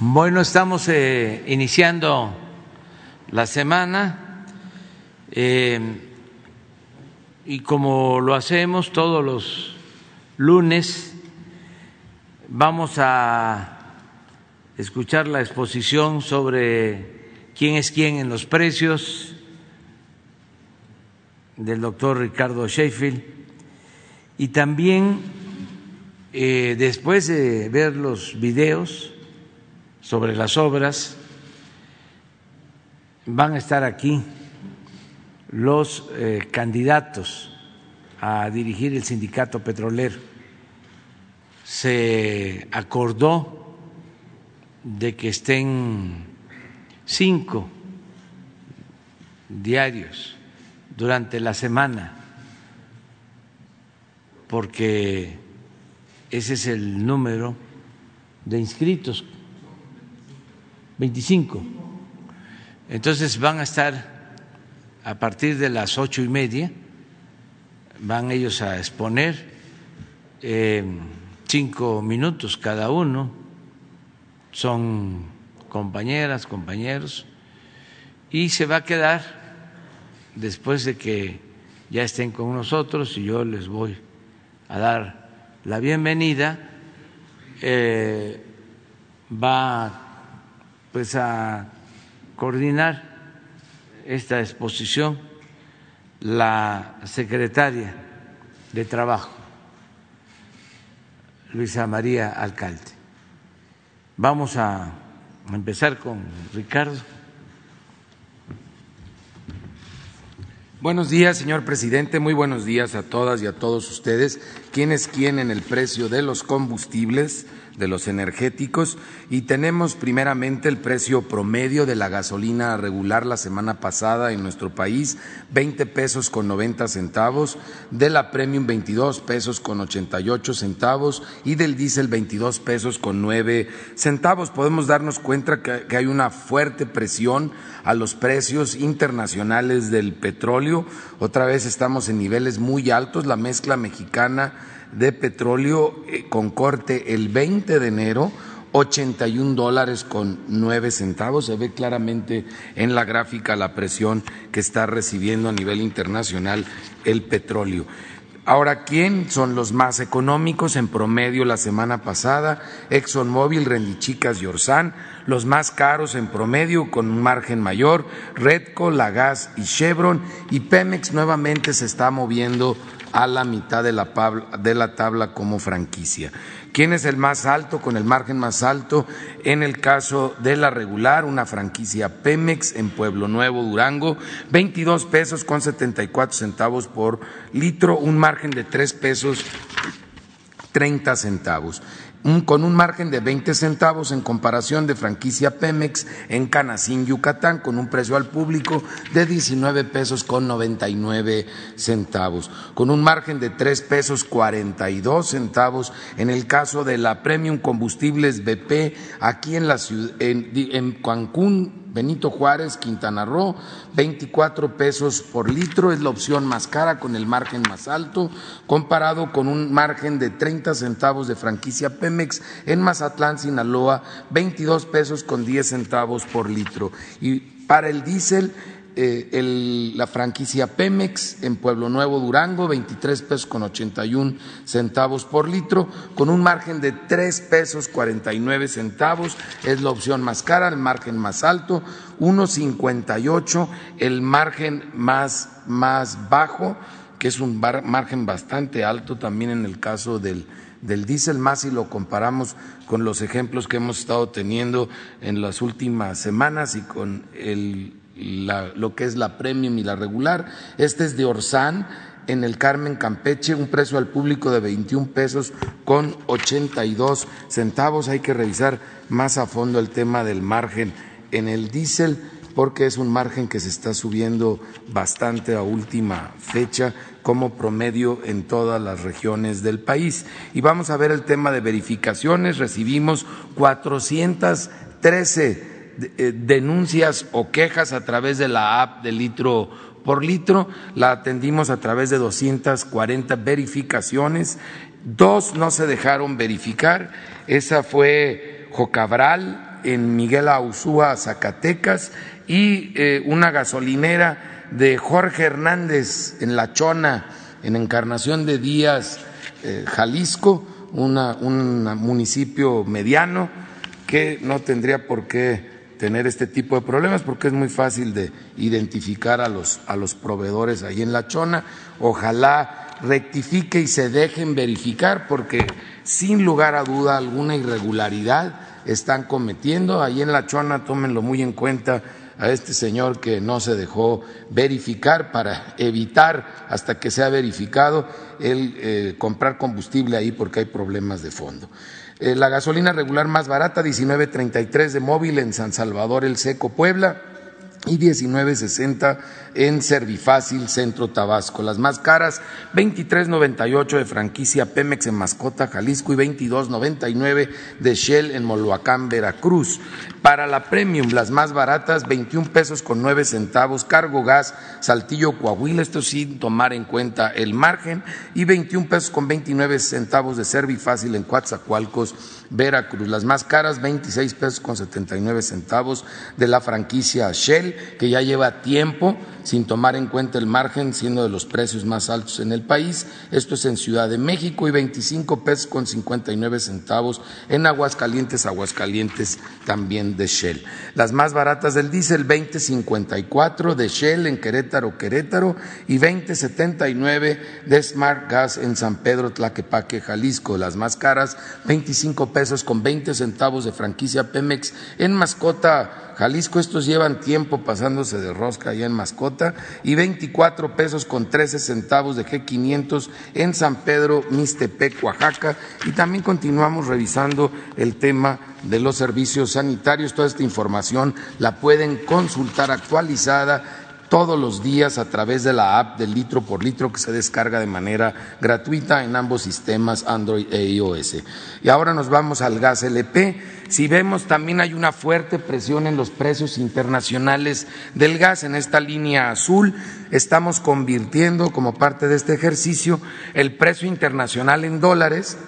Bueno, estamos eh, iniciando la semana eh, y como lo hacemos todos los lunes, vamos a escuchar la exposición sobre quién es quién en los precios del doctor Ricardo Sheffield. Y también eh, después de ver los videos sobre las obras, van a estar aquí los eh, candidatos a dirigir el sindicato petrolero. Se acordó de que estén cinco diarios durante la semana, porque ese es el número de inscritos, 25. Entonces van a estar a partir de las ocho y media, van ellos a exponer eh, cinco minutos cada uno, son compañeras, compañeros, y se va a quedar después de que ya estén con nosotros y yo les voy a dar la bienvenida, eh, va pues a coordinar esta exposición la secretaria de Trabajo, Luisa María Alcalde. Vamos a empezar con Ricardo. Buenos días, señor presidente. Muy buenos días a todas y a todos ustedes. ¿Quién es quién en el precio de los combustibles? De los energéticos y tenemos primeramente el precio promedio de la gasolina regular la semana pasada en nuestro país, 20 pesos con 90 centavos, de la premium 22 pesos con 88 centavos y del diésel 22 pesos con 9 centavos. Podemos darnos cuenta que hay una fuerte presión a los precios internacionales del petróleo. Otra vez estamos en niveles muy altos. La mezcla mexicana de petróleo eh, con corte el 20 de enero, 81 dólares con 9 centavos. Se ve claramente en la gráfica la presión que está recibiendo a nivel internacional el petróleo. Ahora, ¿quién son los más económicos? En promedio la semana pasada, ExxonMobil, Rendichicas y Orsan, los más caros en promedio con un margen mayor, Redco, Lagas y Chevron, y Pemex nuevamente se está moviendo a la mitad de la, de la tabla como franquicia. ¿Quién es el más alto, con el margen más alto? En el caso de la regular, una franquicia Pemex en Pueblo Nuevo, Durango, 22 pesos con 74 centavos por litro, un margen de 3 pesos 30 centavos con un margen de 20 centavos en comparación de franquicia Pemex en Canacín, Yucatán, con un precio al público de 19 pesos con 99 centavos, con un margen de 3 pesos 42 centavos en el caso de la Premium Combustibles BP aquí en, la ciudad, en Cancún, Benito Juárez, Quintana Roo, 24 pesos por litro, es la opción más cara con el margen más alto, comparado con un margen de 30 centavos de franquicia Pemex en Mazatlán, Sinaloa, 22 pesos con 10 centavos por litro. Y para el diésel, eh, la franquicia Pemex en Pueblo Nuevo, Durango, 23 pesos con 81 centavos por litro, con un margen de 3 pesos 49 centavos, es la opción más cara, el margen más alto, 1.58, el margen más, más bajo, que es un margen bastante alto también en el caso del, del diésel, más si lo comparamos con los ejemplos que hemos estado teniendo en las últimas semanas y con el lo que es la premium y la regular. Este es de Orsán en el Carmen Campeche, un precio al público de 21 pesos con 82 centavos. Hay que revisar más a fondo el tema del margen en el diésel porque es un margen que se está subiendo bastante a última fecha como promedio en todas las regiones del país. Y vamos a ver el tema de verificaciones. Recibimos 413 eh, denuncias o quejas a través de la app de litro por litro, la atendimos a través de 240 verificaciones, dos no se dejaron verificar, esa fue Jocabral en Miguel Ausúa, Zacatecas, y eh, una gasolinera de Jorge Hernández en La Chona, en Encarnación de Díaz, eh, Jalisco, un municipio mediano que no tendría por qué tener este tipo de problemas porque es muy fácil de identificar a los, a los proveedores ahí en La Chona. Ojalá rectifique y se dejen verificar porque sin lugar a duda alguna irregularidad están cometiendo. Ahí en La Chona tómenlo muy en cuenta a este señor que no se dejó verificar para evitar hasta que sea verificado el eh, comprar combustible ahí porque hay problemas de fondo. Eh, la gasolina regular más barata, 19.33 de móvil en San Salvador el Seco, Puebla y 19.60 en Servifácil, Centro Tabasco. Las más caras, 23.98 de franquicia Pemex en Mascota, Jalisco y 22.99 de Shell en Moloacán, Veracruz. Para la Premium, las más baratas, 21 pesos con 9 centavos, Cargo Gas, Saltillo, Coahuila, esto sin tomar en cuenta el margen, y 21 pesos con 29 centavos de Servifácil en Coatzacoalcos, Veracruz. Las más caras, 26 pesos con 79 centavos de la franquicia Shell, que ya lleva tiempo sin tomar en cuenta el margen, siendo de los precios más altos en el país. Esto es en Ciudad de México y 25 pesos con 59 centavos en Aguascalientes, Aguascalientes también de Shell. Las más baratas del diésel, 20.54 de Shell en Querétaro, Querétaro y 20.79 de Smart Gas en San Pedro, Tlaquepaque, Jalisco. Las más caras, 25 pesos con 20 centavos de franquicia Pemex en Mascota, Jalisco estos llevan tiempo pasándose de rosca allá en Mascota y 24 pesos con 13 centavos de G500 en San Pedro, Mixtepec, Oaxaca. Y también continuamos revisando el tema de los servicios sanitarios. Toda esta información la pueden consultar actualizada todos los días a través de la app de litro por litro que se descarga de manera gratuita en ambos sistemas Android e iOS. Y ahora nos vamos al gas LP. Si vemos, también hay una fuerte presión en los precios internacionales del gas. En esta línea azul estamos convirtiendo, como parte de este ejercicio, el precio internacional en dólares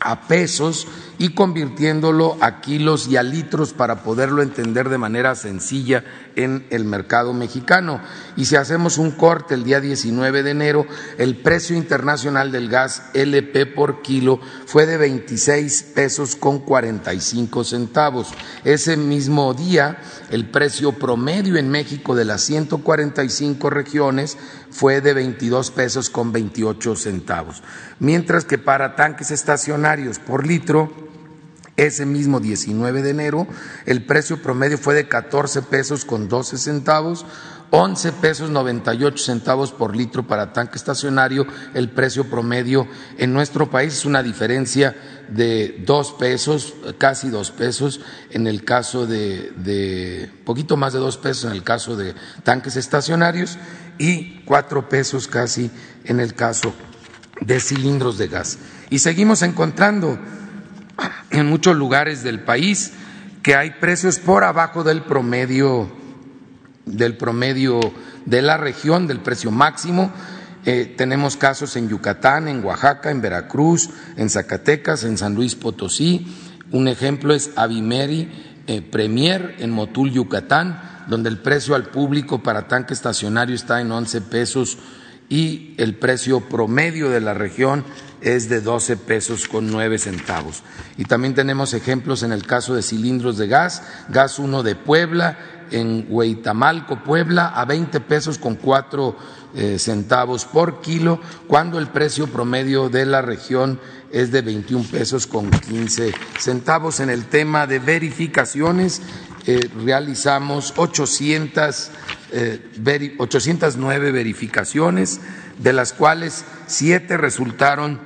a pesos y convirtiéndolo a kilos y a litros para poderlo entender de manera sencilla en el mercado mexicano. Y si hacemos un corte el día 19 de enero, el precio internacional del gas LP por kilo fue de 26 pesos con 45 centavos. Ese mismo día, el precio promedio en México de las 145 regiones fue de 22 pesos con 28 centavos. Mientras que para tanques estacionarios por litro, ese mismo 19 de enero, el precio promedio fue de 14 pesos con 12 centavos, 11 pesos 98 centavos por litro para tanque estacionario. El precio promedio en nuestro país es una diferencia de dos pesos, casi dos pesos en el caso de, poquito más de dos pesos en el caso de tanques estacionarios y cuatro pesos casi en el caso de cilindros de gas. Y seguimos encontrando en muchos lugares del país que hay precios por abajo del promedio del promedio de la región, del precio máximo. Eh, tenemos casos en Yucatán, en Oaxaca, en Veracruz, en Zacatecas, en San Luis Potosí. Un ejemplo es Avimeri eh, Premier en Motul, Yucatán, donde el precio al público para tanque estacionario está en 11 pesos y el precio promedio de la región es de 12 pesos con 9 centavos. Y también tenemos ejemplos en el caso de cilindros de gas, gas 1 de Puebla, en Hueitamalco, Puebla, a 20 pesos con 4 eh, centavos por kilo, cuando el precio promedio de la región es de 21 pesos con 15 centavos. En el tema de verificaciones, eh, realizamos 800, 809 eh, verificaciones, de las cuales siete resultaron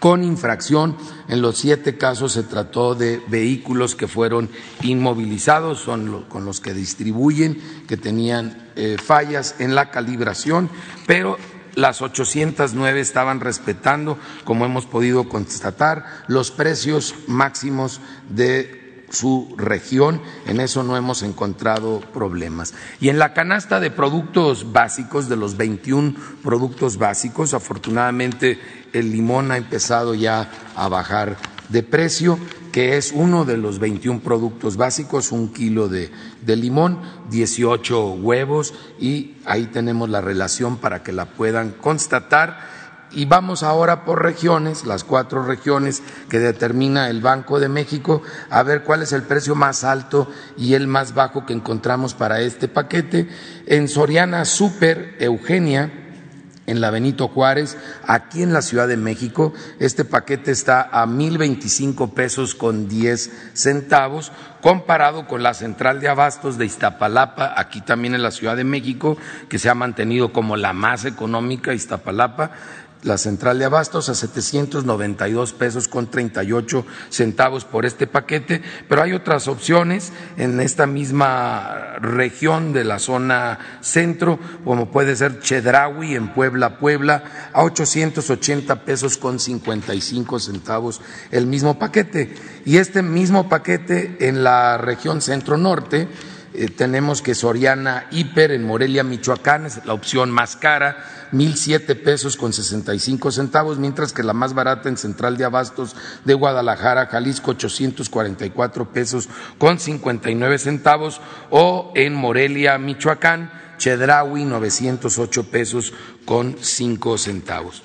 con infracción. En los siete casos se trató de vehículos que fueron inmovilizados, son con los que distribuyen, que tenían eh, fallas en la calibración, pero las 809 estaban respetando, como hemos podido constatar, los precios máximos de su región, en eso no hemos encontrado problemas. Y en la canasta de productos básicos, de los 21 productos básicos, afortunadamente el limón ha empezado ya a bajar de precio, que es uno de los 21 productos básicos, un kilo de, de, limón, 18 huevos y ahí tenemos la relación para que la puedan constatar. Y vamos ahora por regiones, las cuatro regiones que determina el Banco de México, a ver cuál es el precio más alto y el más bajo que encontramos para este paquete. En Soriana Super Eugenia, en la Benito Juárez, aquí en la Ciudad de México. Este paquete está a mil veinticinco pesos con diez centavos, comparado con la central de abastos de Iztapalapa, aquí también en la Ciudad de México, que se ha mantenido como la más económica, Iztapalapa, la central de abastos a 792 pesos con 38 centavos por este paquete, pero hay otras opciones en esta misma región de la zona centro, como puede ser Chedraui en Puebla, Puebla, a 880 pesos con 55 centavos el mismo paquete. Y este mismo paquete en la región centro-norte, eh, tenemos que Soriana Hiper en Morelia, Michoacán, es la opción más cara mil siete pesos con sesenta y cinco centavos, mientras que la más barata en Central de Abastos de Guadalajara, Jalisco, ochocientos cuarenta y cuatro pesos con cincuenta y nueve centavos, o en Morelia, Michoacán, Chedraui, ocho pesos con cinco centavos.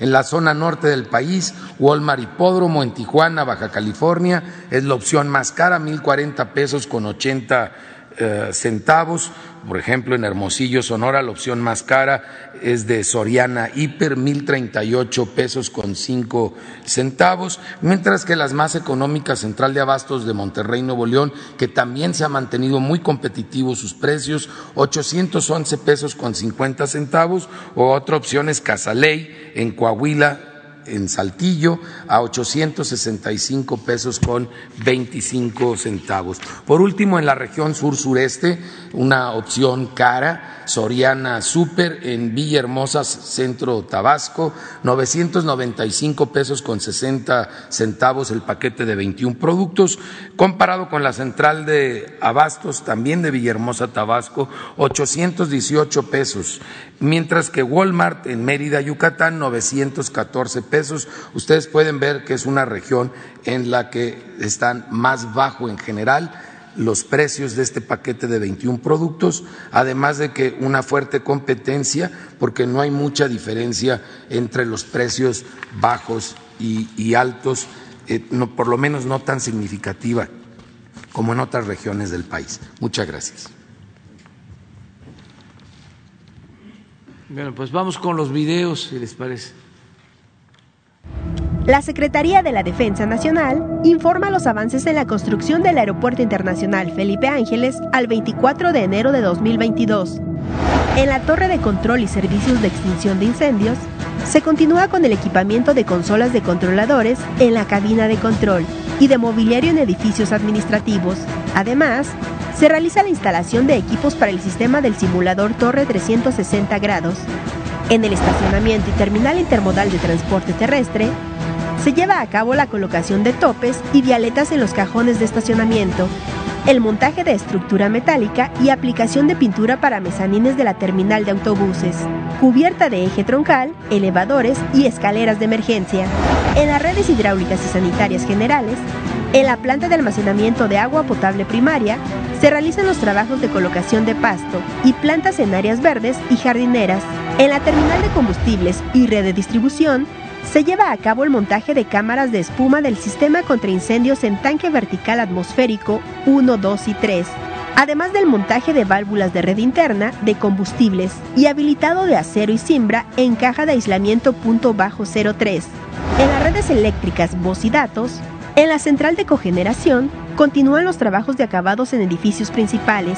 En la zona norte del país, Walmart Hipódromo en Tijuana, Baja California, es la opción más cara, mil cuarenta pesos con ochenta eh, centavos. Por ejemplo, en Hermosillo, Sonora, la opción más cara es de Soriana Hiper, mil treinta y ocho pesos con cinco centavos, mientras que las más económicas, Central de Abastos de Monterrey, Nuevo León, que también se ha mantenido muy competitivos sus precios, ochocientos once pesos con cincuenta centavos, o otra opción es Casaley en Coahuila, en Saltillo a 865 pesos con 25 centavos. Por último, en la región sur-sureste, una opción cara, Soriana Super en Villahermosa, centro Tabasco, 995 pesos con 60 centavos el paquete de 21 productos, comparado con la central de Abastos, también de Villahermosa, Tabasco, 818 pesos, mientras que Walmart en Mérida, Yucatán, 914 pesos. Ustedes pueden ver que es una región en la que están más bajo en general los precios de este paquete de 21 productos, además de que una fuerte competencia, porque no hay mucha diferencia entre los precios bajos y, altos, eh, por lo menos no tan significativa como en otras regiones del país. Muchas gracias. Bueno, pues vamos con los videos, si les parece. La Secretaría de la Defensa Nacional informa los avances en la construcción del Aeropuerto Internacional Felipe Ángeles al 24 de enero de 2022. En la torre de control y servicios de extinción de incendios, se continúa con el equipamiento de consolas de controladores en la cabina de control y de mobiliario en edificios administrativos. Además, se realiza la instalación de equipos para el sistema del simulador Torre 360 grados. En el estacionamiento y terminal intermodal de transporte terrestre, se lleva a cabo la colocación de topes y vialetas en los cajones de estacionamiento, el montaje de estructura metálica y aplicación de pintura para mezanines de la terminal de autobuses, cubierta de eje troncal, elevadores y escaleras de emergencia. En las redes hidráulicas y sanitarias generales, en la planta de almacenamiento de agua potable primaria, se realizan los trabajos de colocación de pasto y plantas en áreas verdes y jardineras. En la terminal de combustibles y red de distribución, se lleva a cabo el montaje de cámaras de espuma del sistema contra incendios en tanque vertical atmosférico 1, 2 y 3, además del montaje de válvulas de red interna de combustibles y habilitado de acero y cimbra en caja de aislamiento punto bajo 03. En las redes eléctricas, voz y datos, en la central de cogeneración, continúan los trabajos de acabados en edificios principales,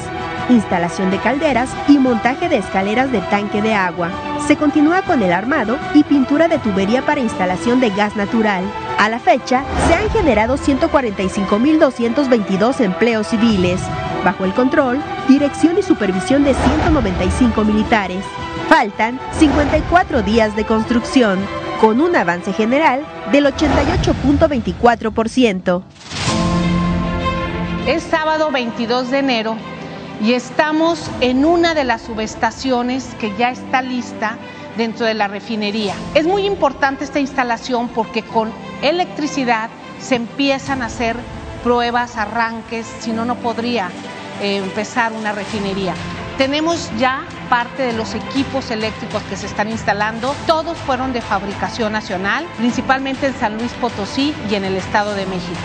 instalación de calderas y montaje de escaleras de tanque de agua. Se continúa con el armado y pintura de tubería para instalación de gas natural. A la fecha, se han generado 145.222 empleos civiles, bajo el control, dirección y supervisión de 195 militares. Faltan 54 días de construcción, con un avance general del 88.24%. Es sábado 22 de enero y estamos en una de las subestaciones que ya está lista dentro de la refinería. Es muy importante esta instalación porque con electricidad se empiezan a hacer pruebas, arranques, si no, no podría eh, empezar una refinería. Tenemos ya parte de los equipos eléctricos que se están instalando, todos fueron de fabricación nacional, principalmente en San Luis Potosí y en el Estado de México.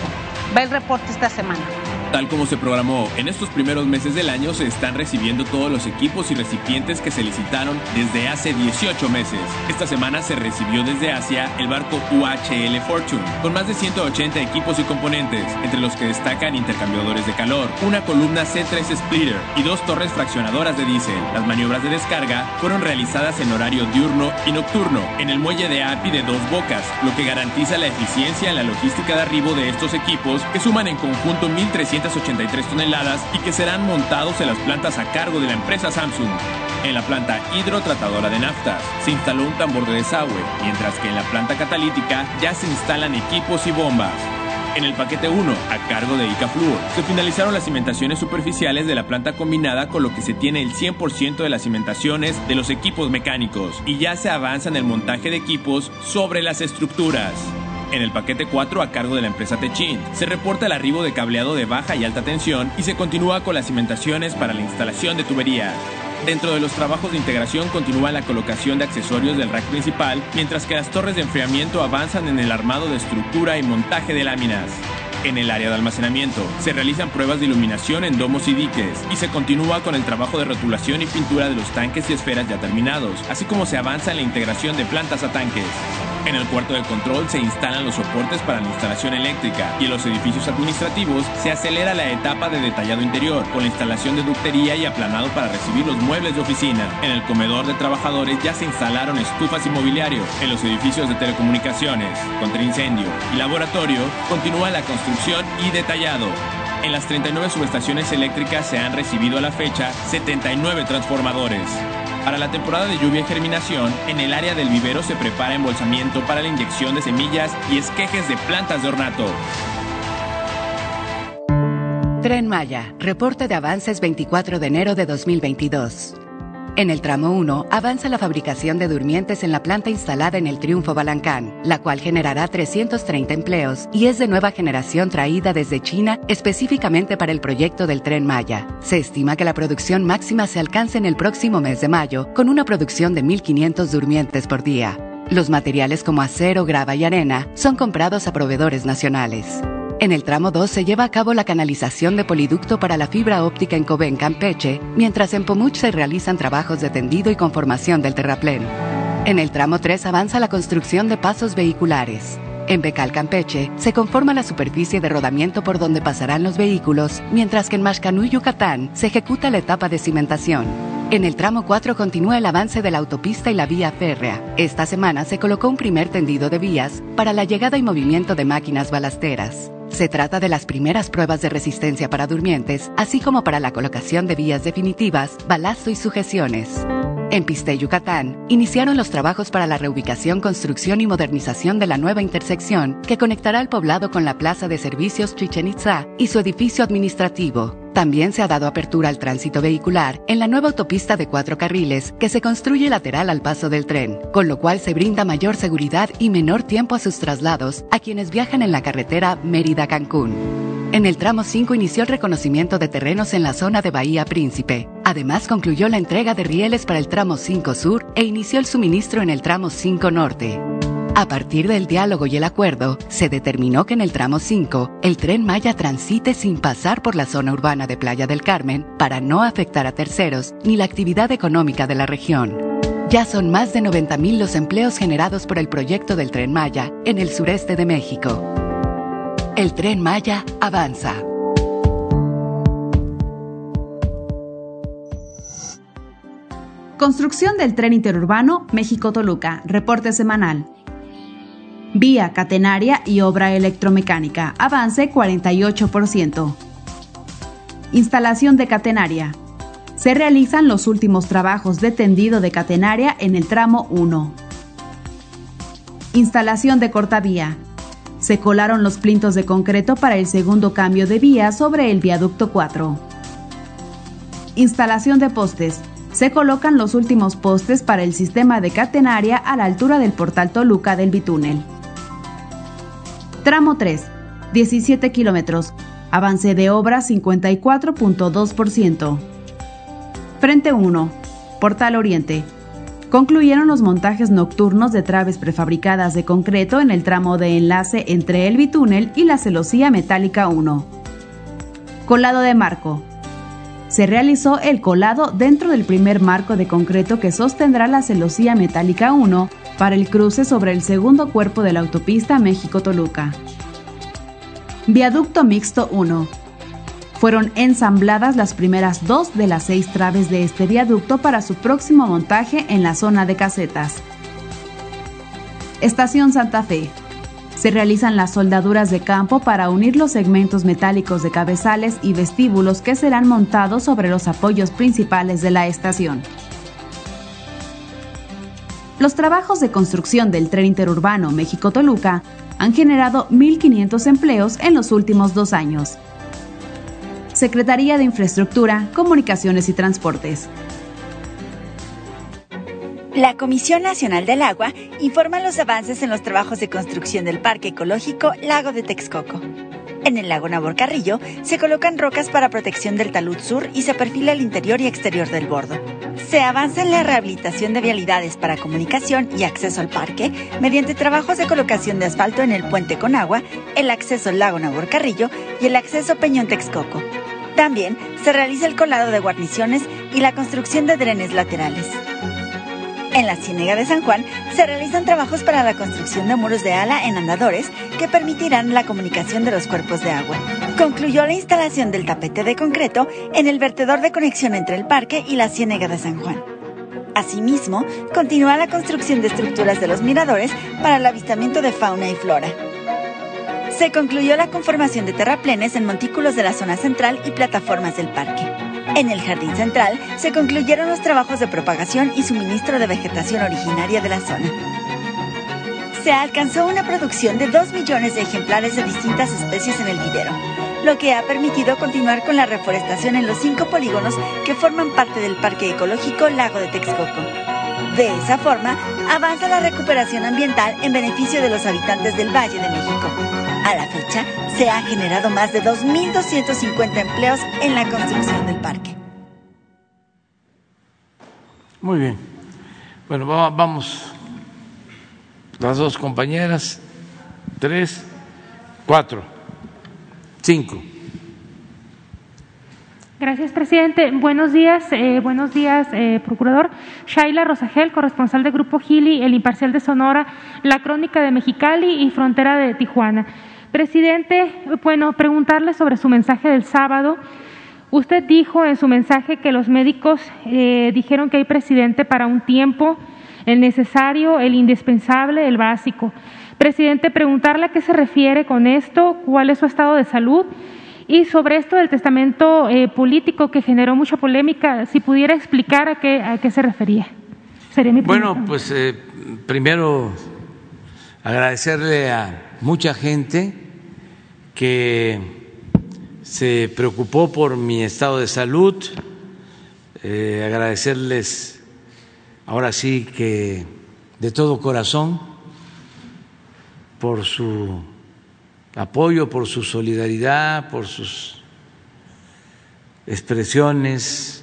Va el reporte esta semana. Tal como se programó, en estos primeros meses del año se están recibiendo todos los equipos y recipientes que se licitaron desde hace 18 meses. Esta semana se recibió desde Asia el barco UHL Fortune, con más de 180 equipos y componentes, entre los que destacan intercambiadores de calor, una columna C3 splitter y dos torres fraccionadoras de diésel. Las maniobras de descarga fueron realizadas en horario diurno y nocturno, en el muelle de API de dos bocas, lo que garantiza la eficiencia en la logística de arribo de estos equipos, que suman en conjunto 1.300 toneladas y que serán montados en las plantas a cargo de la empresa Samsung. En la planta hidrotratadora de naftas se instaló un tambor de desagüe, mientras que en la planta catalítica ya se instalan equipos y bombas. En el paquete 1, a cargo de Icafluor, se finalizaron las cimentaciones superficiales de la planta combinada con lo que se tiene el 100% de las cimentaciones de los equipos mecánicos y ya se avanza en el montaje de equipos sobre las estructuras. En el paquete 4 a cargo de la empresa Techin se reporta el arribo de cableado de baja y alta tensión y se continúa con las cimentaciones para la instalación de tubería. Dentro de los trabajos de integración continúa la colocación de accesorios del rack principal, mientras que las torres de enfriamiento avanzan en el armado de estructura y montaje de láminas. En el área de almacenamiento se realizan pruebas de iluminación en domos y diques y se continúa con el trabajo de rotulación y pintura de los tanques y esferas ya terminados, así como se avanza en la integración de plantas a tanques. En el cuarto de control se instalan los soportes para la instalación eléctrica y en los edificios administrativos se acelera la etapa de detallado interior con la instalación de ductería y aplanado para recibir los muebles de oficina. En el comedor de trabajadores ya se instalaron estufas y mobiliario. En los edificios de telecomunicaciones, contra incendio y laboratorio continúa la construcción y detallado. En las 39 subestaciones eléctricas se han recibido a la fecha 79 transformadores. Para la temporada de lluvia y germinación, en el área del vivero se prepara embolsamiento para la inyección de semillas y esquejes de plantas de ornato. Tren Maya, reporte de avances 24 de enero de 2022. En el tramo 1 avanza la fabricación de durmientes en la planta instalada en el Triunfo Balancán, la cual generará 330 empleos y es de nueva generación traída desde China específicamente para el proyecto del tren Maya. Se estima que la producción máxima se alcance en el próximo mes de mayo con una producción de 1.500 durmientes por día. Los materiales como acero, grava y arena son comprados a proveedores nacionales. En el tramo 2 se lleva a cabo la canalización de poliducto para la fibra óptica en Cobén, Campeche, mientras en Pomuch se realizan trabajos de tendido y conformación del terraplén. En el tramo 3 avanza la construcción de pasos vehiculares. En Becal, Campeche, se conforma la superficie de rodamiento por donde pasarán los vehículos, mientras que en Mashcanú, Yucatán, se ejecuta la etapa de cimentación. En el tramo 4 continúa el avance de la autopista y la vía férrea. Esta semana se colocó un primer tendido de vías para la llegada y movimiento de máquinas balasteras. Se trata de las primeras pruebas de resistencia para durmientes, así como para la colocación de vías definitivas, balazo y sujeciones. En Piste, Yucatán, iniciaron los trabajos para la reubicación, construcción y modernización de la nueva intersección que conectará al poblado con la Plaza de Servicios Chichen Itza y su edificio administrativo. También se ha dado apertura al tránsito vehicular en la nueva autopista de cuatro carriles que se construye lateral al paso del tren, con lo cual se brinda mayor seguridad y menor tiempo a sus traslados a quienes viajan en la carretera Mérida-Cancún. En el tramo 5 inició el reconocimiento de terrenos en la zona de Bahía Príncipe. Además concluyó la entrega de rieles para el tramo 5 Sur e inició el suministro en el tramo 5 Norte. A partir del diálogo y el acuerdo, se determinó que en el tramo 5, el tren Maya transite sin pasar por la zona urbana de Playa del Carmen para no afectar a terceros ni la actividad económica de la región. Ya son más de 90.000 los empleos generados por el proyecto del tren Maya en el sureste de México. El tren Maya avanza. Construcción del tren interurbano México-Toluca, reporte semanal. Vía catenaria y obra electromecánica, avance 48%. Instalación de catenaria. Se realizan los últimos trabajos de tendido de catenaria en el tramo 1. Instalación de cortavía. Se colaron los plintos de concreto para el segundo cambio de vía sobre el viaducto 4. Instalación de postes se colocan los últimos postes para el sistema de catenaria a la altura del portal Toluca del Bitúnel. Tramo 3, 17 kilómetros, avance de obra 54.2%. Frente 1, Portal Oriente. Concluyeron los montajes nocturnos de traves prefabricadas de concreto en el tramo de enlace entre el bitúnel y la celosía metálica 1. Colado de marco. Se realizó el colado dentro del primer marco de concreto que sostendrá la celosía metálica 1 para el cruce sobre el segundo cuerpo de la autopista México-Toluca. Viaducto Mixto 1 fueron ensambladas las primeras dos de las seis traves de este viaducto para su próximo montaje en la zona de casetas. Estación Santa Fe. Se realizan las soldaduras de campo para unir los segmentos metálicos de cabezales y vestíbulos que serán montados sobre los apoyos principales de la estación. Los trabajos de construcción del tren interurbano México-Toluca han generado 1.500 empleos en los últimos dos años. Secretaría de Infraestructura, Comunicaciones y Transportes. La Comisión Nacional del Agua informa los avances en los trabajos de construcción del Parque Ecológico Lago de Texcoco. En el lago Nabor Carrillo se colocan rocas para protección del talud sur y se perfila el interior y exterior del bordo. Se avanza en la rehabilitación de vialidades para comunicación y acceso al parque mediante trabajos de colocación de asfalto en el puente con agua, el acceso al lago Nabor Carrillo y el acceso Peñón Texcoco. También se realiza el colado de guarniciones y la construcción de drenes laterales. En la Ciénega de San Juan se realizan trabajos para la construcción de muros de ala en andadores que permitirán la comunicación de los cuerpos de agua. Concluyó la instalación del tapete de concreto en el vertedor de conexión entre el parque y la Ciénega de San Juan. Asimismo, continúa la construcción de estructuras de los miradores para el avistamiento de fauna y flora se concluyó la conformación de terraplenes en montículos de la zona central y plataformas del parque. En el jardín central se concluyeron los trabajos de propagación y suministro de vegetación originaria de la zona. Se alcanzó una producción de 2 millones de ejemplares de distintas especies en el vivero, lo que ha permitido continuar con la reforestación en los cinco polígonos que forman parte del Parque Ecológico Lago de Texcoco. De esa forma, avanza la recuperación ambiental en beneficio de los habitantes del Valle de México. A la fecha, se han generado más de 2.250 empleos en la construcción del parque. Muy bien. Bueno, vamos. Las dos compañeras. Tres, cuatro, cinco. Gracias, presidente. Buenos días, eh, buenos días, eh, procurador. Shaila Rosagel, corresponsal del Grupo Gili, El Imparcial de Sonora, La Crónica de Mexicali y Frontera de Tijuana. Presidente, bueno, preguntarle sobre su mensaje del sábado. Usted dijo en su mensaje que los médicos eh, dijeron que hay presidente para un tiempo, el necesario, el indispensable, el básico. Presidente, preguntarle a qué se refiere con esto, cuál es su estado de salud y sobre esto del testamento eh, político que generó mucha polémica, si pudiera explicar a qué, a qué se refería. Sería mi bueno, pues eh, primero agradecerle a mucha gente que se preocupó por mi estado de salud, eh, agradecerles ahora sí que de todo corazón por su apoyo, por su solidaridad, por sus expresiones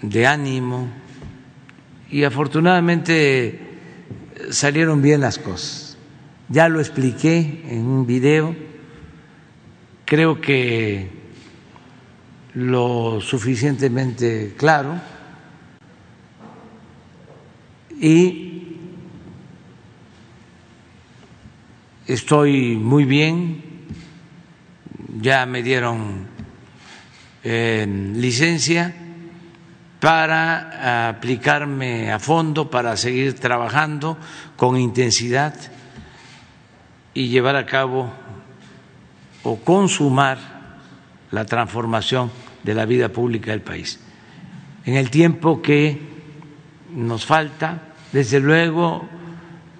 de ánimo. Y afortunadamente salieron bien las cosas ya lo expliqué en un video, creo que lo suficientemente claro. Y estoy muy bien, ya me dieron eh, licencia para aplicarme a fondo, para seguir trabajando con intensidad y llevar a cabo o consumar la transformación de la vida pública del país. En el tiempo que nos falta, desde luego,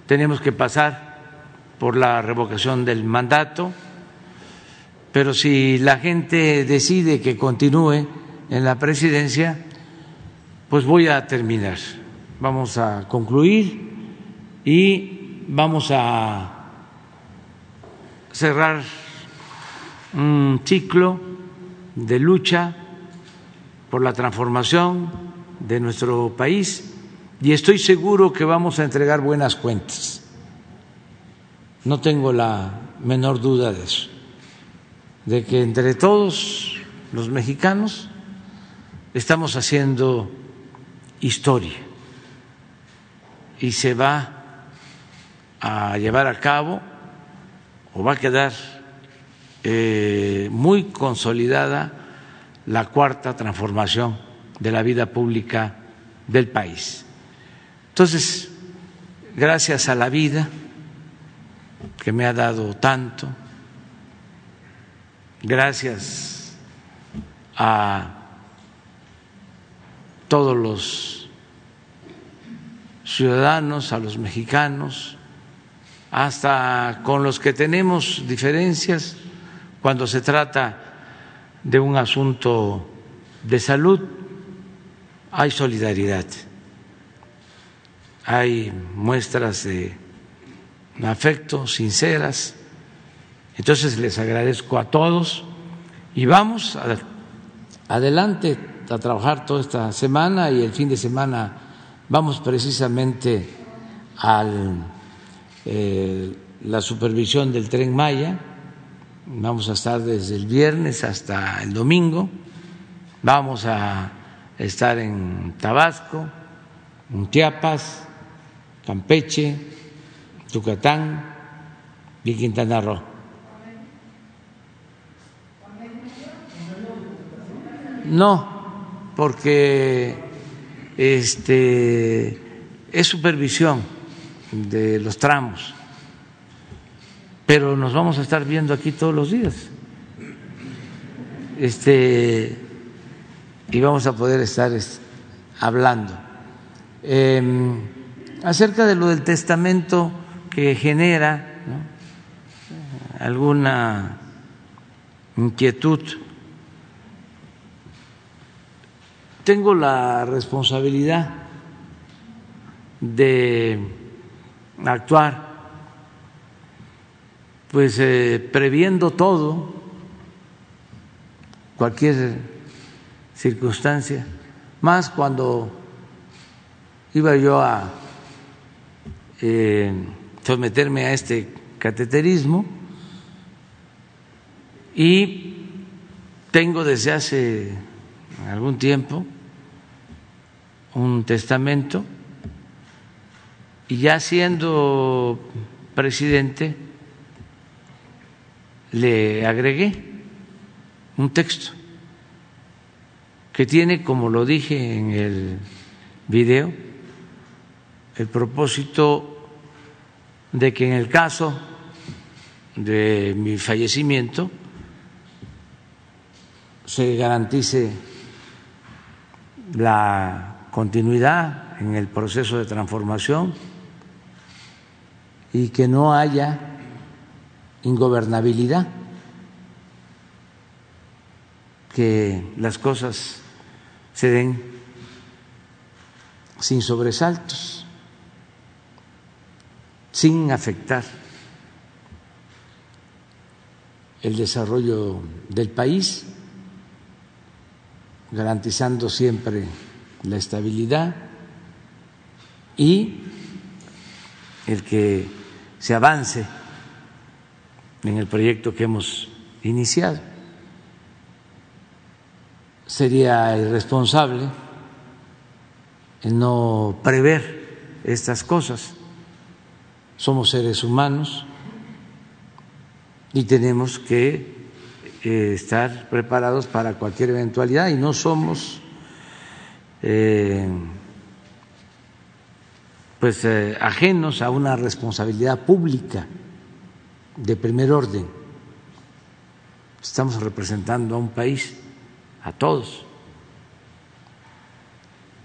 tenemos que pasar por la revocación del mandato, pero si la gente decide que continúe en la presidencia, pues voy a terminar. Vamos a concluir y vamos a cerrar un ciclo de lucha por la transformación de nuestro país y estoy seguro que vamos a entregar buenas cuentas. No tengo la menor duda de eso, de que entre todos los mexicanos estamos haciendo historia y se va a llevar a cabo o va a quedar eh, muy consolidada la cuarta transformación de la vida pública del país. Entonces, gracias a la vida que me ha dado tanto, gracias a todos los ciudadanos, a los mexicanos, hasta con los que tenemos diferencias cuando se trata de un asunto de salud, hay solidaridad, hay muestras de afecto sinceras. Entonces les agradezco a todos y vamos adelante a trabajar toda esta semana y el fin de semana vamos precisamente al eh, la supervisión del tren Maya. Vamos a estar desde el viernes hasta el domingo. Vamos a estar en Tabasco, en Campeche, Yucatán y Quintana Roo. No, porque este es supervisión de los tramos, pero nos vamos a estar viendo aquí todos los días. Este, y vamos a poder estar hablando. Em, acerca de lo del testamento que genera alguna inquietud, tengo la responsabilidad de actuar, pues eh, previendo todo, cualquier circunstancia, más cuando iba yo a eh, someterme a este cateterismo y tengo desde hace algún tiempo un testamento y ya siendo presidente le agregué un texto que tiene, como lo dije en el video, el propósito de que en el caso de mi fallecimiento se garantice la continuidad en el proceso de transformación y que no haya ingobernabilidad, que las cosas se den sin sobresaltos, sin afectar el desarrollo del país, garantizando siempre la estabilidad y el que se avance en el proyecto que hemos iniciado. Sería irresponsable no prever estas cosas. Somos seres humanos y tenemos que eh, estar preparados para cualquier eventualidad y no somos eh, pues eh, ajenos a una responsabilidad pública de primer orden. Estamos representando a un país, a todos.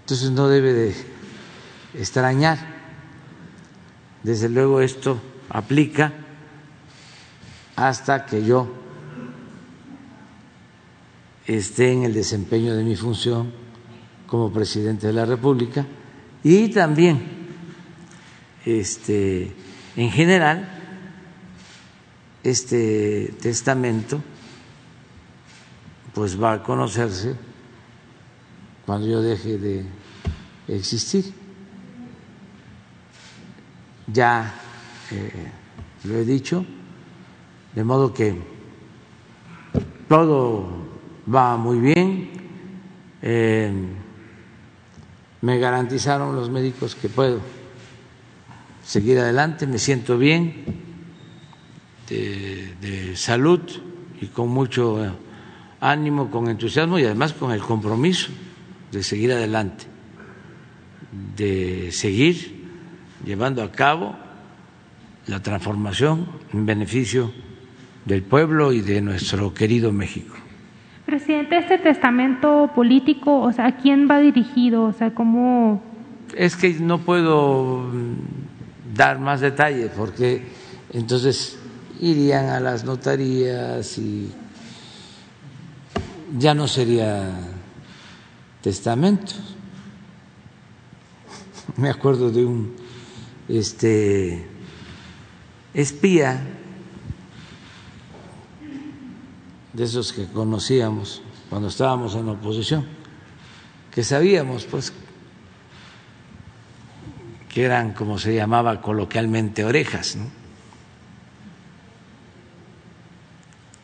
Entonces no debe de extrañar. Desde luego esto aplica hasta que yo esté en el desempeño de mi función como presidente de la República y también este en general este testamento pues va a conocerse cuando yo deje de existir. Ya eh, lo he dicho, de modo que todo va muy bien. Eh, me garantizaron los médicos que puedo seguir adelante, me siento bien de, salud y con mucho ánimo, con entusiasmo y además con el compromiso de seguir adelante, de seguir llevando a cabo la transformación en beneficio del pueblo y de nuestro querido México. Presidente, este testamento político, o sea, ¿a quién va dirigido? O sea, ¿cómo...? Es que no puedo dar más detalles porque entonces irían a las notarías y ya no sería testamento. Me acuerdo de un este espía de esos que conocíamos cuando estábamos en la oposición, que sabíamos pues que eran como se llamaba coloquialmente orejas.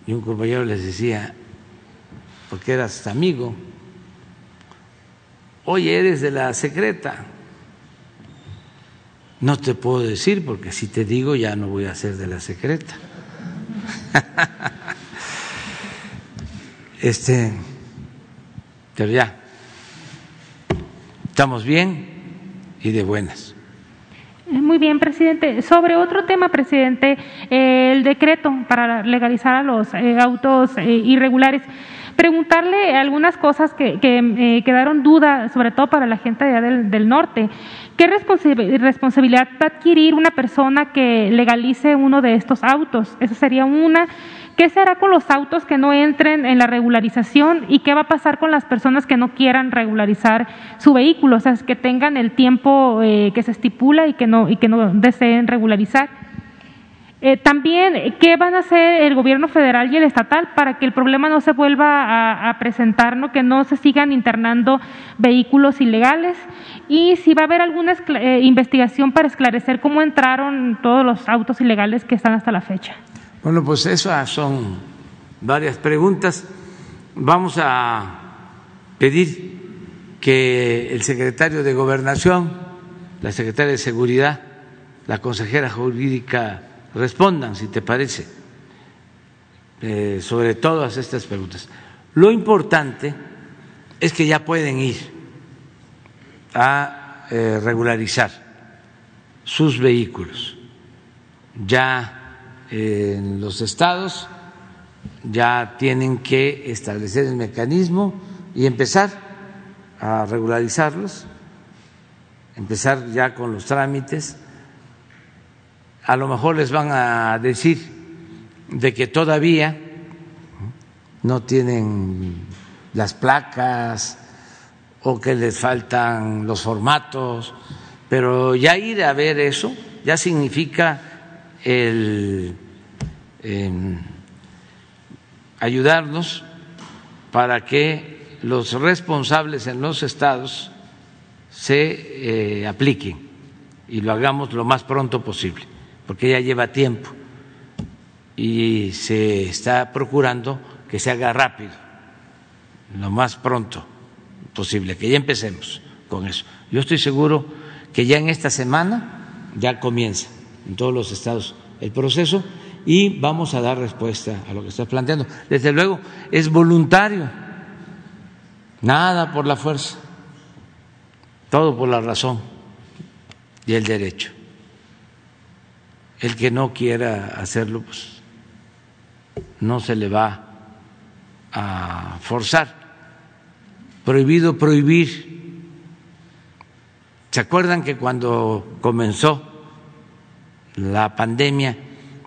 Y un compañero les decía, porque eras amigo, oye, eres de la secreta. No te puedo decir porque si te digo ya no voy a ser de la secreta. este, pero ya, estamos bien y de buenas. Muy bien, presidente. Sobre otro tema, presidente, eh, el decreto para legalizar a los eh, autos eh, irregulares. Preguntarle algunas cosas que, quedaron duda, sobre todo para la gente del, del norte. ¿Qué responsabilidad va a adquirir una persona que legalice uno de estos autos? Esa sería una. ¿Qué será con los autos que no entren en la regularización y qué va a pasar con las personas que no quieran regularizar su vehículo, o sea, que tengan el tiempo eh, que se estipula y que no y que no deseen regularizar? Eh, también, ¿qué van a hacer el gobierno federal y el estatal para que el problema no se vuelva a, presentar, ¿no? que no se sigan internando vehículos ilegales? Y si va a haber alguna eh, investigación para esclarecer cómo entraron todos los autos ilegales que están hasta la fecha. Bueno, pues esas son varias preguntas. Vamos a pedir que el secretario de Gobernación, la secretaria de Seguridad, la consejera jurídica respondan, si te parece, eh, sobre todas estas preguntas. Lo importante es que ya pueden ir a eh, regularizar sus vehículos. Ya en los estados ya tienen que establecer el mecanismo y empezar a regularizarlos, empezar ya con los trámites. A lo mejor les van a decir de que todavía no tienen las placas o que les faltan los formatos, pero ya ir a ver eso ya significa el ayudarnos para que los responsables en los estados se eh, apliquen y lo hagamos lo más pronto posible, porque ya lleva tiempo y se está procurando que se haga rápido, lo más pronto posible, que ya empecemos con eso. Yo estoy seguro que ya en esta semana ya comienza en todos los estados el proceso y vamos a dar respuesta a lo que estás planteando. Desde luego, es voluntario, nada por la fuerza, todo por la razón y el derecho. El que no quiera hacerlo, pues no se le va a forzar. Prohibido prohibir. ¿Se acuerdan que cuando comenzó la pandemia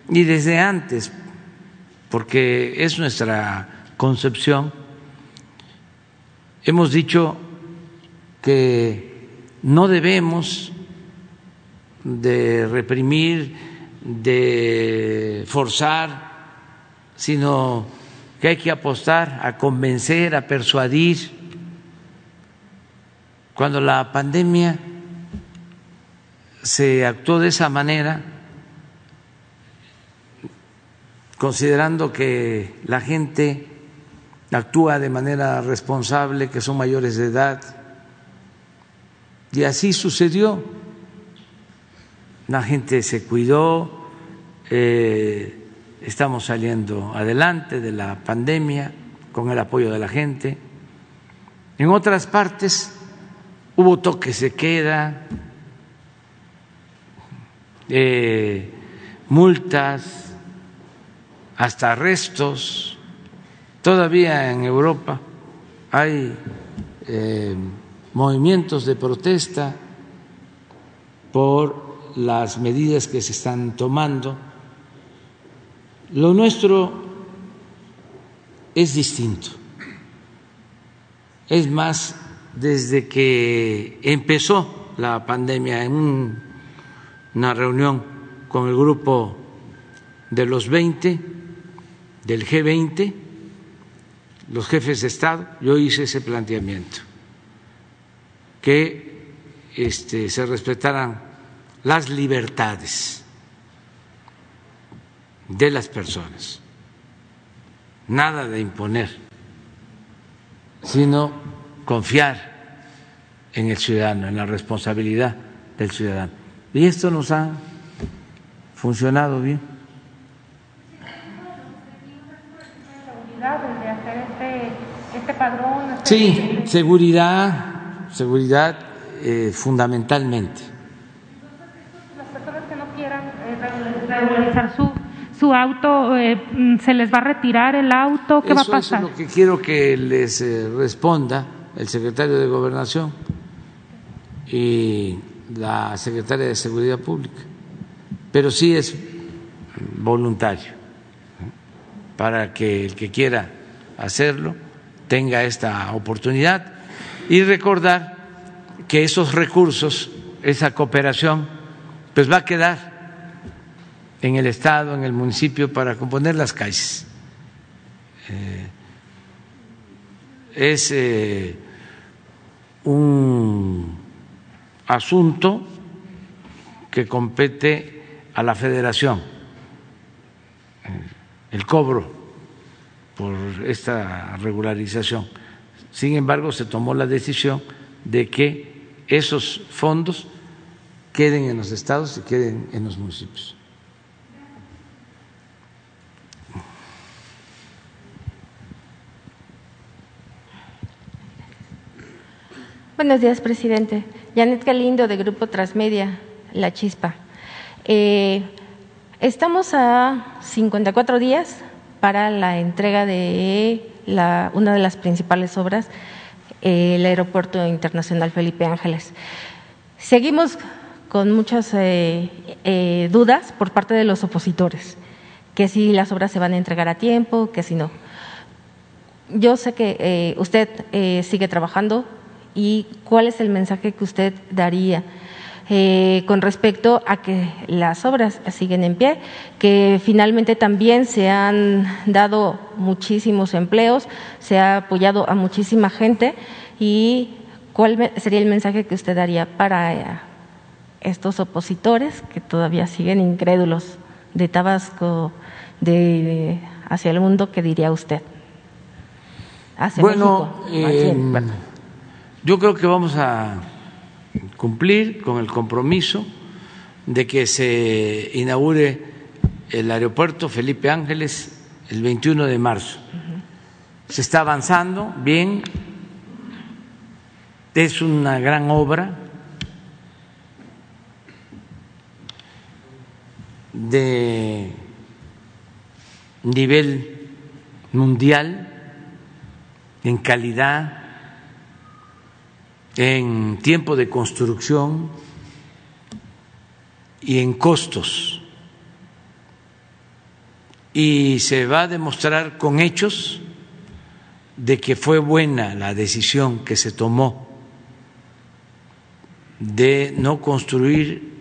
y desde antes, porque es nuestra concepción hemos dicho que no debemos de reprimir, de forzar, sino que hay que apostar a convencer, a persuadir. Cuando la pandemia se actuó de esa manera, considerando que la gente actúa de manera responsable, que son mayores de edad, y así sucedió. La gente se cuidó, eh, estamos saliendo adelante de la pandemia con el apoyo de la gente. En otras partes hubo toques de queda, eh, multas, hasta arrestos. Todavía en Europa hay eh, movimientos de protesta por las medidas que se están tomando. Lo nuestro es distinto. Es más, desde que empezó la pandemia en una reunión con el grupo de los 20, del G20, los jefes de Estado, yo hice ese planteamiento que este, se respetaran las libertades de las personas, nada de imponer, sino confiar en el ciudadano, en la responsabilidad del ciudadano. Y esto nos ha funcionado bien. Sí, seguridad, seguridad eh, fundamentalmente. Las personas que no quieran eh, regularizar su, su auto, eh, ¿se les va a retirar el auto? ¿Qué va a pasar? Eso es lo que quiero que les responda el secretario de Gobernación y la secretaria de Seguridad Pública. Pero sí es voluntario para que el que quiera hacerlo tenga esta oportunidad y recordar que esos recursos, esa cooperación, pues va a quedar en el Estado, en el municipio, para componer las calles. Eh, es eh, un asunto que compete a la federación, el cobro por esta regularización sin embargo, se tomó la decisión de que esos fondos queden en los estados y queden en los municipios. Buenos días, presidente. Janet Galindo, de Grupo Transmedia, La Chispa. Eh, estamos a 54 días para la entrega de una de las principales obras, el Aeropuerto Internacional Felipe Ángeles. Seguimos con muchas eh, eh, dudas por parte de los opositores, que si las obras se van a entregar a tiempo, que si no. Yo sé que eh, usted sigue trabajando y cuál es el mensaje que usted daría eh, con respecto a que las obras siguen en pie, que finalmente también se han dado muchísimos empleos, se ha apoyado a muchísima gente y cuál sería el mensaje que usted daría para eh, estos opositores que todavía siguen incrédulos de Tabasco, de hacia el mundo, ¿qué diría usted? bueno, eh, yo creo que vamos a cumplir con el compromiso de que se inaugure el aeropuerto Felipe Ángeles el 21 de marzo. Se está avanzando bien, es una gran obra de nivel mundial en calidad en tiempo de construcción y en costos. Y se va a demostrar con hechos de que fue buena la decisión que se tomó de no construir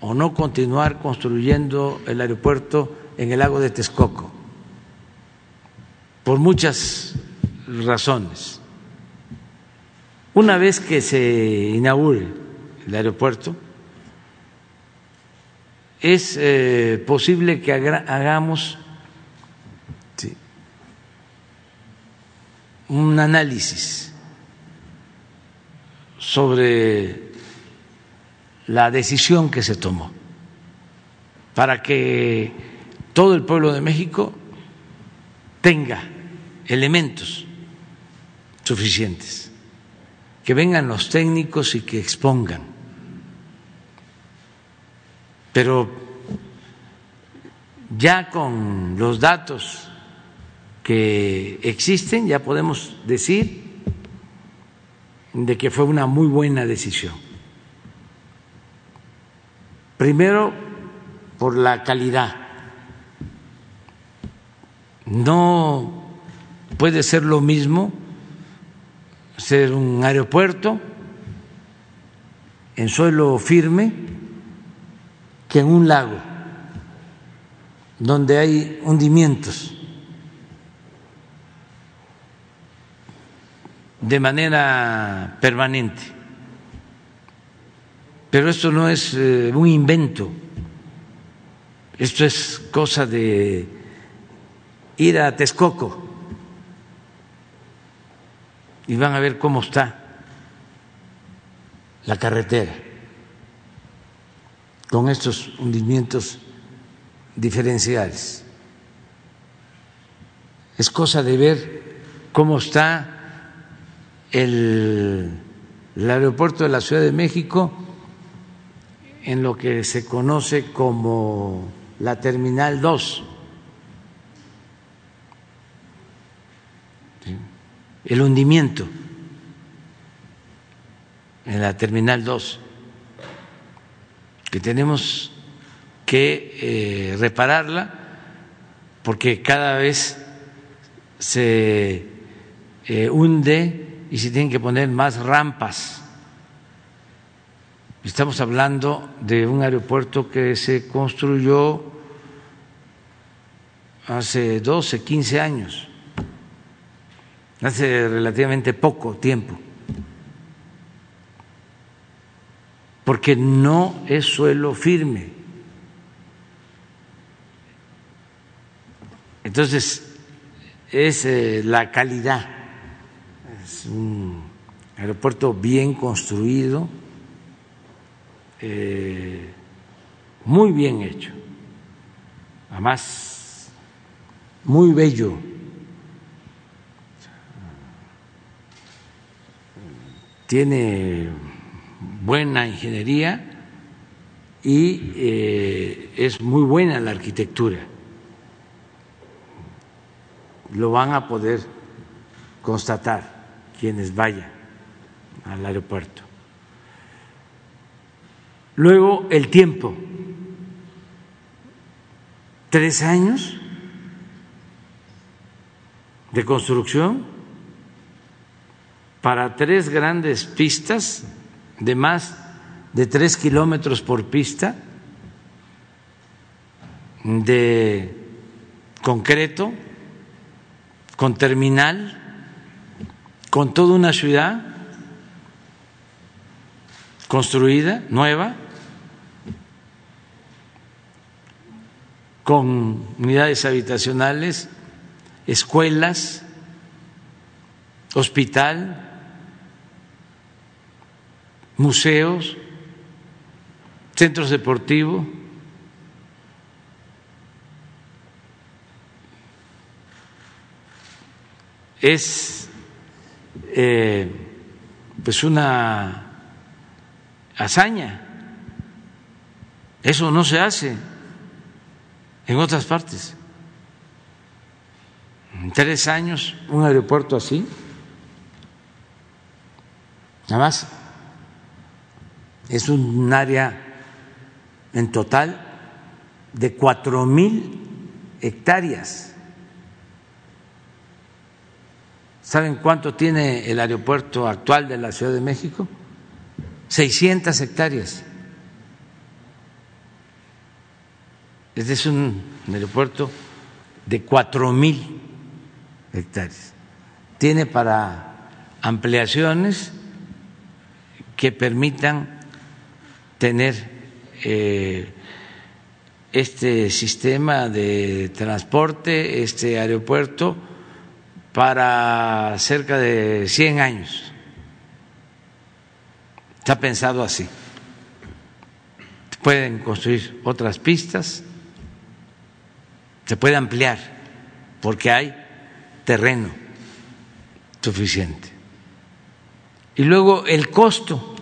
o no continuar construyendo el aeropuerto en el lago de Texcoco, por muchas razones. Una vez que se inaugure el aeropuerto, es eh, posible que hagamos un análisis sobre la decisión que se tomó para que todo el pueblo de México tenga elementos suficientes, que vengan los técnicos y que expongan. Pero ya con los datos que existen, ya podemos decir de que fue una muy buena decisión. Primero, por la calidad. No puede ser lo mismo ser un aeropuerto en suelo firme que en un lago donde hay hundimientos. De manera permanente. Pero esto no es eh, un invento, esto es cosa de ir a Texcoco y van a ver cómo está la carretera con estos hundimientos diferenciales. Es cosa de ver cómo está el, aeropuerto de la Ciudad de México en lo que se conoce como la Terminal 2. El hundimiento en la Terminal 2, que tenemos que eh, repararla porque cada vez se eh, hunde y se tienen que poner más rampas. Estamos hablando de un aeropuerto que se construyó hace 12, 15 años, hace relativamente poco tiempo, porque no es suelo firme. Entonces, es eh, la calidad es un aeropuerto bien construido, eh, muy bien hecho, además muy bello. Tiene buena ingeniería y eh, es muy buena la arquitectura. Lo van a poder constatar quienes vayan al aeropuerto. Luego, el tiempo. Tres años de construcción para tres grandes pistas de más de tres kilómetros por pista de concreto, con terminal con toda una ciudad construida, nueva, con unidades habitacionales, escuelas, hospital, museos, centros deportivos. Es eh, pues una hazaña. Eso no se hace en otras partes. En tres años, un aeropuerto así. Nada más es un área en total de cuatro mil hectáreas. ¿Saben cuánto tiene el aeropuerto actual de la Ciudad de México? 600 hectáreas. Este es un aeropuerto de cuatro mil hectáreas. Tiene para ampliaciones que permitan tener eh, este sistema de transporte, este aeropuerto, para cerca de 100 años. Está pensado así. Pueden construir otras pistas, se puede ampliar, porque hay terreno suficiente. Y luego el costo.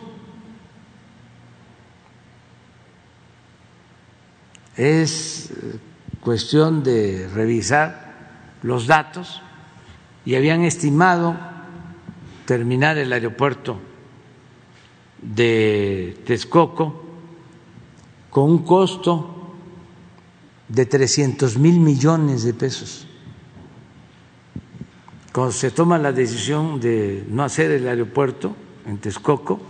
Es cuestión de revisar los datos y habían estimado terminar el aeropuerto de Texcoco con un costo de 300 mil millones de pesos. Cuando se toma la decisión de no hacer el aeropuerto en Texcoco,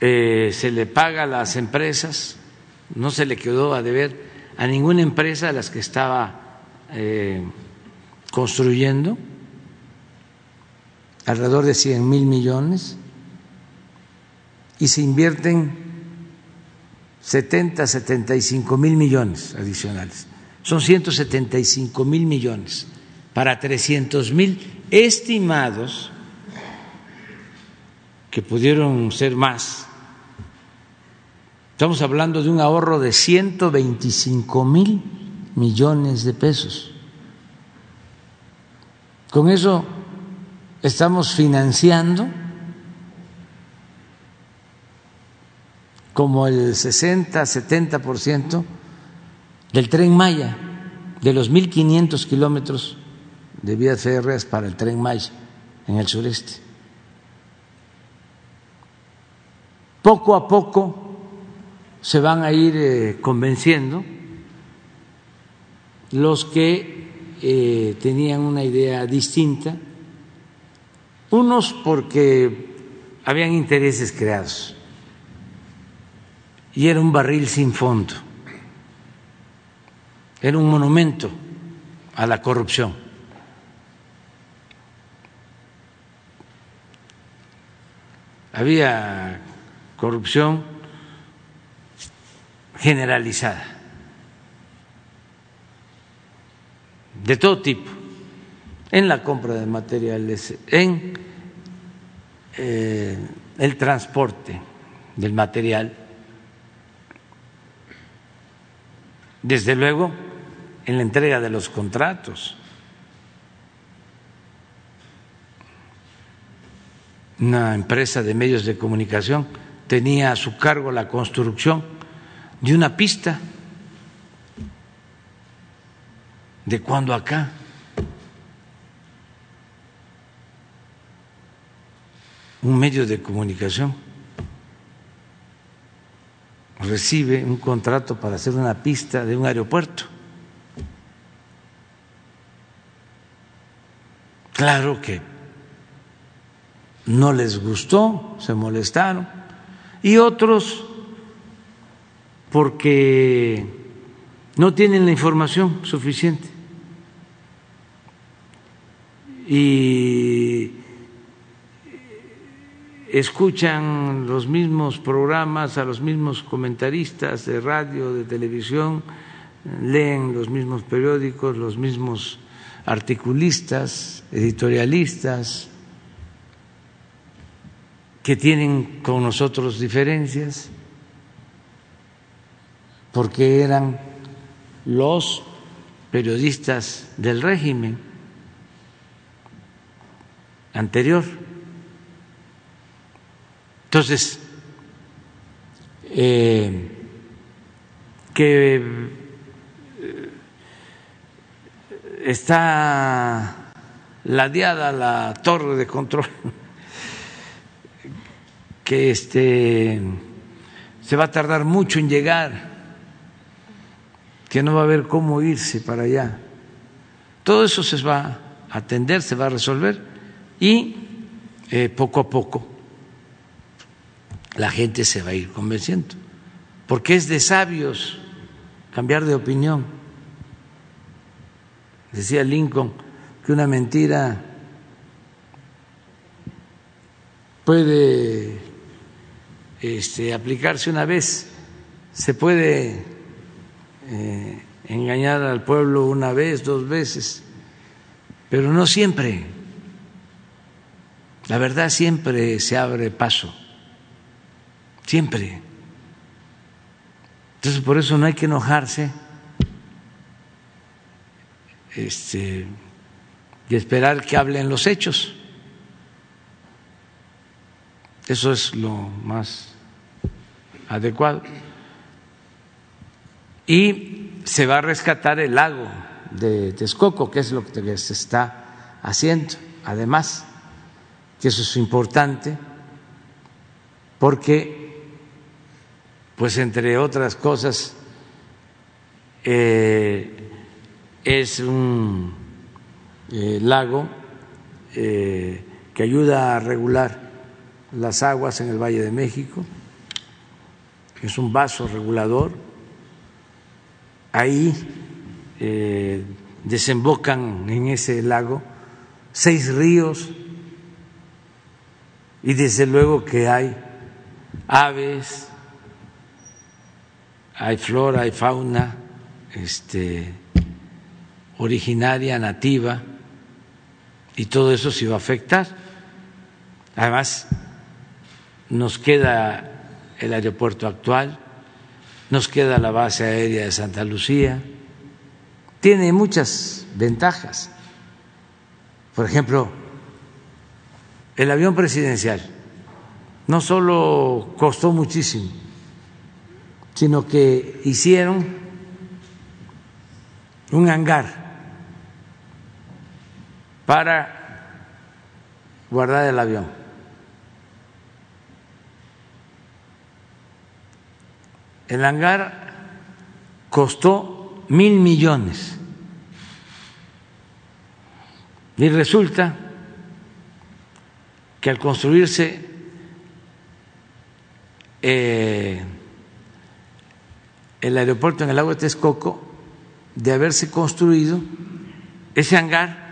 eh, se le paga a las empresas, no se le quedó a deber a ninguna empresa a las que estaba eh, construyendo, alrededor de 100 mil millones, y se invierten 70, 75 mil millones adicionales. Son 175 mil millones para 300 mil estimados, que pudieron ser más. Estamos hablando de un ahorro de 125 mil millones de pesos. Con eso estamos financiando como el 60, 70% del tren Maya, de los 1.500 kilómetros de vías férreas para el tren Maya en el sureste. Poco a poco se van a ir eh, convenciendo los que eh, tenían una idea distinta, unos porque habían intereses creados y era un barril sin fondo, era un monumento a la corrupción. Había corrupción generalizada. De todo tipo, en la compra de materiales, en eh, el transporte del material, desde luego en la entrega de los contratos. Una empresa de medios de comunicación tenía a su cargo la construcción de una pista ¿De cuándo acá? Un medio de comunicación recibe un contrato para hacer una pista de un aeropuerto. Claro que no les gustó, se molestaron, y otros porque no tienen la información suficiente. y escuchan los mismos programas a los mismos comentaristas de radio, de televisión, leen los mismos periódicos, los mismos articulistas, editorialistas, que tienen con nosotros diferencias, porque eran los periodistas del régimen anterior. Entonces, eh, que eh, está ladeada la torre de control, que este se va a tardar mucho en llegar, que no va a haber cómo irse para allá. Todo eso se va atender, se va a resolver y eh, poco a poco la gente se va a ir convenciendo, porque es de sabios cambiar de opinión. Decía Lincoln que una mentira puede este, aplicarse una vez, se puede eh, engañar al pueblo una vez, dos veces, pero no siempre. La verdad siempre se abre paso, siempre. Entonces por eso no hay que enojarse este, y esperar que hablen los hechos. Eso es lo más adecuado. Y se va a rescatar el lago de Texcoco, que es lo que se está haciendo. Además, que eso es importante, porque, pues entre otras cosas, eh, es un eh, lago eh, que ayuda a regular las aguas en el Valle de México, es un vaso regulador. Ahí eh, desembocan en ese lago seis ríos y desde luego que hay aves, hay flora, hay fauna este, originaria, nativa, y todo eso se va a afectar. Además, nos queda el aeropuerto actual, nos queda la base aérea de Santa Lucía, tiene muchas ventajas. Por ejemplo, el avión presidencial no solo costó muchísimo, sino que hicieron un hangar para guardar el avión el hangar costó mil millones. Y resulta que al construirse eh, el aeropuerto en el lago de Texcoco, de haberse construido ese hangar,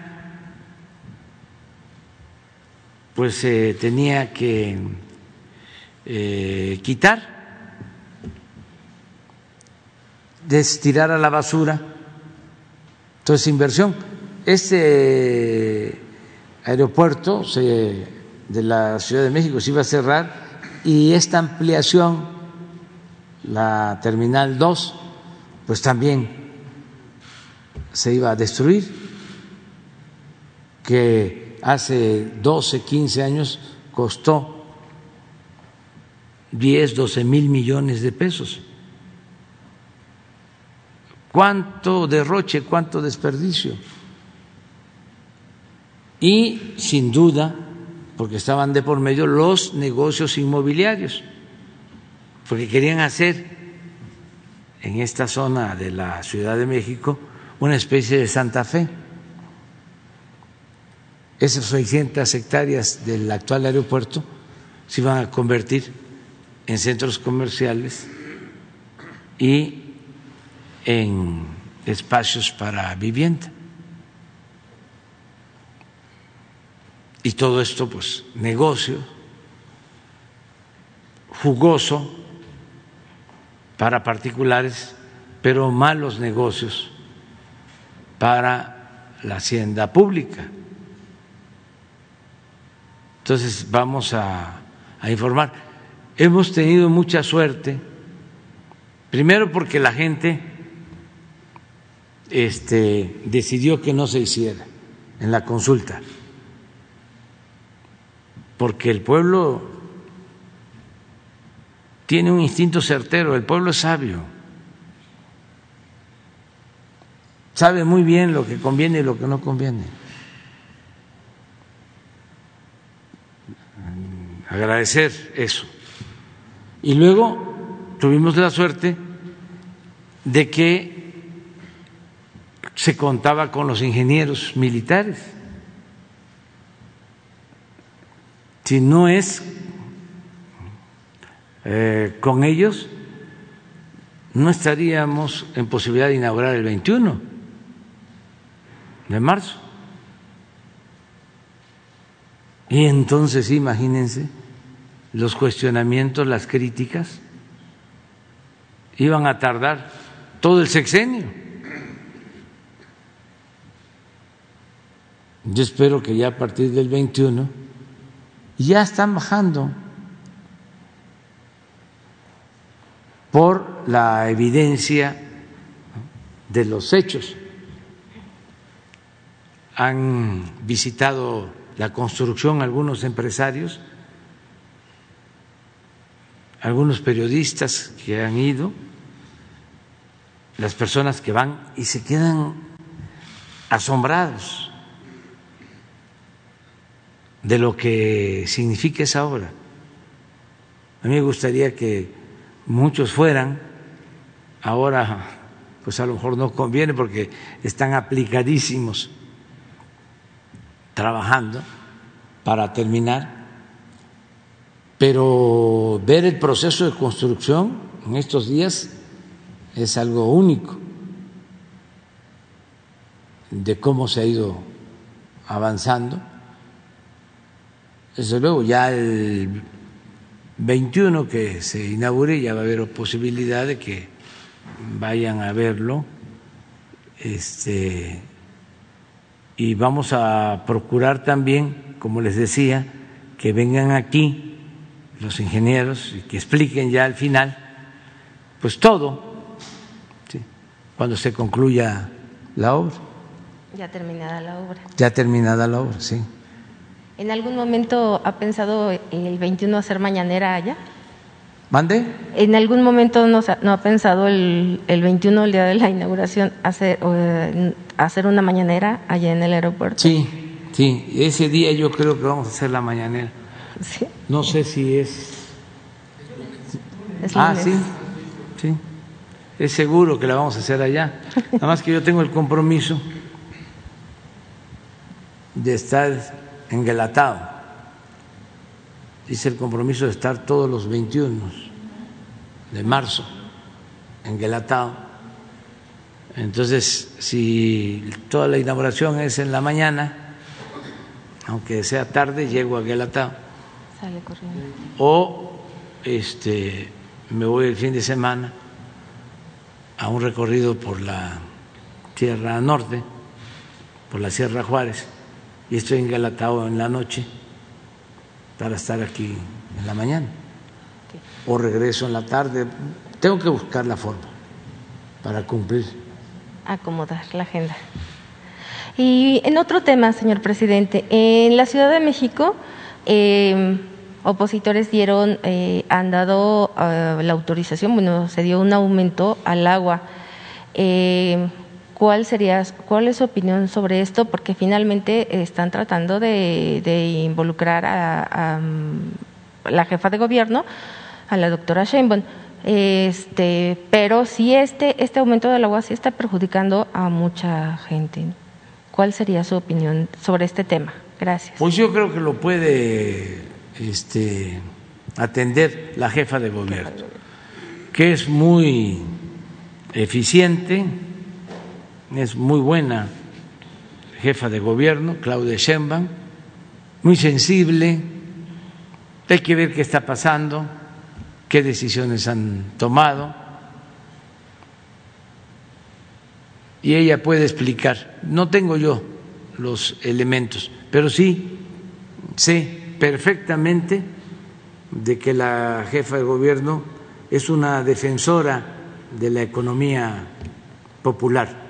pues se tenía que eh, quitar destirar a la basura. Entonces, inversión. Este aeropuerto de la Ciudad de México se iba a cerrar y esta ampliación, la Terminal 2, pues también se iba a destruir, que hace 12, 15 años costó 10, 12 mil millones de pesos cuánto derroche, cuánto desperdicio. Y sin duda, porque estaban de por medio los negocios inmobiliarios, porque querían hacer en esta zona de la Ciudad de México una especie de Santa Fe. Esas 600 hectáreas del actual aeropuerto se iban a convertir en centros comerciales y en espacios para vivienda. Y todo esto, pues, negocio jugoso para particulares, pero malos negocios para la hacienda pública. Entonces vamos a, informar. Hemos tenido mucha suerte, primero porque la gente este, decidió que no se hiciera en la consulta, porque el pueblo tiene un instinto certero, el pueblo es sabio, sabe muy bien lo que conviene y lo que no conviene. Agradecer eso. Y luego tuvimos la suerte de que se contaba con los ingenieros militares. Si no es eh, con ellos, no estaríamos en posibilidad de inaugurar el 21 de marzo. Y entonces imagínense los cuestionamientos, las críticas, iban a tardar todo el sexenio. Yo espero que ya a partir del 21 ya están bajando por la evidencia de los hechos. Han visitado la construcción algunos empresarios, algunos periodistas que han ido, las personas que van y se quedan asombrados de lo que significa esa obra. A mí me gustaría que muchos fueran, ahora pues a lo mejor no conviene porque están aplicadísimos trabajando para terminar, pero ver el proceso de construcción en estos días es algo único de cómo se ha ido avanzando. Desde luego, ya el 21 que se inaugure ya va a haber posibilidad de que vayan a verlo. Este, y vamos a procurar también, como les decía, que vengan aquí los ingenieros y que expliquen ya al final, pues todo, cuando se concluya la obra. Ya terminada la obra. Ya terminada la obra, sí. ¿En algún momento ha pensado el 21 hacer mañanera allá? ¿Mande? ¿En algún momento no, no ha pensado el, el, 21, el día de la inauguración, hacer, hacer una mañanera allá en el aeropuerto? Sí, sí, ese día yo creo que vamos a hacer la mañanera. ¿Sí? No sé si es... es ah, sí, sí. Es seguro que la vamos a hacer allá. Nada más que yo tengo el compromiso de estar enguelatado dice el compromiso de estar todos los 21 de marzo en Guelatao. Entonces, si toda la inauguración es en la mañana, aunque sea tarde, llego a Guelatao. Sale corriendo. O este, me voy el fin de semana a un recorrido por la Tierra Norte, por la Sierra Juárez, y estoy en Guelatao en la noche para estar aquí en la mañana. O regreso en la tarde. Tengo que buscar la forma para cumplir. Acomodar la agenda. Y en otro tema, señor presidente, en la Ciudad de México, eh, opositores dieron, eh, han dado uh, la autorización, bueno, se dio un aumento al agua. ¿Cuál sería, cuál es su opinión sobre esto? Porque finalmente están tratando de, involucrar a, a, la jefa de gobierno, a la doctora Sheinbaum. Este, pero sí este, este aumento del agua sí está perjudicando a mucha gente. ¿Cuál sería su opinión sobre este tema? Gracias. Pues yo creo que lo puede este, atender la jefa de gobierno, que es muy eficiente es muy buena jefa de gobierno, Claudia Sheinbaum, muy sensible, hay que ver qué está pasando, qué decisiones han tomado, y ella puede explicar. No tengo yo los elementos, pero sí sé perfectamente de que la jefa de gobierno es una defensora de la economía popular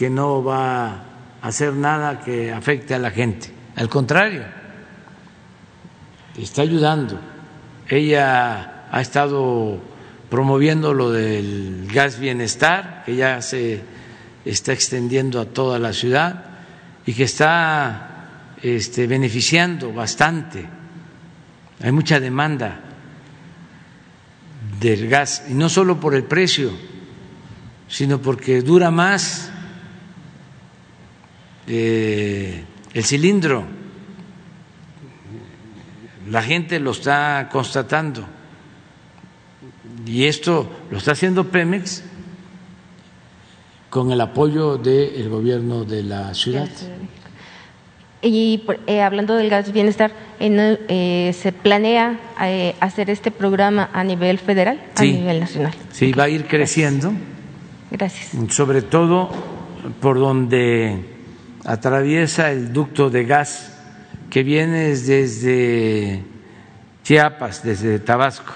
que no va a hacer nada que afecte a la gente. Al contrario, está ayudando. Ella ha estado promoviendo lo del gas bienestar, que ya se está extendiendo a toda la ciudad y que está este, beneficiando bastante. Hay mucha demanda del gas, y no solo por el precio, sino porque dura más eh, el cilindro la gente lo está constatando. Y esto lo está haciendo Pemex con el apoyo del gobierno de la ciudad. Y eh, hablando del gas bienestar, eh, ¿se planea eh, hacer este programa a nivel federal, a nivel nacional? Sí, va a ir creciendo. Gracias. Sobre todo por donde atraviesa el ducto de gas que viene desde Chiapas, desde Tabasco,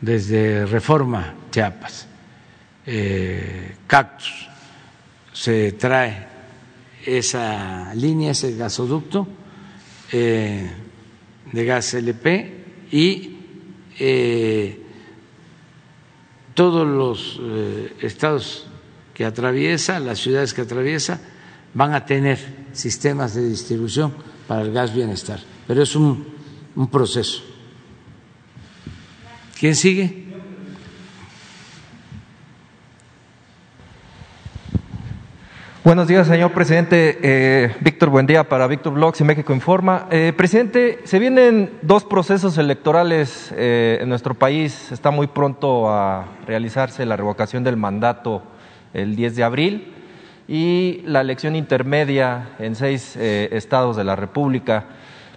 desde Reforma Chiapas, eh, Cactus, se trae esa línea, ese gasoducto eh, de gas LP y eh, todos los estados que atraviesa, las ciudades que atraviesa, van a tener sistemas de distribución para el gas bienestar, pero es un, un proceso. ¿Quién sigue? Buenos días, señor presidente. Eh, Víctor, buen día para Víctor Blogs y México Informa. Eh, presidente, se vienen dos procesos electorales eh, en nuestro país. Está muy pronto a realizarse la revocación del mandato el 10 de abril y la elección intermedia en seis eh, estados de la República.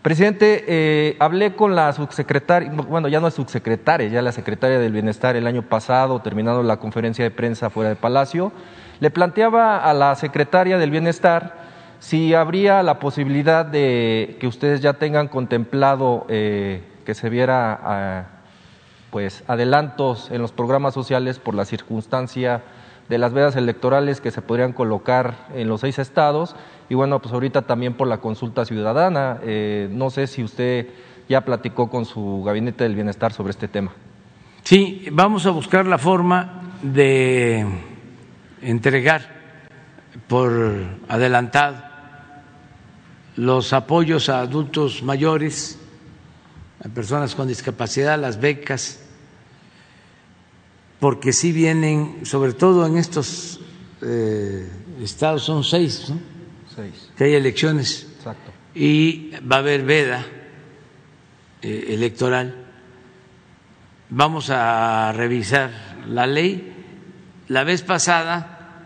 Presidente, eh, hablé con la subsecretaria, bueno, ya no es subsecretaria, ya la secretaria del Bienestar el año pasado, terminando la conferencia de prensa fuera del Palacio. Le planteaba a la secretaria del Bienestar si habría la posibilidad de que ustedes ya tengan contemplado eh, que se viera ah, pues adelantos en los programas sociales por la circunstancia de las vedas electorales que se podrían colocar en los seis estados y bueno, pues ahorita también por la consulta ciudadana. Eh, no sé si usted ya platicó con su gabinete del bienestar sobre este tema. Sí, vamos a buscar la forma de entregar por adelantado los apoyos a adultos mayores, a personas con discapacidad, las becas, porque sí vienen, sobre todo en estos eh, estados, son seis, ¿no? Seis. que hay elecciones Exacto. y va a haber veda eh, electoral. Vamos a revisar la ley. La vez pasada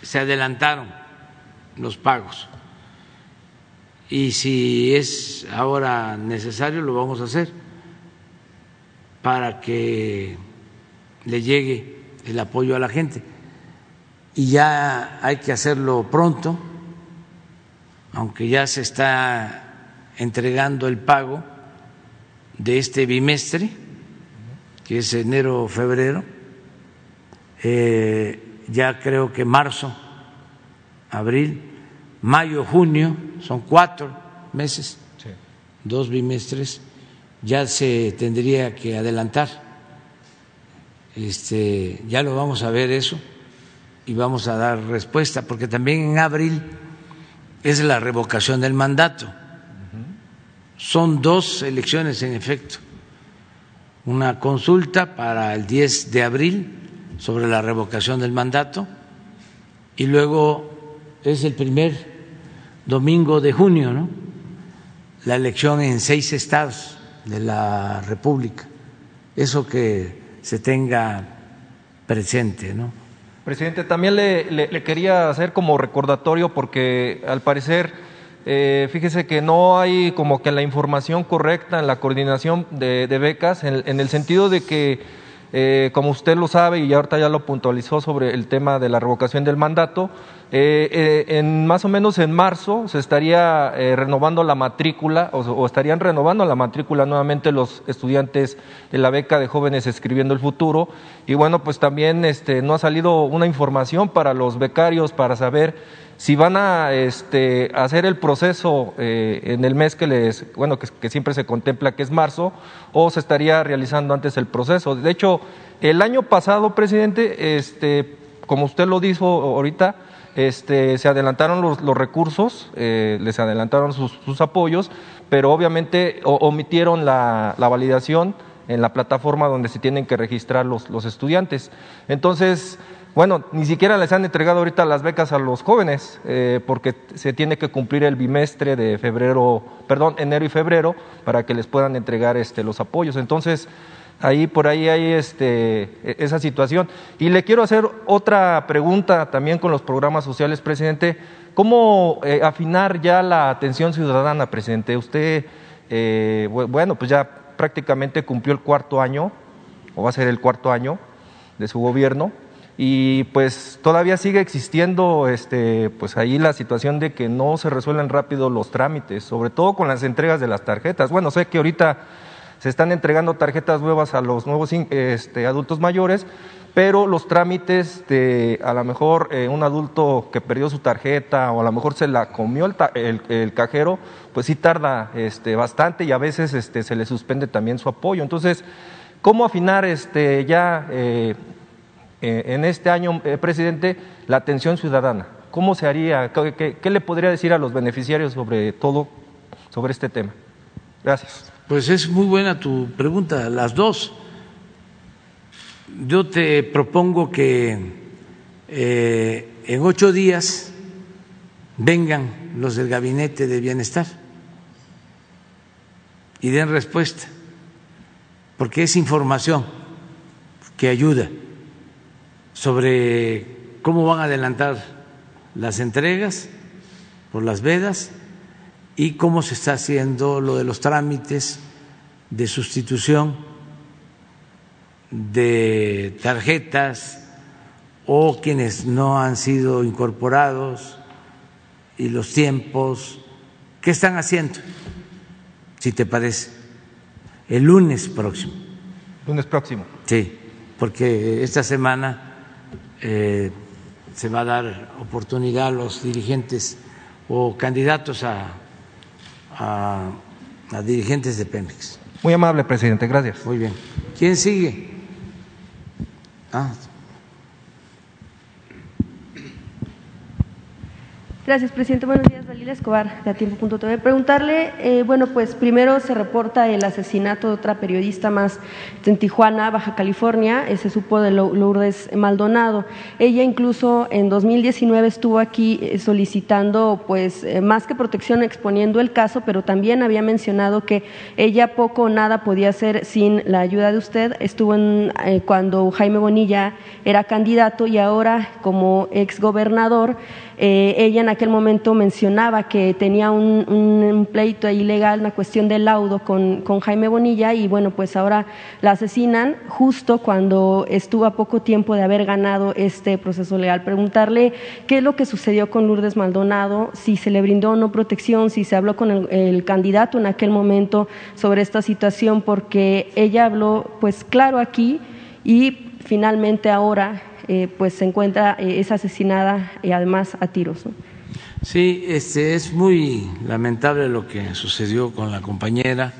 se adelantaron los pagos y si es ahora necesario lo vamos a hacer para que le llegue el apoyo a la gente. Y ya hay que hacerlo pronto, aunque ya se está entregando el pago de este bimestre, que es enero-febrero, eh, ya creo que marzo, abril, mayo, junio, son cuatro meses, dos bimestres, ya se tendría que adelantar este, ya lo vamos a ver eso y vamos a dar respuesta, porque también en abril es la revocación del mandato. Son dos elecciones en efecto. Una consulta para el 10 de abril sobre la revocación del mandato y luego es el primer domingo de junio, ¿no? La elección en seis estados de la República. Eso que se tenga presente, ¿no? Presidente, también le, quería hacer como recordatorio porque al parecer, eh, fíjese que no hay como que la información correcta en la coordinación de, becas, en, el sentido de que, eh, como usted lo sabe y ahorita ya lo puntualizó sobre el tema de la revocación del mandato, eh, eh, en más o menos en marzo se estaría renovando la matrícula o, estarían renovando la matrícula nuevamente los estudiantes de la beca de jóvenes escribiendo el futuro. Y bueno pues también este, no ha salido una información para los becarios para saber si van a este, hacer el proceso en el mes que les bueno que, siempre se contempla que es marzo o se estaría realizando antes el proceso de hecho el año pasado presidente este como usted lo dijo ahorita este, se adelantaron los, recursos, eh, les adelantaron sus, apoyos, pero obviamente omitieron la, validación en la plataforma donde se tienen que registrar los, estudiantes. Entonces, bueno, ni siquiera les han entregado ahorita las becas a los jóvenes, eh, porque se tiene que cumplir el bimestre de febrero, perdón, enero y febrero, para que les puedan entregar este, los apoyos. Entonces, ahí por ahí hay este, e, esa situación. Y le quiero hacer otra pregunta también con los programas sociales, presidente. ¿Cómo eh, afinar ya la atención ciudadana, presidente? Usted, eh, bueno, pues ya prácticamente cumplió el cuarto año, o va a ser el cuarto año de su gobierno y pues todavía sigue existiendo este, pues ahí la situación de que no se resuelven rápido los trámites, sobre todo con las entregas de las tarjetas. Bueno, sé que ahorita se están entregando tarjetas nuevas a los nuevos este, adultos mayores, pero los trámites de a lo mejor eh, un adulto que perdió su tarjeta o a lo mejor se la comió el, cajero, pues sí tarda este, bastante y a veces este, se le suspende también su apoyo. Entonces, ¿cómo afinar este, ya eh, eh, en este año, eh, presidente, la atención ciudadana. ¿Cómo se haría? ¿Qué, le podría decir a los beneficiarios sobre todo, sobre este tema? Gracias. Pues es muy buena tu pregunta, las dos. Yo te propongo que eh, en ocho días vengan los del Gabinete de Bienestar y den respuesta, porque es información que ayuda sobre cómo van a adelantar las entregas por las vedas y cómo se está haciendo lo de los trámites de sustitución de tarjetas o quienes no han sido incorporados y los tiempos. ¿Qué están haciendo? Si te parece, el lunes próximo. Lunes próximo. Sí, porque esta semana eh, se va a dar oportunidad a los dirigentes o candidatos a, a, dirigentes de Pemex. Muy amable, presidente, gracias. Muy bien. ¿Quién sigue? Ah, Gracias, presidente. Buenos días, Dalila Escobar, de Atiempo.tv. Preguntarle, eh, bueno, pues primero se reporta el asesinato de otra periodista más en Tijuana, Baja California, se supo de Lourdes Maldonado. Ella incluso en 2019 estuvo aquí eh, solicitando, pues, eh, más que protección, exponiendo el caso, pero también había mencionado que ella poco o nada podía hacer sin la ayuda de usted. Estuvo en, cuando Jaime Bonilla era candidato y ahora como exgobernador eh, ella en aquel momento mencionaba que tenía un, pleito ilegal, una cuestión de laudo con, Jaime Bonilla y bueno, pues ahora la asesinan justo cuando estuvo a poco tiempo de haber ganado este proceso legal. Preguntarle qué es lo que sucedió con Lourdes Maldonado, si se le brindó o no protección, si se habló con el candidato en aquel momento sobre esta situación, porque ella habló pues claro aquí y finalmente ahora eh, pues se encuentra, eh, es asesinada y además a tiros. Sí, este, es muy lamentable lo que sucedió con la compañera.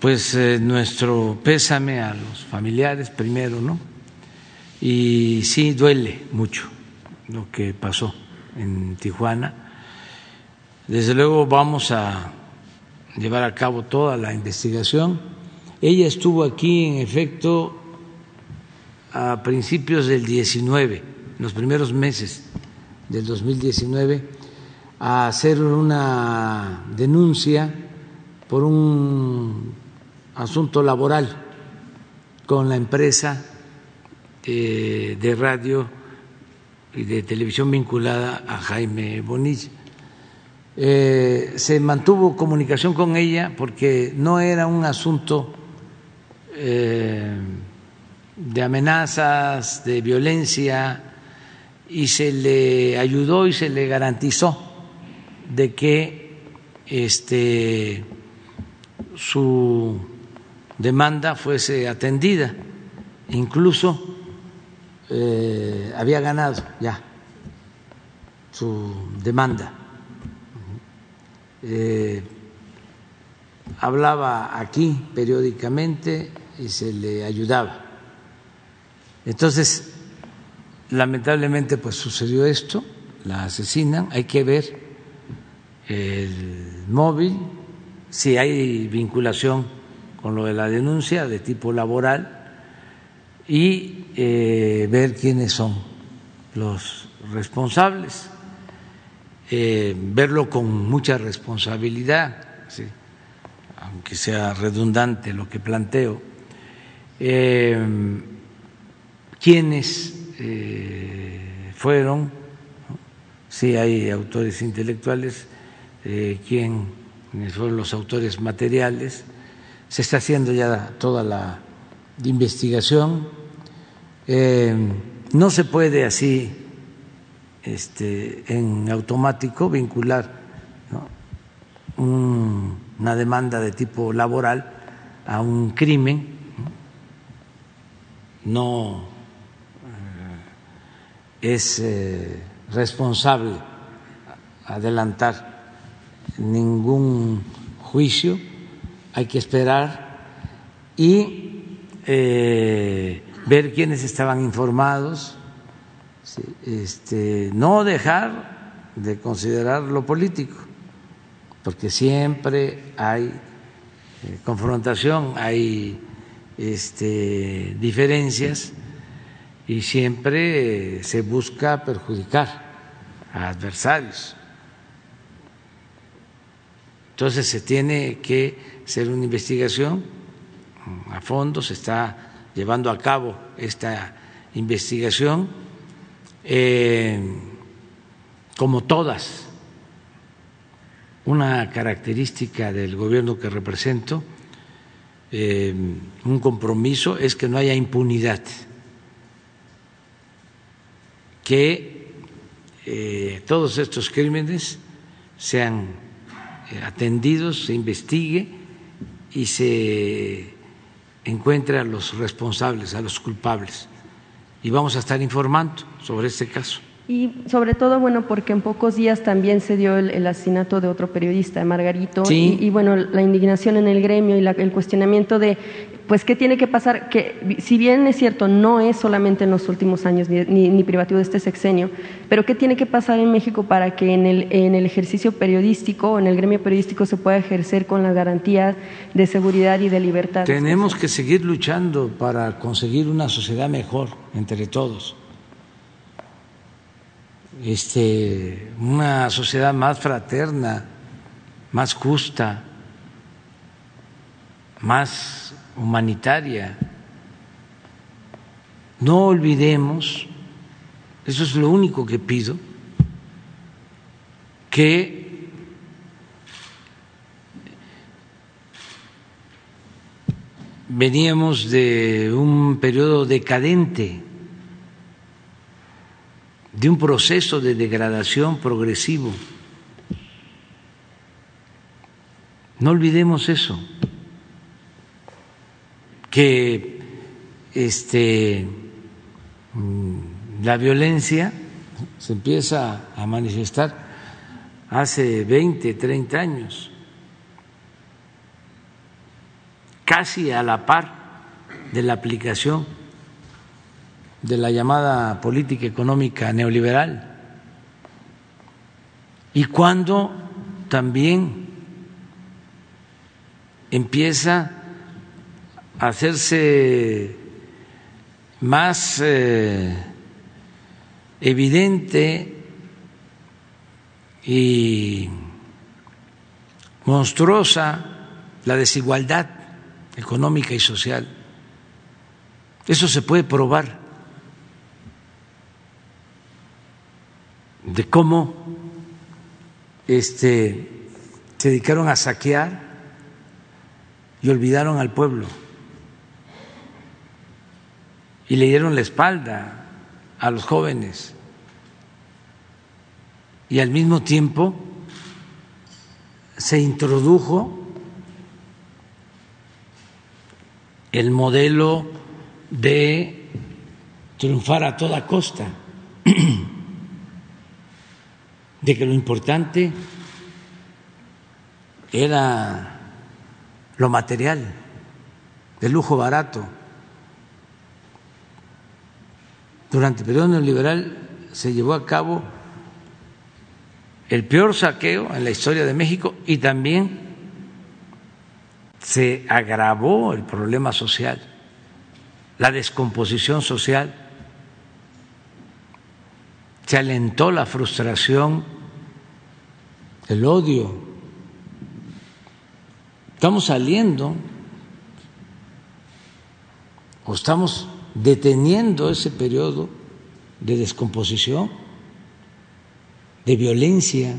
Pues eh, nuestro pésame a los familiares primero, ¿no? Y sí duele mucho lo que pasó en Tijuana. Desde luego vamos a llevar a cabo toda la investigación. Ella estuvo aquí, en efecto, a principios del 19, los primeros meses del 2019, a hacer una denuncia por un asunto laboral con la empresa eh, de radio y de televisión vinculada a Jaime Bonilla. Eh, se mantuvo comunicación con ella porque no era un asunto eh, de amenazas, de violencia, y se le ayudó y se le garantizó de que este, su demanda fuese atendida. Incluso eh, había ganado ya su demanda. Eh, hablaba aquí periódicamente y se le ayudaba. Entonces, lamentablemente, pues sucedió esto, la asesinan, hay que ver el móvil, si hay vinculación con lo de la denuncia de tipo laboral y eh, ver quiénes son los responsables, eh, verlo con mucha responsabilidad, aunque sea redundante lo que planteo, eh, quiénes fueron, si hay autores intelectuales, quiénes fueron los autores materiales, se está haciendo ya toda la investigación. Eh, no se puede así este, en automático vincular una demanda de tipo laboral a un crimen. No eh, es eh, responsable adelantar ningún juicio hay que esperar y eh, ver quiénes estaban informados, este, no dejar de considerar lo político, porque siempre hay eh, confrontación, hay este, diferencias y siempre se busca perjudicar a adversarios. Entonces se tiene que hacer una investigación a fondo, se está llevando a cabo esta investigación, eh, como todas. Una característica del gobierno que represento, eh, un compromiso, es que no haya impunidad, que eh, todos estos crímenes sean atendidos, se investigue y se encuentre a los responsables, a los culpables. Y vamos a estar informando sobre este caso. Y sobre todo, bueno, porque en pocos días también se dio el, asesinato de otro periodista, Margarito, y, bueno, la indignación en el gremio y el cuestionamiento de, pues, ¿qué tiene que pasar? Que si bien es cierto, no es solamente en los últimos años ni, privativo de este sexenio, pero ¿qué tiene que pasar en México para que en el, en el ejercicio periodístico, en el gremio periodístico se pueda ejercer con las garantías de seguridad y de libertad? Tenemos que seguir luchando para conseguir una sociedad mejor entre todos este, una sociedad más fraterna, más justa, más humanitaria. No olvidemos, eso es lo único que pido, que veníamos de un periodo decadente de un proceso de degradación progresivo. No olvidemos eso, que este, mm, la violencia se empieza a manifestar hace 20, 30 años, casi a la par de la aplicación de la llamada política económica neoliberal. Y cuando también empieza hacerse más eh, evidente y monstruosa la desigualdad económica y social. Eso se puede probar de cómo este, se dedicaron a saquear y olvidaron al pueblo y le dieron la espalda a los jóvenes y al mismo tiempo se introdujo el modelo de triunfar a toda costa de que lo importante era lo material, el lujo barato. Durante el periodo neoliberal se llevó a cabo el peor saqueo en la historia de México y también se agravó el problema social. la descomposición social, se alentó la frustración, el odio. Estamos saliendo o estamos deteniendo ese periodo de descomposición, de violencia,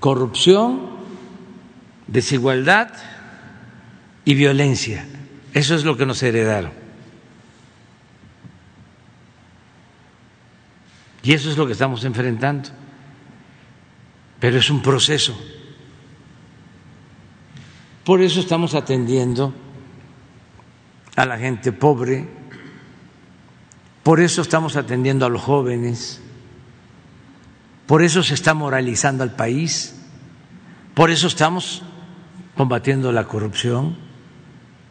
corrupción, desigualdad y violencia. Eso es lo que nos heredaron. Y eso es lo que estamos enfrentando. Pero es un proceso. Por eso estamos atendiendo a la gente pobre, por eso estamos atendiendo a los jóvenes, por eso se está moralizando al país, por eso estamos combatiendo la corrupción,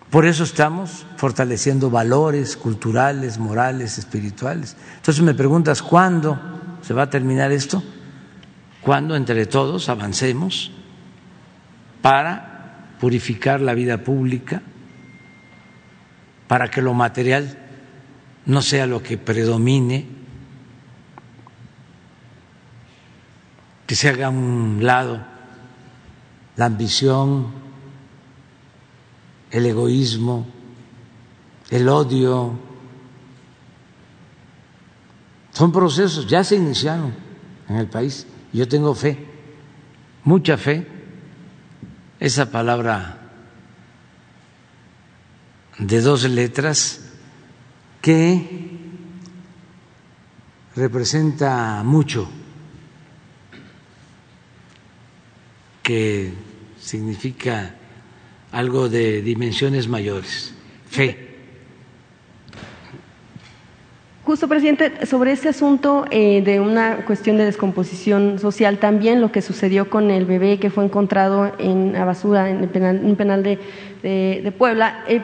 por eso estamos fortaleciendo valores culturales, morales, espirituales. Entonces me preguntas, ¿cuándo se va a terminar esto? ¿Cuándo entre todos avancemos para purificar la vida pública? Para que lo material no sea lo que predomine, que se haga a un lado la ambición, el egoísmo, el odio. Son procesos, ya se iniciaron en el país. Yo tengo fe, mucha fe. Esa palabra de dos letras que representa mucho, que significa algo de dimensiones mayores, fe. Justo, presidente, sobre ese asunto eh, de una cuestión de descomposición social, también lo que sucedió con el bebé que fue encontrado en la basura en un penal de, de, Puebla. Eh,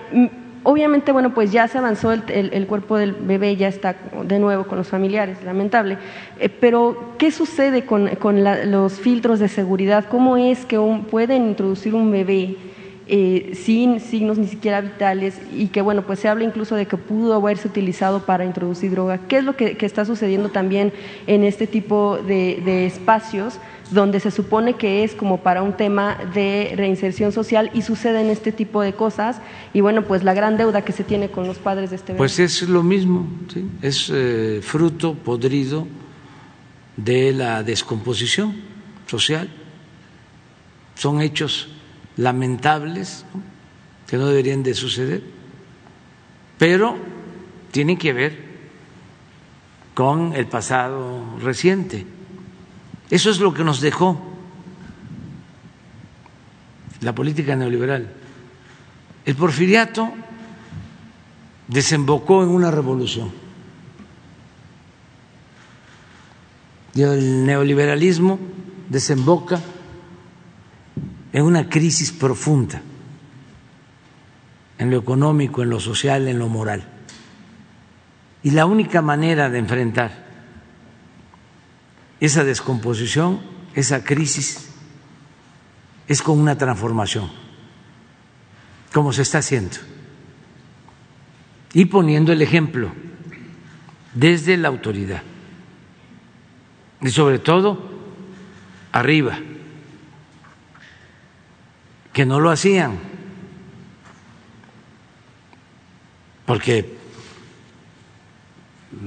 Obviamente, bueno, pues ya se avanzó el, cuerpo del bebé, ya está de nuevo con los familiares, lamentable. Eh, pero, ¿qué sucede con, los filtros de seguridad? ¿Cómo es que pueden introducir un bebé eh, sin signos ni siquiera vitales y que, bueno, pues se habla incluso de que pudo haberse utilizado para introducir droga? ¿Qué es lo que, está sucediendo también en este tipo de espacios? Donde se supone que es como para un tema de reinserción social y suceden este tipo de cosas y bueno, pues la gran deuda que se tiene con los padres de este. Pues es lo mismo, ¿sí? es eh, fruto podrido de la descomposición social. Son hechos lamentables que no deberían de suceder, pero tienen que ver con el pasado reciente. Eso es lo que nos dejó la política neoliberal. El porfiriato desembocó en una revolución. Y el neoliberalismo desemboca en una crisis profunda en lo económico, en lo social, en lo moral. Y la única manera de enfrentar esa descomposición, esa crisis, es con una transformación, como se está haciendo, y poniendo el ejemplo desde la autoridad, y sobre todo arriba, que no lo hacían, porque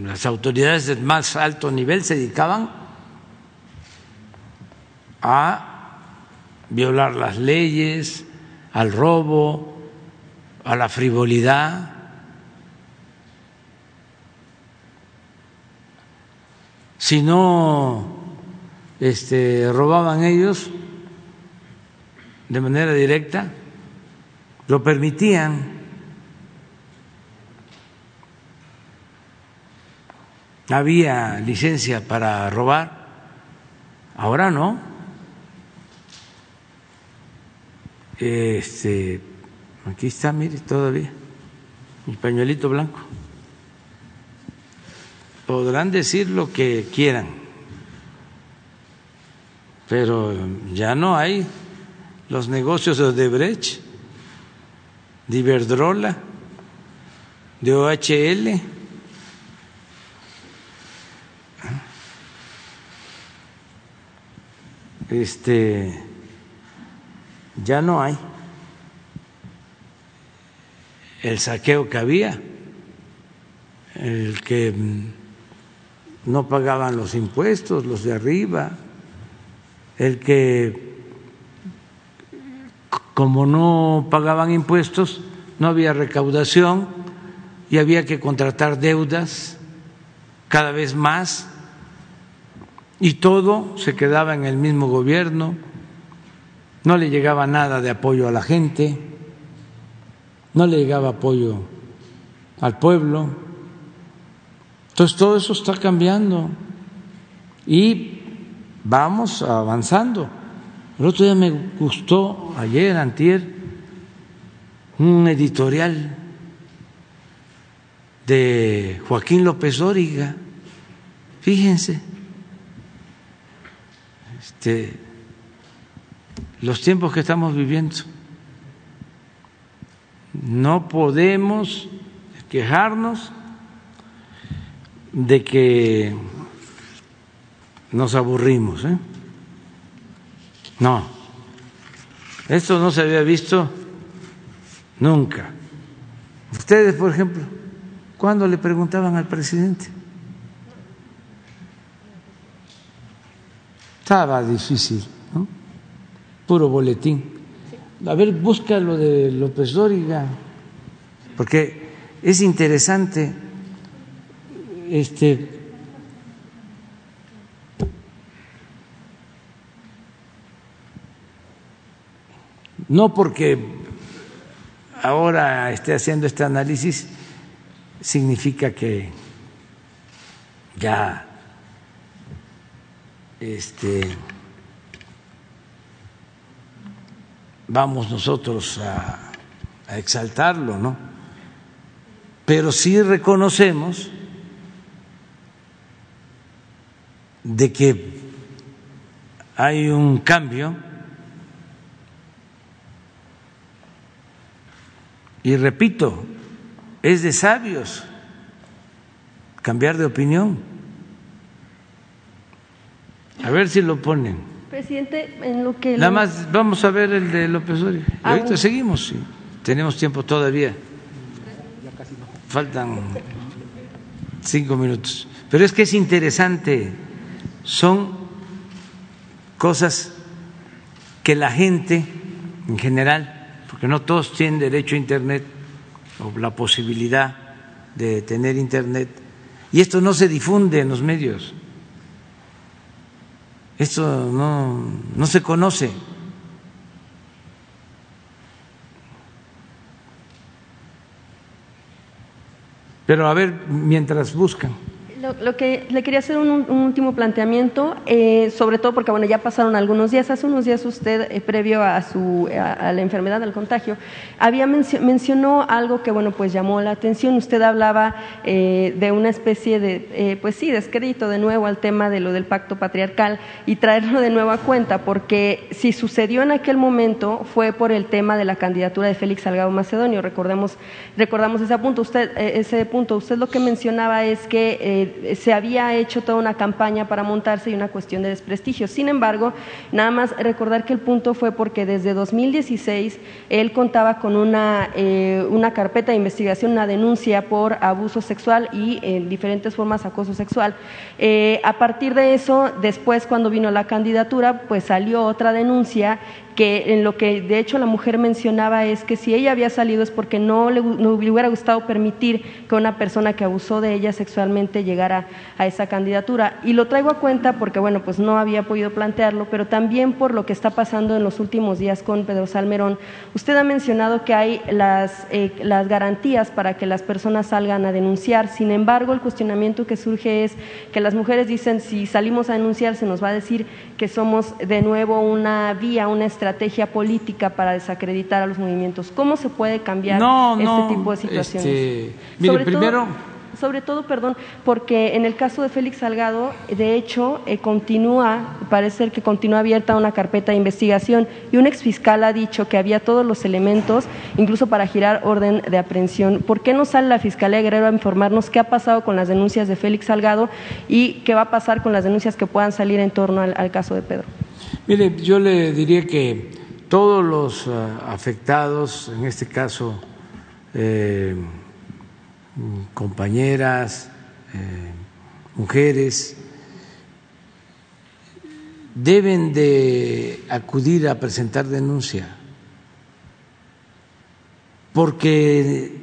las autoridades de más alto nivel se dedicaban a violar las leyes, al robo, a la frivolidad. Si no este, robaban ellos de manera directa, lo permitían. Había licencia para robar, ahora no. Este, aquí está, mire, todavía, mi pañuelito blanco. Podrán decir lo que quieran, pero ya no hay los negocios de Odebrecht. de Iberdrola, de OHL. Este ya no hay. El saqueo que había, el que no pagaban los impuestos, los de arriba, el que como no pagaban impuestos, no había recaudación y había que contratar deudas cada vez más y todo se quedaba en el mismo gobierno, no le llegaba nada de apoyo a la gente, no le llegaba apoyo al pueblo. Entonces todo eso está cambiando y vamos avanzando. El otro día me gustó, ayer, antier, un editorial de Joaquín López Óriga. Fíjense, este, los tiempos que estamos viviendo. No podemos quejarnos de que nos aburrimos. ¿eh? No, esto no se había visto nunca. Ustedes, por ejemplo, ¿cuándo le preguntaban al presidente? Estaba difícil, ¿no? Puro boletín. A ver, busca lo de López Dóriga, porque es interesante este no porque ahora esté haciendo este análisis significa que ya este vamos nosotros a, exaltarlo, ¿no? Pero sí reconocemos de que hay un cambio y repito, es de sabios cambiar de opinión. A ver si lo ponen. Presidente, en lo que... Nada más vamos a ver el de López Obrador. Ah, Ahorita bueno. seguimos, sí. tenemos tiempo todavía. Faltan cinco minutos. Pero es que es interesante, son cosas que la gente en general, porque no todos tienen derecho a Internet o la posibilidad de tener Internet, y esto no se difunde en los medios, esto no, no se conoce. Pero a ver, mientras buscan. Lo, que le quería hacer un, último planteamiento, eh, sobre todo porque bueno ya pasaron algunos días. Hace unos días usted, eh, previo a su a, la enfermedad del contagio, había mencio- mencionó algo que bueno pues llamó la atención. Usted hablaba eh, de una especie de eh, pues sí descrédito de nuevo al tema de lo del pacto patriarcal y traerlo de nuevo a cuenta, porque si sucedió en aquel momento fue por el tema de la candidatura de Félix Salgado Macedonio. Recordemos recordamos ese punto. Usted eh, ese punto. Usted lo que mencionaba es que eh, se había hecho toda una campaña para montarse y una cuestión de desprestigio. Sin embargo, nada más recordar que el punto fue porque desde 2016 él contaba con una, eh, una carpeta de investigación, una denuncia por abuso sexual y en diferentes formas acoso sexual. Eh, a partir de eso, después cuando vino la candidatura, pues salió otra denuncia que en lo que de hecho la mujer mencionaba es que si ella había salido es porque no le hubiera gustado permitir que una persona que abusó de ella sexualmente llegara a esa candidatura. Y lo traigo a cuenta porque, bueno, pues no había podido plantearlo, pero también por lo que está pasando en los últimos días con Pedro Salmerón. Usted ha mencionado que hay las, eh, las garantías para que las personas salgan a denunciar. Sin embargo, el cuestionamiento que surge es que las mujeres dicen, si salimos a denunciar, se nos va a decir que somos de nuevo una vía, una estrategia política para desacreditar a los movimientos. ¿Cómo se puede cambiar No, este no, tipo de situaciones? este, mire, Sobre todo- primero- sobre todo, perdón, porque en el caso de Félix Salgado, de hecho, eh, continúa, parece que continúa abierta una carpeta de investigación y un exfiscal ha dicho que había todos los elementos, incluso para girar orden de aprehensión. ¿Por qué no sale la Fiscalía Guerrero a informarnos qué ha pasado con las denuncias de Félix Salgado y qué va a pasar con las denuncias que puedan salir en torno al, caso de Pedro? Mire, yo le diría que todos los eh, afectados, en este caso, eh, compañeras, eh, mujeres, deben de acudir a presentar denuncia, porque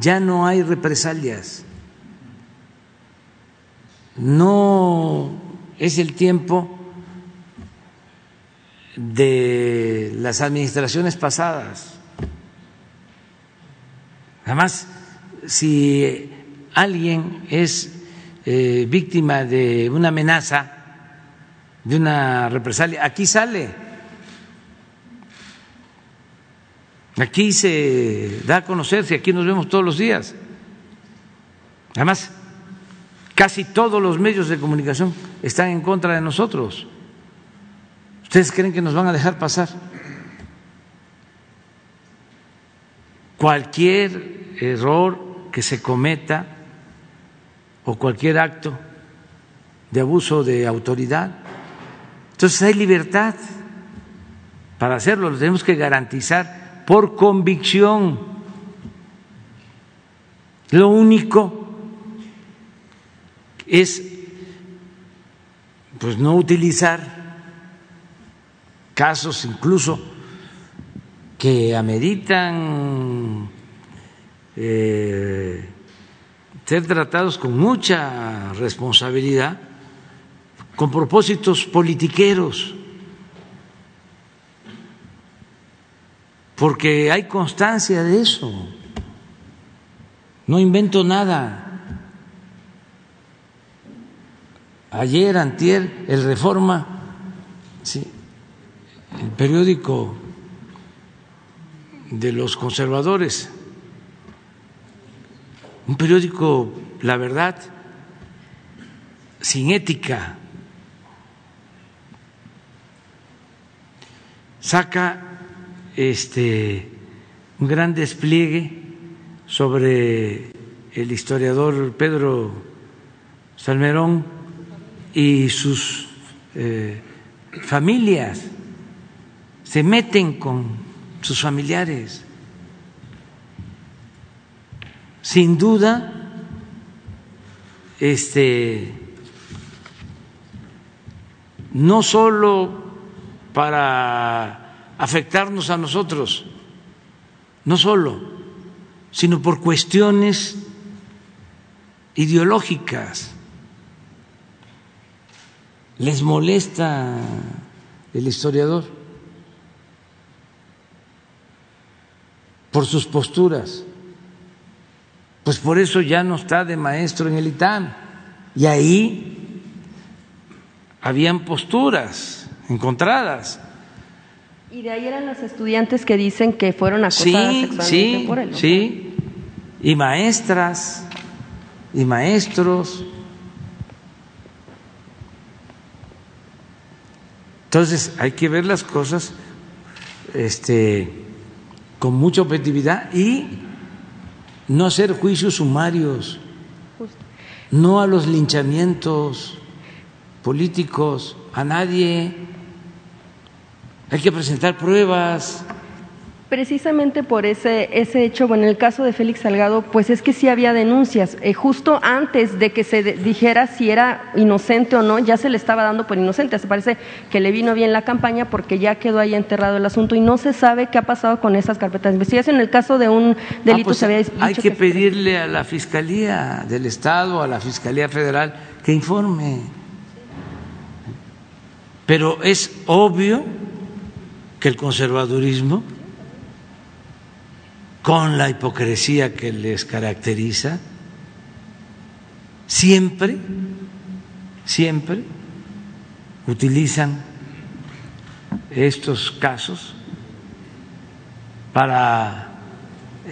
ya no hay represalias, no es el tiempo de las administraciones pasadas. Además, si alguien es eh, víctima de una amenaza, de una represalia, aquí sale. Aquí se da a conocer, si aquí nos vemos todos los días. Además, casi todos los medios de comunicación están en contra de nosotros. ¿Ustedes creen que nos van a dejar pasar? Cualquier error que se cometa o cualquier acto de abuso de autoridad. Entonces hay libertad para hacerlo, lo tenemos que garantizar por convicción. Lo único es pues no utilizar casos incluso que ameritan eh, ser tratados con mucha responsabilidad, con propósitos politiqueros, porque hay constancia de eso. No invento nada. Ayer, antier, el Reforma, sí, el periódico de los conservadores, un periódico, la verdad, sin ética, saca este un gran despliegue sobre el historiador Pedro Salmerón y sus eh, familias, se meten con sus familiares sin duda, este, no solo para afectarnos a nosotros, no solo, sino por cuestiones ideológicas. Les molesta el historiador por sus posturas. Pues por eso ya no está de maestro en el ITAM. Y ahí habían posturas encontradas. Y de ahí eran los estudiantes que dicen que fueron acosadas sí, sí, por él. Sí, y maestras y maestros. Entonces hay que ver las cosas este, con mucha objetividad y no hacer juicios sumarios, no a los linchamientos políticos, a nadie. Hay que presentar pruebas precisamente por ese, ese hecho, bueno, en el caso de Félix Salgado, pues es que sí había denuncias. Eh, justo antes de que se dijera si era inocente o no, ya se le estaba dando por inocente. Se parece que le vino bien la campaña porque ya quedó ahí enterrado el asunto y no se sabe qué ha pasado con esas carpetas de investigación. En el caso de un delito ah, pues se había dicho Hay que, pedirle a la Fiscalía del Estado, a la Fiscalía Federal, que informe. Pero es obvio que el conservadurismo con la hipocresía que les caracteriza, siempre, siempre utilizan estos casos para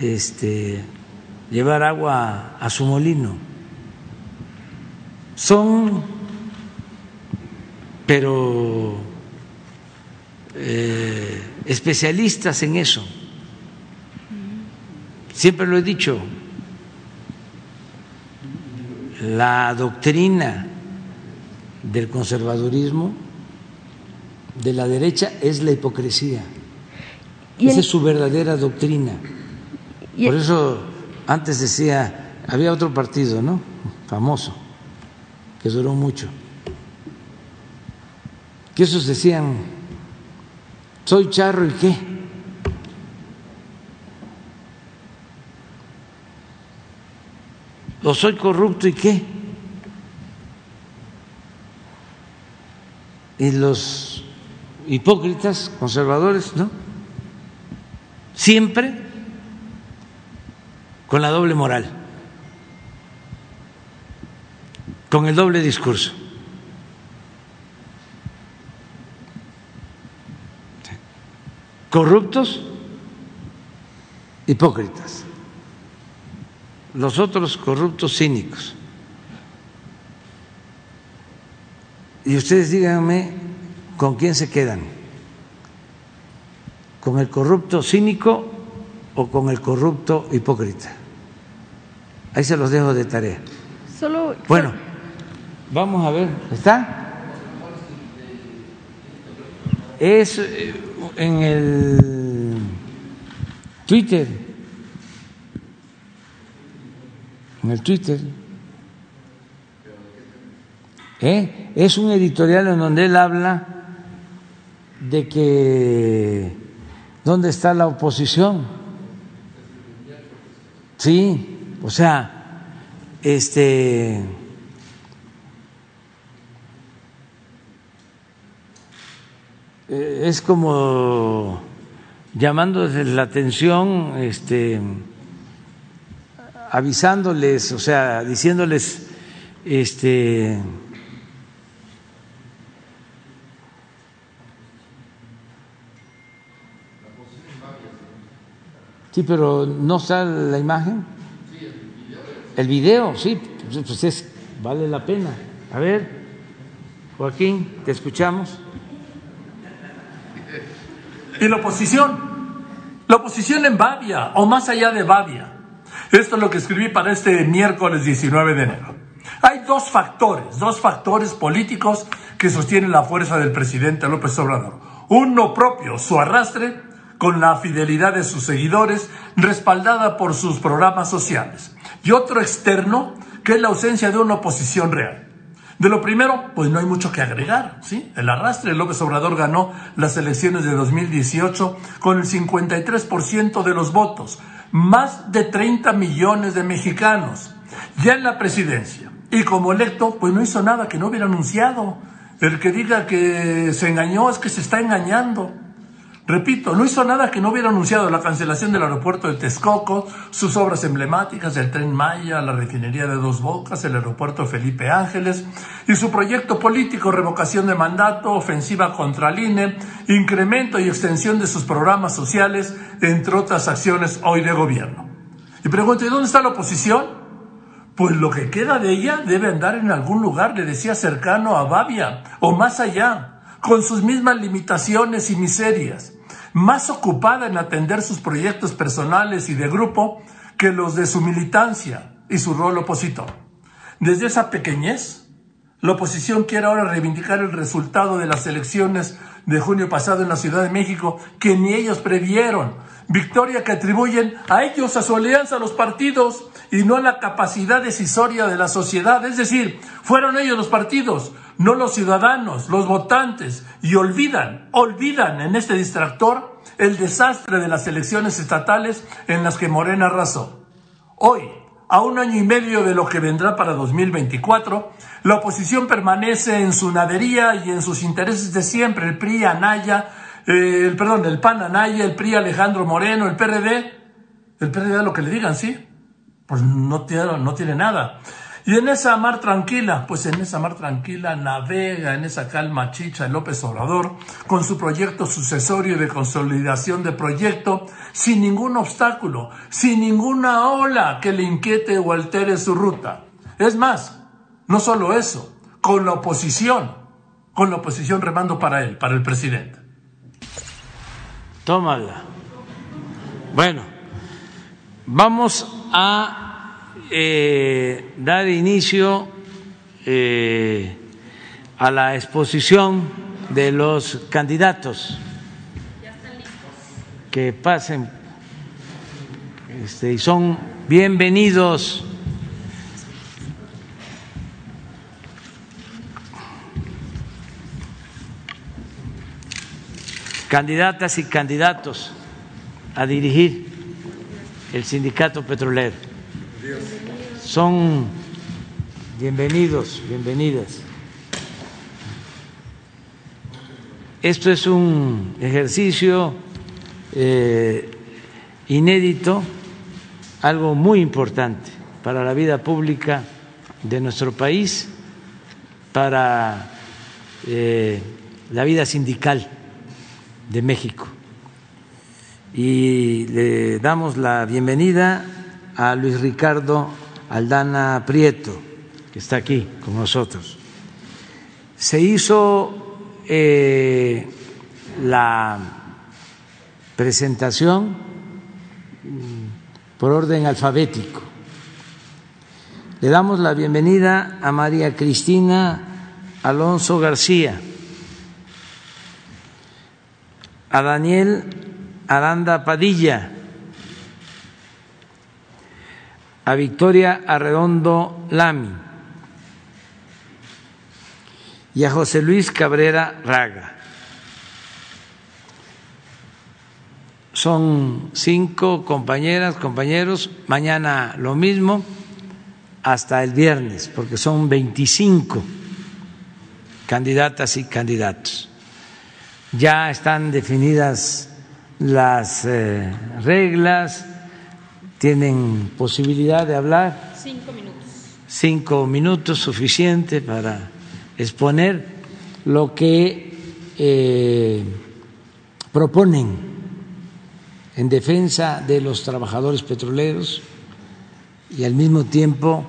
este, llevar agua a su molino. son, pero eh, especialistas en eso. Siempre lo he dicho, la doctrina del conservadurismo de la derecha es la hipocresía. Esa es su verdadera doctrina. Por eso antes decía, había otro partido, ¿no? Famoso, que duró mucho, que esos decían, soy charro y qué. O soy corrupto y qué. Y los hipócritas, conservadores, ¿no? Siempre con la doble moral, con el doble discurso. Corruptos, hipócritas. Los otros corruptos cínicos. Y ustedes díganme con quién se quedan con el corrupto cínico o con el corrupto hipócrita. Ahí se los dejo de tarea. Solo. Bueno, vamos a ver. ¿Está? Es eh, en el Twitter. En el Twitter. ¿Eh? Es un editorial en donde él habla de que ¿Dónde está la oposición? Sí, o sea, este eh, es como llamándoles la atención, este avisándoles, o sea, diciéndoles este Sí, pero no sale la imagen. el video. sí, pues es, vale la pena. A ver, Joaquín, te escuchamos. Y la oposición, la oposición en Bavia o más allá de Bavia. Esto es lo que escribí para este miércoles 19 de enero. Hay dos factores, dos factores políticos que sostienen la fuerza del presidente López Obrador. Uno propio, su arrastre, con la fidelidad de sus seguidores, respaldada por sus programas sociales. Y otro externo, que es la ausencia de una oposición real. De lo primero, pues no hay mucho que agregar, ¿sí? El arrastre, López Obrador ganó las elecciones de 2018 con el 53% de los votos, más de 30 millones de mexicanos. Ya en la presidencia, y como electo, pues no hizo nada que no hubiera anunciado. El que diga que se engañó es que se está engañando. Repito, no hizo nada que no hubiera anunciado la cancelación del aeropuerto de Texcoco, sus obras emblemáticas, el tren Maya, la refinería de Dos Bocas, el aeropuerto Felipe Ángeles y su proyecto político, revocación de mandato, ofensiva contra el INE, incremento y extensión de sus programas sociales, entre otras acciones hoy de gobierno. Y pregunto, ¿y dónde está la oposición? Pues lo que queda de ella debe andar en algún lugar, le decía, cercano a Bavia o más allá con sus mismas limitaciones y miserias, más ocupada en atender sus proyectos personales y de grupo que los de su militancia y su rol opositor. Desde esa pequeñez, la oposición quiere ahora reivindicar el resultado de las elecciones de junio pasado en la Ciudad de México que ni ellos previeron. Victoria que atribuyen a ellos, a su alianza, a los partidos y no a la capacidad decisoria de la sociedad. Es decir, fueron ellos los partidos, no los ciudadanos, los votantes, y olvidan, olvidan en este distractor el desastre de las elecciones estatales en las que Morena arrasó. Hoy, a un año y medio de lo que vendrá para 2024, la oposición permanece en su nadería y en sus intereses de siempre, el PRI Anaya, eh, el perdón, el PAN Anaya, el PRI Alejandro Moreno, el PRD, el PRD lo que le digan, sí, pues no tiene, no tiene nada. Y en esa mar tranquila, pues en esa mar tranquila navega en esa calma chicha López Obrador con su proyecto sucesorio de consolidación de proyecto sin ningún obstáculo, sin ninguna ola que le inquiete o altere su ruta. Es más, No solo eso, con la oposición, con la oposición remando para él, para el presidente. Tómala. Bueno, vamos a eh, dar inicio eh, a la exposición de los candidatos. Que pasen este, y son bienvenidos. Candidatas y candidatos a dirigir el sindicato petrolero. Son bienvenidos, bienvenidas. Esto es un ejercicio eh, inédito, algo muy importante para la vida pública de nuestro país, para eh, la vida sindical de México y le damos la bienvenida a Luis Ricardo Aldana Prieto, que está aquí con nosotros. Se hizo eh, la presentación mm, por orden alfabético. Le damos la bienvenida a María Cristina Alonso García, a Daniel Aranda Padilla, a Victoria Arredondo Lami y a José Luis Cabrera Raga. Son cinco compañeras, compañeros, mañana lo mismo hasta el viernes, porque son 25 candidatas y candidatos. Ya están definidas las eh, reglas, tienen posibilidad de hablar. Cinco minutos. Cinco minutos suficiente para exponer lo que eh, proponen en defensa de los trabajadores petroleros y al mismo tiempo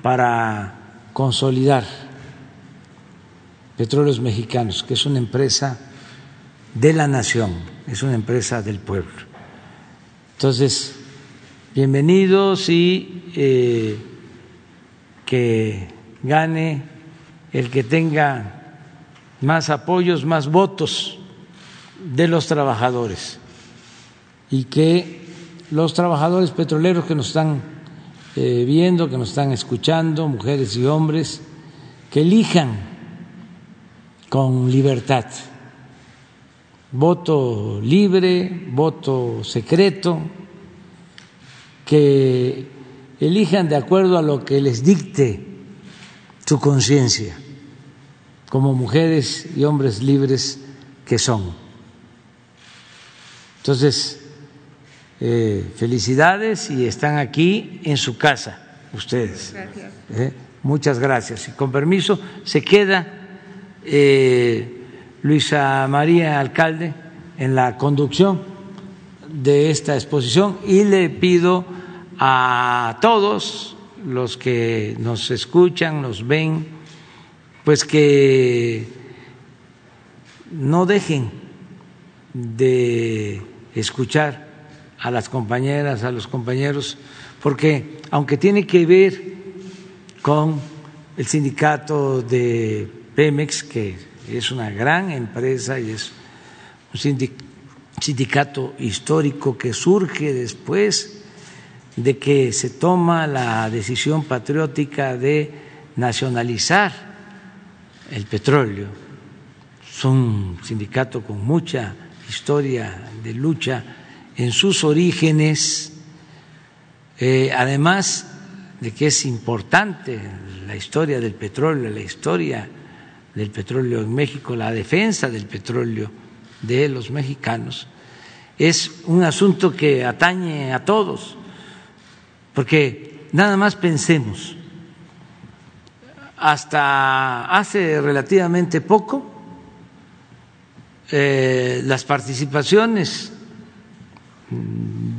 para consolidar Petróleos Mexicanos, que es una empresa de la nación, es una empresa del pueblo. Entonces, bienvenidos y eh, que gane el que tenga más apoyos, más votos de los trabajadores. Y que los trabajadores petroleros que nos están eh, viendo, que nos están escuchando, mujeres y hombres, que elijan con libertad. Voto libre, voto secreto, que elijan de acuerdo a lo que les dicte su conciencia, como mujeres y hombres libres que son. Entonces, eh, felicidades y están aquí en su casa ustedes. Eh, muchas gracias. Y con permiso, se queda. Eh, Luisa María Alcalde en la conducción de esta exposición y le pido a todos los que nos escuchan, nos ven, pues que no dejen de escuchar a las compañeras, a los compañeros, porque aunque tiene que ver con el sindicato de Pemex, que es una gran empresa y es un sindicato histórico que surge después de que se toma la decisión patriótica de nacionalizar el petróleo. Es un sindicato con mucha historia de lucha en sus orígenes, eh, además de que es importante la historia del petróleo, la historia del petróleo en México, la defensa del petróleo de los mexicanos, es un asunto que atañe a todos, porque nada más pensemos, hasta hace relativamente poco, eh, las participaciones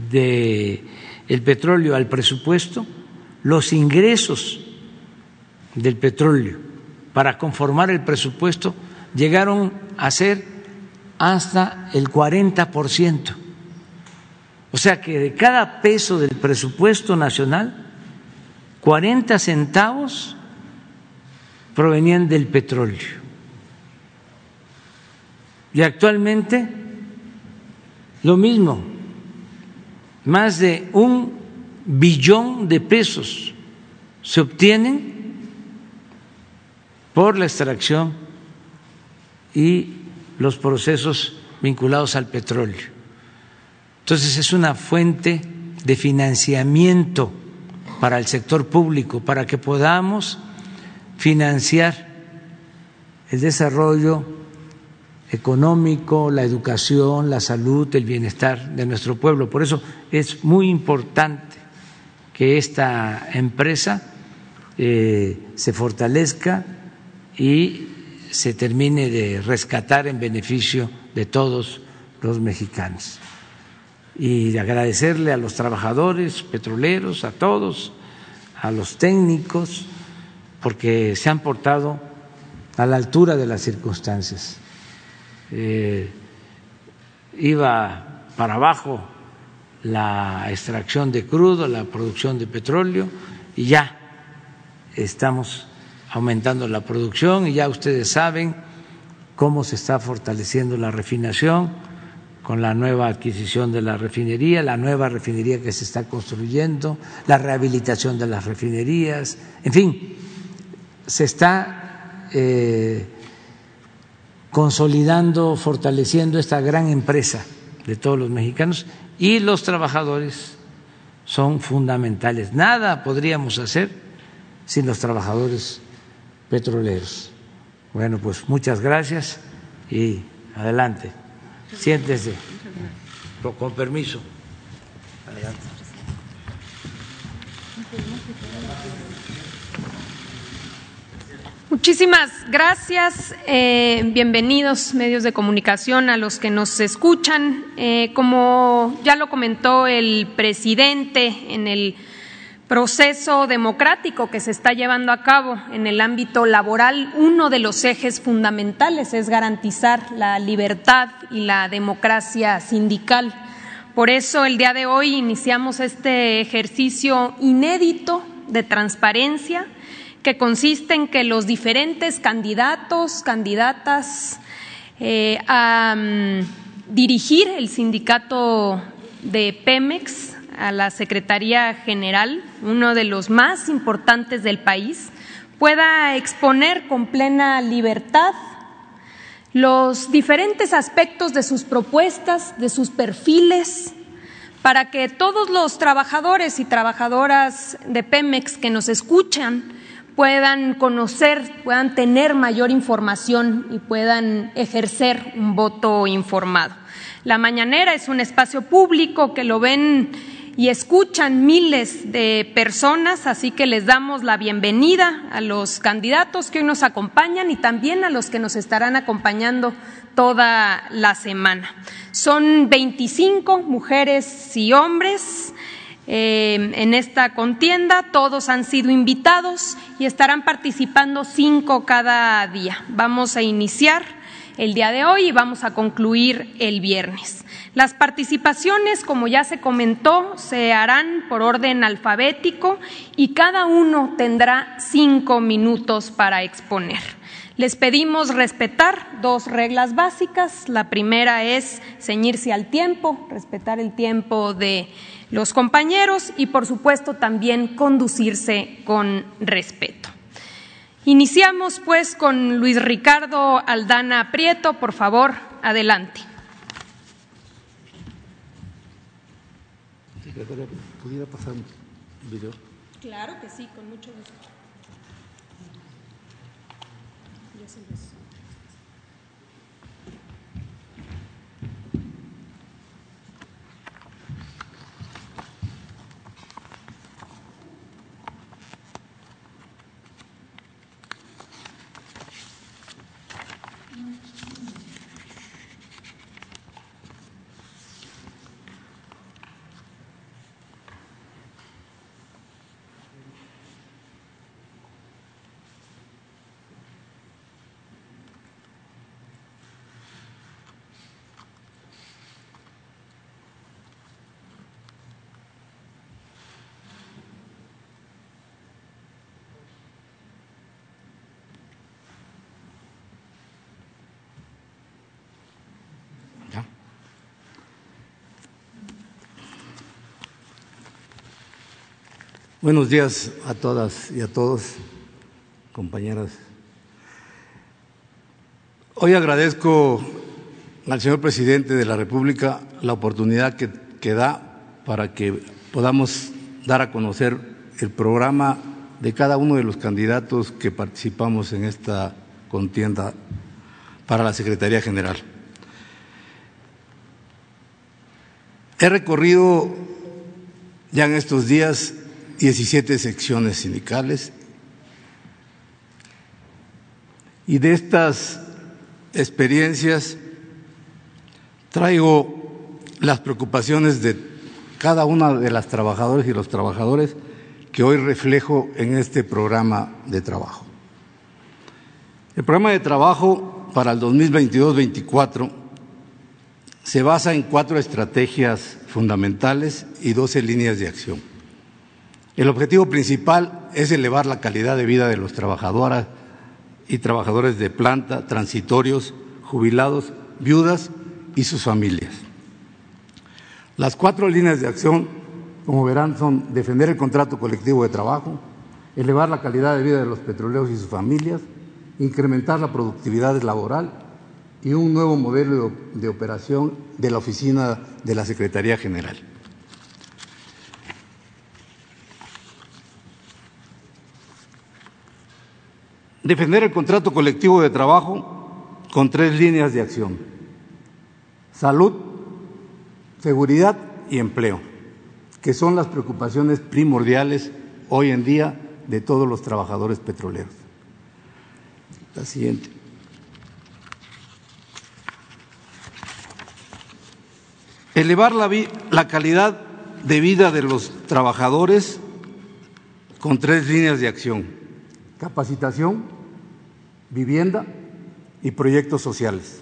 del el petróleo al presupuesto, los ingresos del petróleo para conformar el presupuesto llegaron a ser hasta el 40%. O sea que de cada peso del presupuesto nacional, 40 centavos provenían del petróleo. Y actualmente lo mismo, más de un billón de pesos se obtienen por la extracción y los procesos vinculados al petróleo. Entonces es una fuente de financiamiento para el sector público, para que podamos financiar el desarrollo económico, la educación, la salud, el bienestar de nuestro pueblo. Por eso es muy importante que esta empresa eh, se fortalezca y se termine de rescatar en beneficio de todos los mexicanos. Y agradecerle a los trabajadores petroleros, a todos, a los técnicos, porque se han portado a la altura de las circunstancias. Eh, iba para abajo la extracción de crudo, la producción de petróleo y ya estamos aumentando la producción y ya ustedes saben cómo se está fortaleciendo la refinación con la nueva adquisición de la refinería, la nueva refinería que se está construyendo, la rehabilitación de las refinerías, en fin, se está eh, consolidando, fortaleciendo esta gran empresa de todos los mexicanos y los trabajadores son fundamentales. Nada podríamos hacer sin los trabajadores petroleros. Bueno, pues muchas gracias y adelante. Siéntese. Con permiso. Adelante. Muchísimas gracias. Eh, bienvenidos medios de comunicación a los que nos escuchan. Eh, como ya lo comentó el presidente en el proceso democrático que se está llevando a cabo en el ámbito laboral, uno de los ejes fundamentales es garantizar la libertad y la democracia sindical. Por eso el día de hoy iniciamos este ejercicio inédito de transparencia que consiste en que los diferentes candidatos, candidatas eh, a dirigir el sindicato de Pemex a la Secretaría General, uno de los más importantes del país, pueda exponer con plena libertad los diferentes aspectos de sus propuestas, de sus perfiles, para que todos los trabajadores y trabajadoras de Pemex que nos escuchan puedan conocer, puedan tener mayor información y puedan ejercer un voto informado. La mañanera es un espacio público que lo ven y escuchan miles de personas, así que les damos la bienvenida a los candidatos que hoy nos acompañan y también a los que nos estarán acompañando toda la semana. Son 25 mujeres y hombres eh, en esta contienda. Todos han sido invitados y estarán participando cinco cada día. Vamos a iniciar el día de hoy y vamos a concluir el viernes. Las participaciones, como ya se comentó, se harán por orden alfabético y cada uno tendrá cinco minutos para exponer. Les pedimos respetar dos reglas básicas. La primera es ceñirse al tiempo, respetar el tiempo de los compañeros y, por supuesto, también conducirse con respeto. Iniciamos, pues, con Luis Ricardo Aldana Prieto. Por favor, adelante. ¿Pudiera pasar video? Claro que sí, con mucho gusto. Buenos días a todas y a todos, compañeras. Hoy agradezco al señor presidente de la República la oportunidad que, que da para que podamos dar a conocer el programa de cada uno de los candidatos que participamos en esta contienda para la Secretaría General. He recorrido ya en estos días 17 secciones sindicales y de estas experiencias traigo las preocupaciones de cada una de las trabajadoras y los trabajadores que hoy reflejo en este programa de trabajo. El programa de trabajo para el 2022-24 se basa en cuatro estrategias fundamentales y doce líneas de acción. El objetivo principal es elevar la calidad de vida de los trabajadoras y trabajadores de planta, transitorios, jubilados, viudas y sus familias. Las cuatro líneas de acción, como verán, son defender el contrato colectivo de trabajo, elevar la calidad de vida de los petroleros y sus familias, incrementar la productividad laboral y un nuevo modelo de operación de la oficina de la Secretaría General. Defender el contrato colectivo de trabajo con tres líneas de acción. Salud, seguridad y empleo, que son las preocupaciones primordiales hoy en día de todos los trabajadores petroleros. La siguiente. Elevar la, la, calidad de vida de los trabajadores con tres líneas de acción. Capacitación, vivienda y proyectos sociales.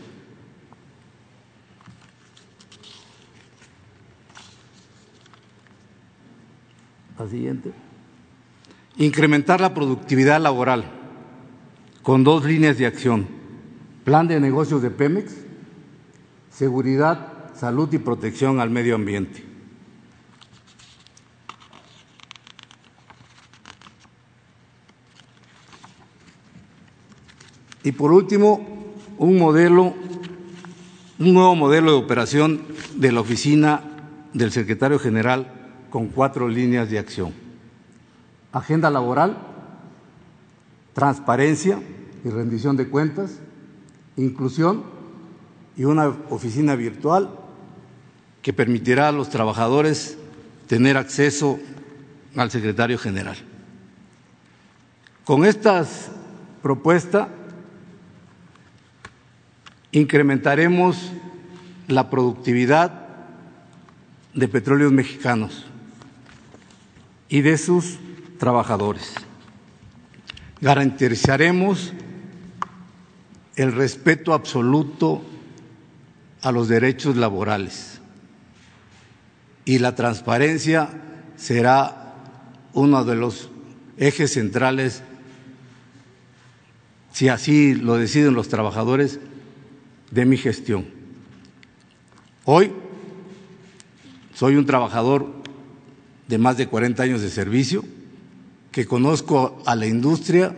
La siguiente. Incrementar la productividad laboral con dos líneas de acción. Plan de negocios de Pemex, seguridad, salud y protección al medio ambiente. Y por último, un modelo, un nuevo modelo de operación de la oficina del secretario general con cuatro líneas de acción. Agenda laboral, transparencia y rendición de cuentas, inclusión y una oficina virtual que permitirá a los trabajadores tener acceso al secretario general. Con estas propuestas incrementaremos la productividad de petróleos mexicanos y de sus trabajadores. Garantizaremos el respeto absoluto a los derechos laborales y la transparencia será uno de los ejes centrales, si así lo deciden los trabajadores, de mi gestión. Hoy soy un trabajador de más de 40 años de servicio, que conozco a la industria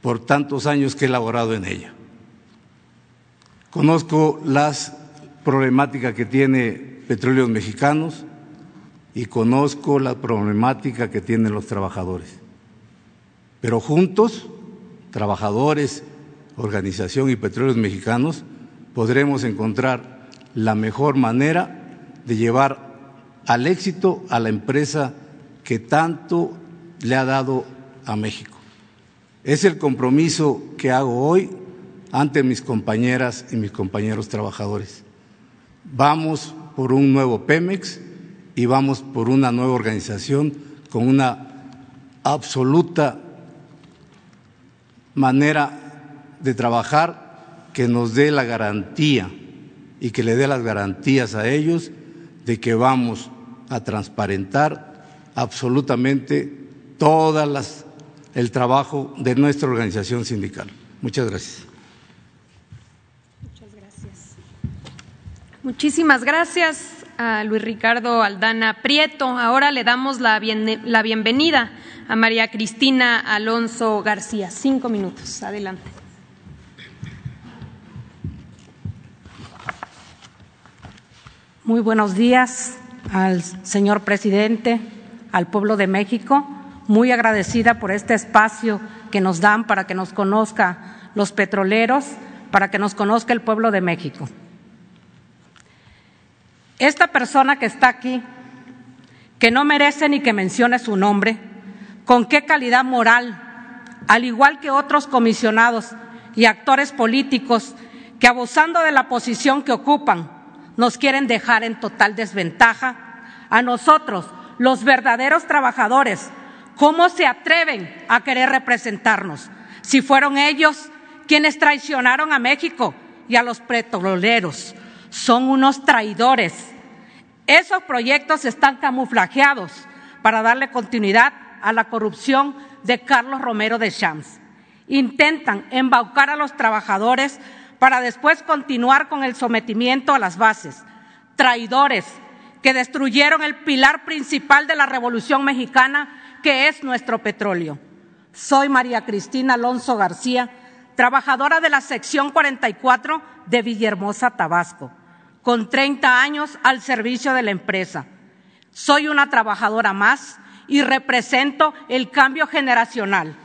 por tantos años que he laborado en ella. Conozco las problemáticas que tiene Petróleos Mexicanos y conozco la problemática que tienen los trabajadores. Pero juntos, trabajadores, organización y Petróleos Mexicanos, podremos encontrar la mejor manera de llevar al éxito a la empresa que tanto le ha dado a México. Es el compromiso que hago hoy ante mis compañeras y mis compañeros trabajadores. Vamos por un nuevo Pemex y vamos por una nueva organización con una absoluta manera de trabajar que nos dé la garantía y que le dé las garantías a ellos de que vamos a transparentar absolutamente todas las el trabajo de nuestra organización sindical. Muchas gracias. Muchas gracias. Muchísimas gracias a Luis Ricardo Aldana Prieto. Ahora le damos la, la bienvenida a María Cristina Alonso García. Cinco minutos. Adelante. Muy buenos días al señor presidente, al pueblo de México. Muy agradecida por este espacio que nos dan para que nos conozca los petroleros, para que nos conozca el pueblo de México. Esta persona que está aquí, que no merece ni que mencione su nombre, con qué calidad moral, al igual que otros comisionados y actores políticos que abusando de la posición que ocupan, nos quieren dejar en total desventaja. A nosotros, los verdaderos trabajadores, ¿cómo se atreven a querer representarnos? Si fueron ellos quienes traicionaron a México y a los petroleros. Son unos traidores. Esos proyectos están camuflajeados para darle continuidad a la corrupción de Carlos Romero de Champs. Intentan embaucar a los trabajadores para después continuar con el sometimiento a las bases. Traidores que destruyeron el pilar principal de la Revolución Mexicana, que es nuestro petróleo. Soy María Cristina Alonso García, trabajadora de la sección 44 de Villahermosa, Tabasco, con 30 años al servicio de la empresa. Soy una trabajadora más y represento el cambio generacional.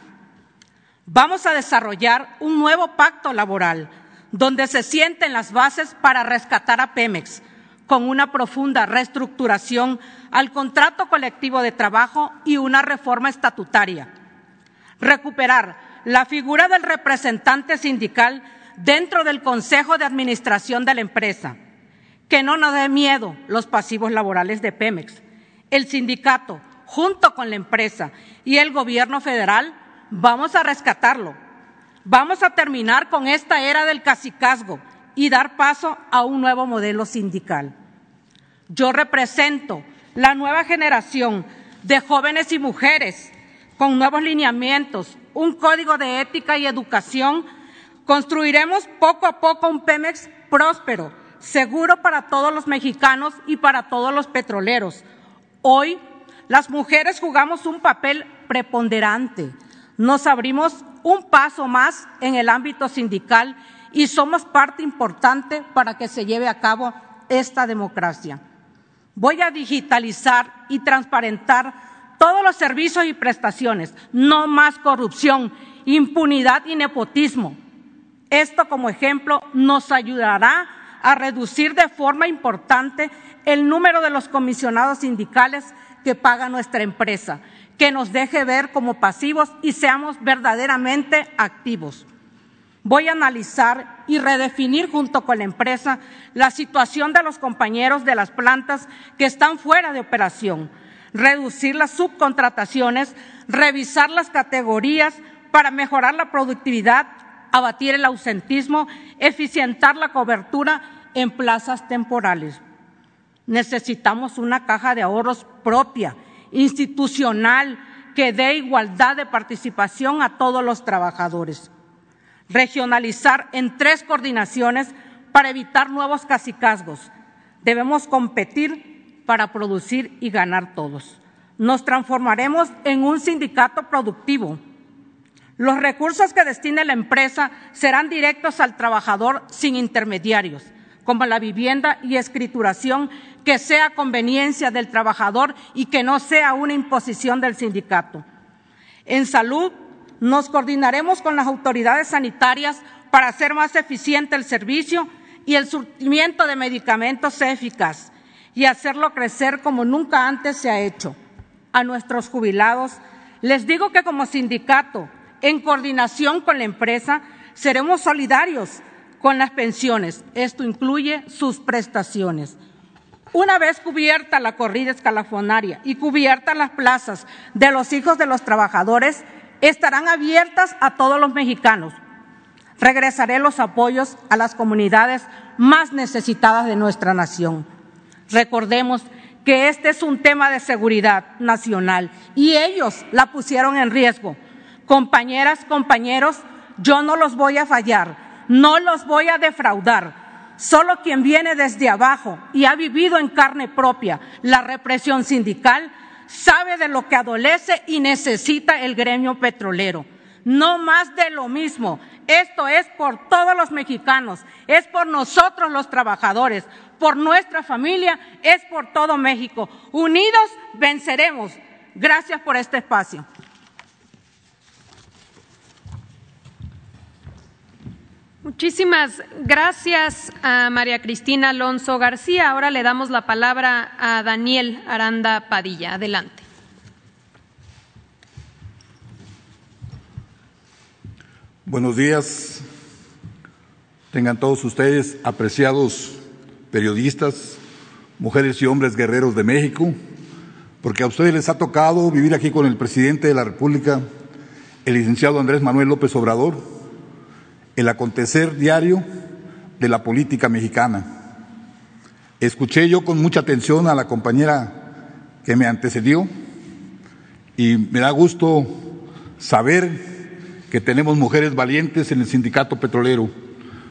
Vamos a desarrollar un nuevo pacto laboral donde se sienten las bases para rescatar a Pemex con una profunda reestructuración al contrato colectivo de trabajo y una reforma estatutaria. Recuperar la figura del representante sindical dentro del Consejo de Administración de la empresa. Que no nos dé miedo los pasivos laborales de Pemex. El sindicato, junto con la empresa y el gobierno federal, vamos a rescatarlo Vamos a terminar con esta era del cacicazgo y dar paso a un nuevo modelo sindical. Yo represento la nueva generación de jóvenes y mujeres con nuevos lineamientos, un código de ética y educación. Construiremos poco a poco un Pemex próspero, seguro para todos los mexicanos y para todos los petroleros. Hoy las mujeres jugamos un papel preponderante. Nos abrimos un paso más en el ámbito sindical y somos parte importante para que se lleve a cabo esta democracia. Voy a digitalizar y transparentar todos los servicios y prestaciones, no más corrupción, impunidad y nepotismo. Esto como ejemplo nos ayudará a reducir de forma importante el número de los comisionados sindicales que paga nuestra empresa que nos deje ver como pasivos y seamos verdaderamente activos. Voy a analizar y redefinir junto con la empresa la situación de los compañeros de las plantas que están fuera de operación, reducir las subcontrataciones, revisar las categorías para mejorar la productividad, abatir el ausentismo, eficientar la cobertura en plazas temporales. Necesitamos una caja de ahorros propia institucional que dé igualdad de participación a todos los trabajadores. Regionalizar en tres coordinaciones para evitar nuevos cacicazgos. Debemos competir para producir y ganar todos. Nos transformaremos en un sindicato productivo. Los recursos que destine la empresa serán directos al trabajador sin intermediarios, como la vivienda y escrituración que sea conveniencia del trabajador y que no sea una imposición del sindicato. En salud, nos coordinaremos con las autoridades sanitarias para hacer más eficiente el servicio y el surtimiento de medicamentos eficaz y hacerlo crecer como nunca antes se ha hecho. A nuestros jubilados les digo que como sindicato, en coordinación con la empresa, seremos solidarios con las pensiones. Esto incluye sus prestaciones. Una vez cubierta la corrida escalafonaria y cubiertas las plazas de los hijos de los trabajadores, estarán abiertas a todos los mexicanos. Regresaré los apoyos a las comunidades más necesitadas de nuestra nación. Recordemos que este es un tema de seguridad nacional y ellos la pusieron en riesgo. Compañeras, compañeros, yo no los voy a fallar, no los voy a defraudar Solo quien viene desde abajo y ha vivido en carne propia la represión sindical sabe de lo que adolece y necesita el gremio petrolero. No más de lo mismo. Esto es por todos los mexicanos, es por nosotros los trabajadores, por nuestra familia, es por todo México. Unidos venceremos. Gracias por este espacio. Muchísimas gracias a María Cristina Alonso García. Ahora le damos la palabra a Daniel Aranda Padilla. Adelante. Buenos días. Tengan todos ustedes, apreciados periodistas, mujeres y hombres guerreros de México, porque a ustedes les ha tocado vivir aquí con el presidente de la República, el licenciado Andrés Manuel López Obrador, el acontecer diario de la política mexicana. Escuché yo con mucha atención a la compañera que me antecedió y me da gusto saber que tenemos mujeres valientes en el sindicato petrolero.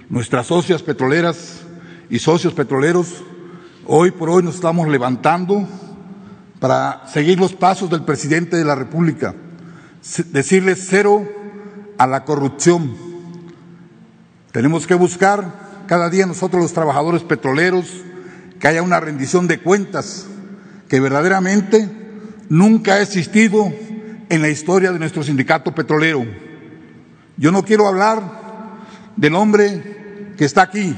Nuestras socias petroleras y socios petroleros, hoy por hoy nos estamos levantando para seguir los pasos del presidente de la República, decirle cero a la corrupción. Tenemos que buscar cada día nosotros los trabajadores petroleros que haya una rendición de cuentas que verdaderamente nunca ha existido en la historia de nuestro sindicato petrolero. Yo no quiero hablar del hombre que está aquí,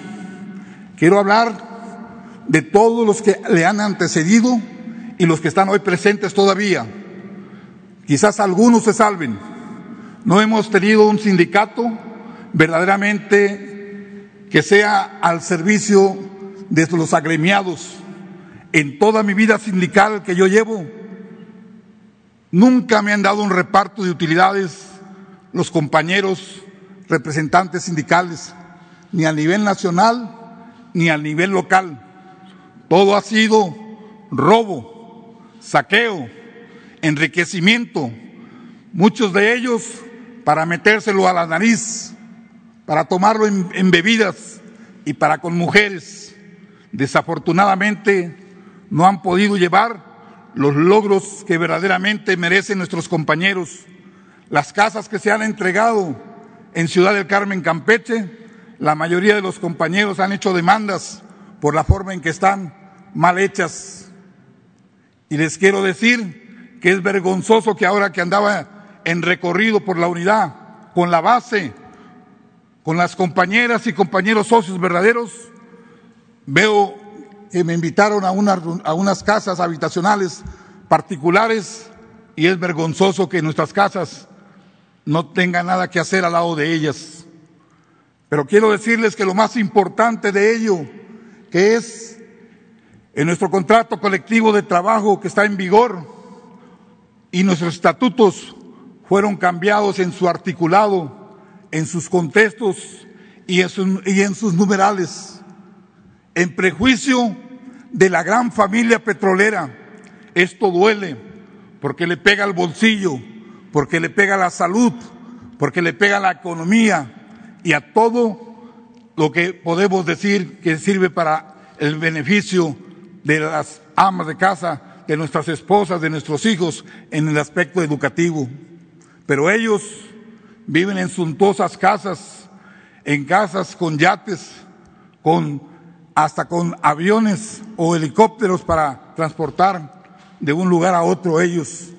quiero hablar de todos los que le han antecedido y los que están hoy presentes todavía. Quizás algunos se salven. No hemos tenido un sindicato verdaderamente que sea al servicio de los agremiados. En toda mi vida sindical que yo llevo, nunca me han dado un reparto de utilidades los compañeros representantes sindicales, ni a nivel nacional ni a nivel local. Todo ha sido robo, saqueo, enriquecimiento, muchos de ellos para metérselo a la nariz, para tomarlo en, bebidas y para con mujeres. Desafortunadamente no han podido llevar los logros que verdaderamente merecen nuestros compañeros las casas que se han entregado en Ciudad del Carmen, Campeche, la mayoría de los compañeros han hecho demandas por la forma en que están mal hechas. Y les quiero decir que es vergonzoso que ahora que andaba en recorrido por la unidad, con la base, con las compañeras y compañeros socios verdaderos, veo que me invitaron a, a unas casas habitacionales particulares y es vergonzoso que nuestras casas no tenga nada que hacer al lado de ellas. Pero quiero decirles que lo más importante de ello, es en nuestro contrato colectivo de trabajo que está en vigor y nuestros estatutos fueron cambiados en su articulado, en sus contextos y en, sus numerales, en prejuicio de la gran familia petrolera. Esto duele porque le pega al bolsillo, porque le pega a la salud, porque le pega a la economía y a todo lo que podemos decir que sirve para el beneficio de las amas de casa, de nuestras esposas, de nuestros hijos en el aspecto educativo. Pero ellos viven en suntuosas casas, en casas con yates, con hasta con aviones o helicópteros para transportar de un lugar a otro ellos.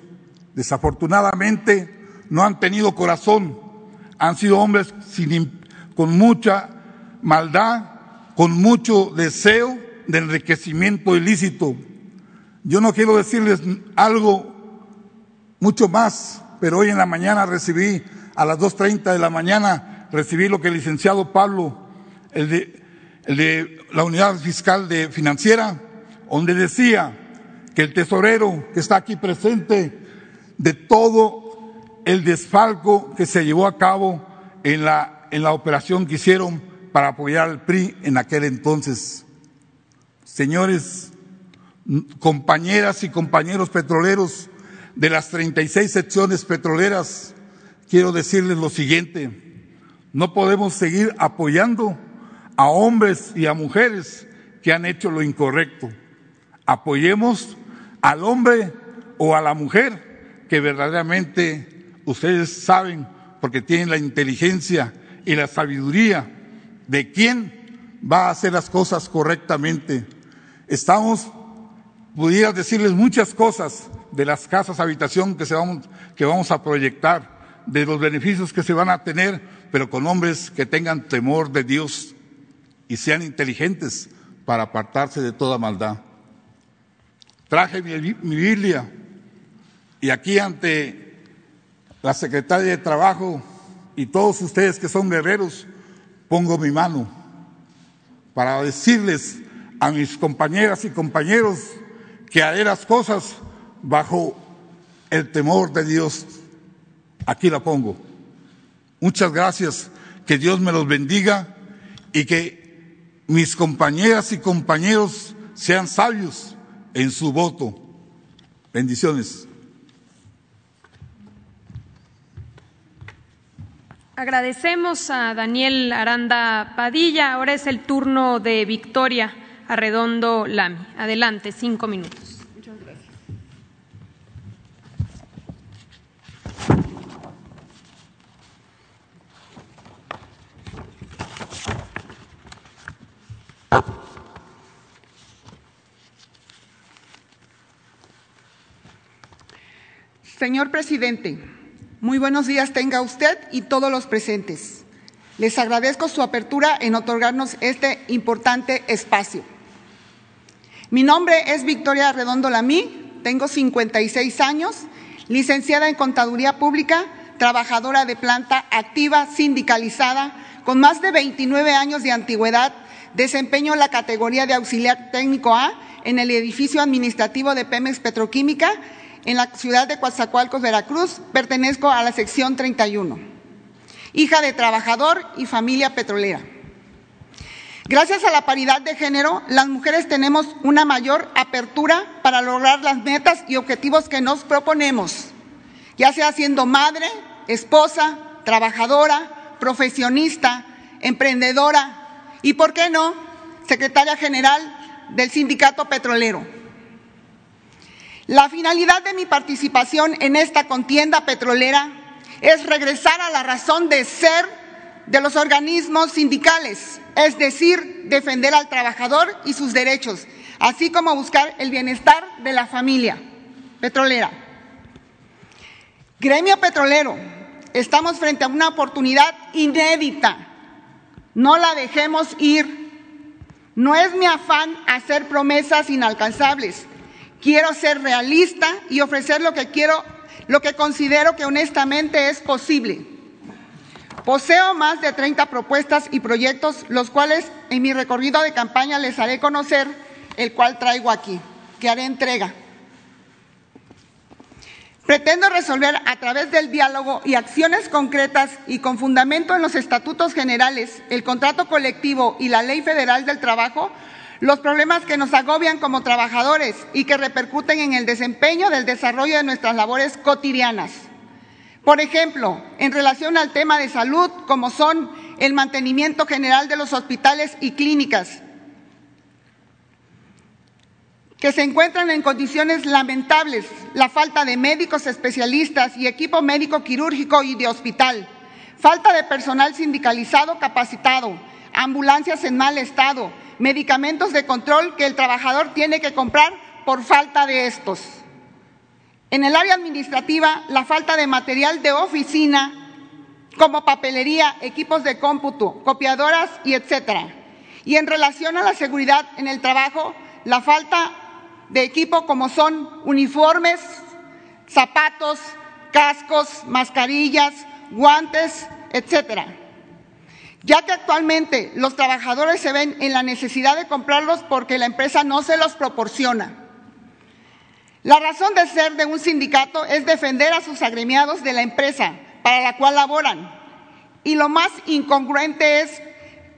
Desafortunadamente no han tenido corazón, han sido hombres sin, con mucha maldad, con mucho deseo de enriquecimiento ilícito. Yo no quiero decirles algo mucho más, pero hoy en la mañana recibí, a las 2.30 de la mañana, recibí lo que el licenciado Pablo, el de, la unidad fiscal de financiera, donde decía que el tesorero que está aquí presente de todo el desfalco que se llevó a cabo en la, en la operación que hicieron para apoyar al PRI en aquel entonces. Señores, compañeras y compañeros petroleros de las 36 secciones petroleras, quiero decirles lo siguiente, no podemos seguir apoyando a hombres y a mujeres que han hecho lo incorrecto. Apoyemos al hombre o a la mujer que verdaderamente ustedes saben, porque tienen la inteligencia y la sabiduría de quién va a hacer las cosas correctamente. Estamos, pudiera decirles muchas cosas de las casas habitación que, que vamos a proyectar, de los beneficios que se van a tener, pero con hombres que tengan temor de Dios y sean inteligentes para apartarse de toda maldad. Traje mi, mi Biblia y aquí ante la secretaria de Trabajo y todos ustedes que son guerreros, pongo mi mano para decirles a mis compañeras y compañeros que haré las cosas bajo el temor de Dios. Aquí la pongo. Muchas gracias. Que Dios me los bendiga y que mis compañeras y compañeros sean sabios en su voto. Bendiciones. Agradecemos a Daniel Aranda Padilla. Ahora es el turno de Victoria Arredondo Lami. Adelante, cinco minutos. Señor presidente, muy buenos días tenga usted y todos los presentes. Les agradezco su apertura en otorgarnos este importante espacio. Mi nombre es Victoria Redondo Lamí, tengo 56 años, licenciada en Contaduría Pública, trabajadora de planta activa, sindicalizada, con más de 29 años de antigüedad, desempeño la categoría de auxiliar técnico A en el edificio administrativo de Pemex Petroquímica en la ciudad de Coatzacoalcos, Veracruz, pertenezco a la sección 31. Hija de trabajador y familia petrolera. Gracias a la paridad de género, las mujeres tenemos una mayor apertura para lograr las metas y objetivos que nos proponemos, ya sea siendo madre, esposa, trabajadora, profesionista, emprendedora y, ¿por qué no?, secretaria general del sindicato petrolero. La finalidad de mi participación en esta contienda petrolera es regresar a la razón de ser de los organismos sindicales, es decir, defender al trabajador y sus derechos, así como buscar el bienestar de la familia petrolera. Gremio petrolero, estamos frente a una oportunidad inédita. No la dejemos ir. No es mi afán hacer promesas inalcanzables Quiero ser realista y ofrecer lo que quiero, lo que considero que honestamente es posible. Poseo más de 30 propuestas y proyectos, los cuales en mi recorrido de campaña les haré conocer, el cual traigo aquí, que haré entrega. Pretendo resolver a través del diálogo y acciones concretas y con fundamento en los estatutos generales, el contrato colectivo y la ley federal del trabajo los problemas que nos agobian como trabajadores y que repercuten en el desempeño del desarrollo de nuestras labores cotidianas. Por ejemplo, en relación al tema de salud, como son el mantenimiento general de los hospitales y clínicas, que se encuentran en condiciones lamentables, la falta de médicos especialistas y equipo médico quirúrgico y de hospital, falta de personal sindicalizado capacitado, ambulancias en mal estado, medicamentos de control que el trabajador tiene que comprar por falta de estos. En el área administrativa, la falta de material de oficina como papelería, equipos de cómputo, copiadoras y etcétera. Y en relación a la seguridad en el trabajo, la falta de equipo como son uniformes, zapatos, cascos, mascarillas, guantes, etcétera ya que actualmente los trabajadores se ven en la necesidad de comprarlos porque la empresa no se los proporciona. La razón de ser de un sindicato es defender a sus agremiados de la empresa para la cual laboran. Y lo más incongruente es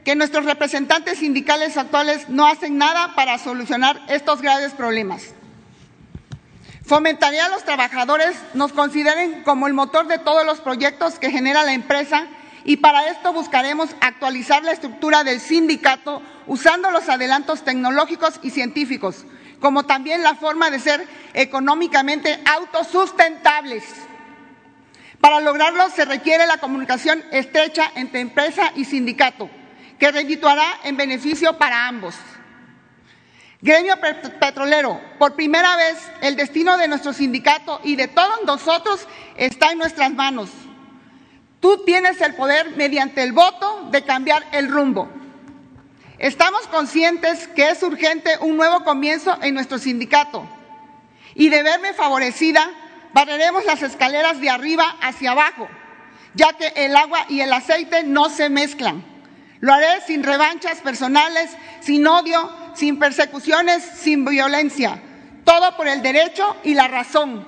que nuestros representantes sindicales actuales no hacen nada para solucionar estos graves problemas. Fomentaría a los trabajadores nos consideren como el motor de todos los proyectos que genera la empresa y para esto buscaremos actualizar la estructura del sindicato usando los adelantos tecnológicos y científicos, como también la forma de ser económicamente autosustentables. Para lograrlo se requiere la comunicación estrecha entre empresa y sindicato, que redituará en beneficio para ambos. Gremio petrolero, por primera vez el destino de nuestro sindicato y de todos nosotros está en nuestras manos. Tú tienes el poder mediante el voto de cambiar el rumbo. Estamos conscientes que es urgente un nuevo comienzo en nuestro sindicato y de verme favorecida, barreremos las escaleras de arriba hacia abajo, ya que el agua y el aceite no se mezclan. Lo haré sin revanchas personales, sin odio, sin persecuciones, sin violencia. Todo por el derecho y la razón.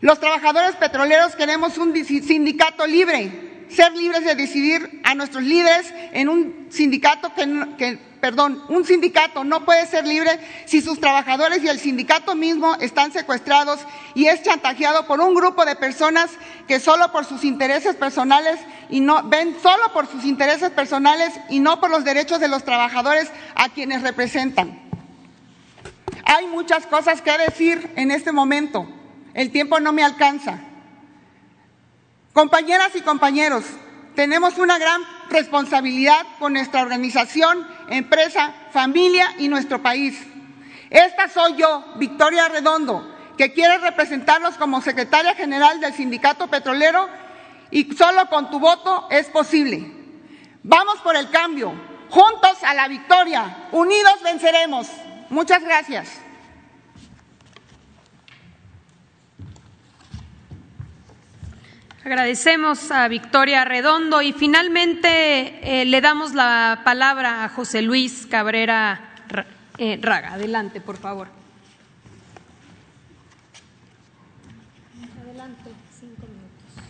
Los trabajadores petroleros queremos un sindicato libre, ser libres de decidir a nuestros líderes en un sindicato que, perdón, un sindicato no puede ser libre si sus trabajadores y el sindicato mismo están secuestrados y es chantajeado por un grupo de personas que solo por sus intereses personales y no ven solo por sus intereses personales y no por los derechos de los trabajadores a quienes representan. Hay muchas cosas que decir en este momento. El tiempo no me alcanza. Compañeras y compañeros, tenemos una gran responsabilidad con nuestra organización, empresa, familia y nuestro país. Esta soy yo, Victoria Redondo, que quiere representarlos como secretaria general del Sindicato Petrolero y solo con tu voto es posible. Vamos por el cambio, juntos a la victoria, unidos venceremos. Muchas gracias. Agradecemos a Victoria Redondo y finalmente eh, le damos la palabra a José Luis Cabrera eh, Raga. Adelante, por favor. Adelante, cinco minutos.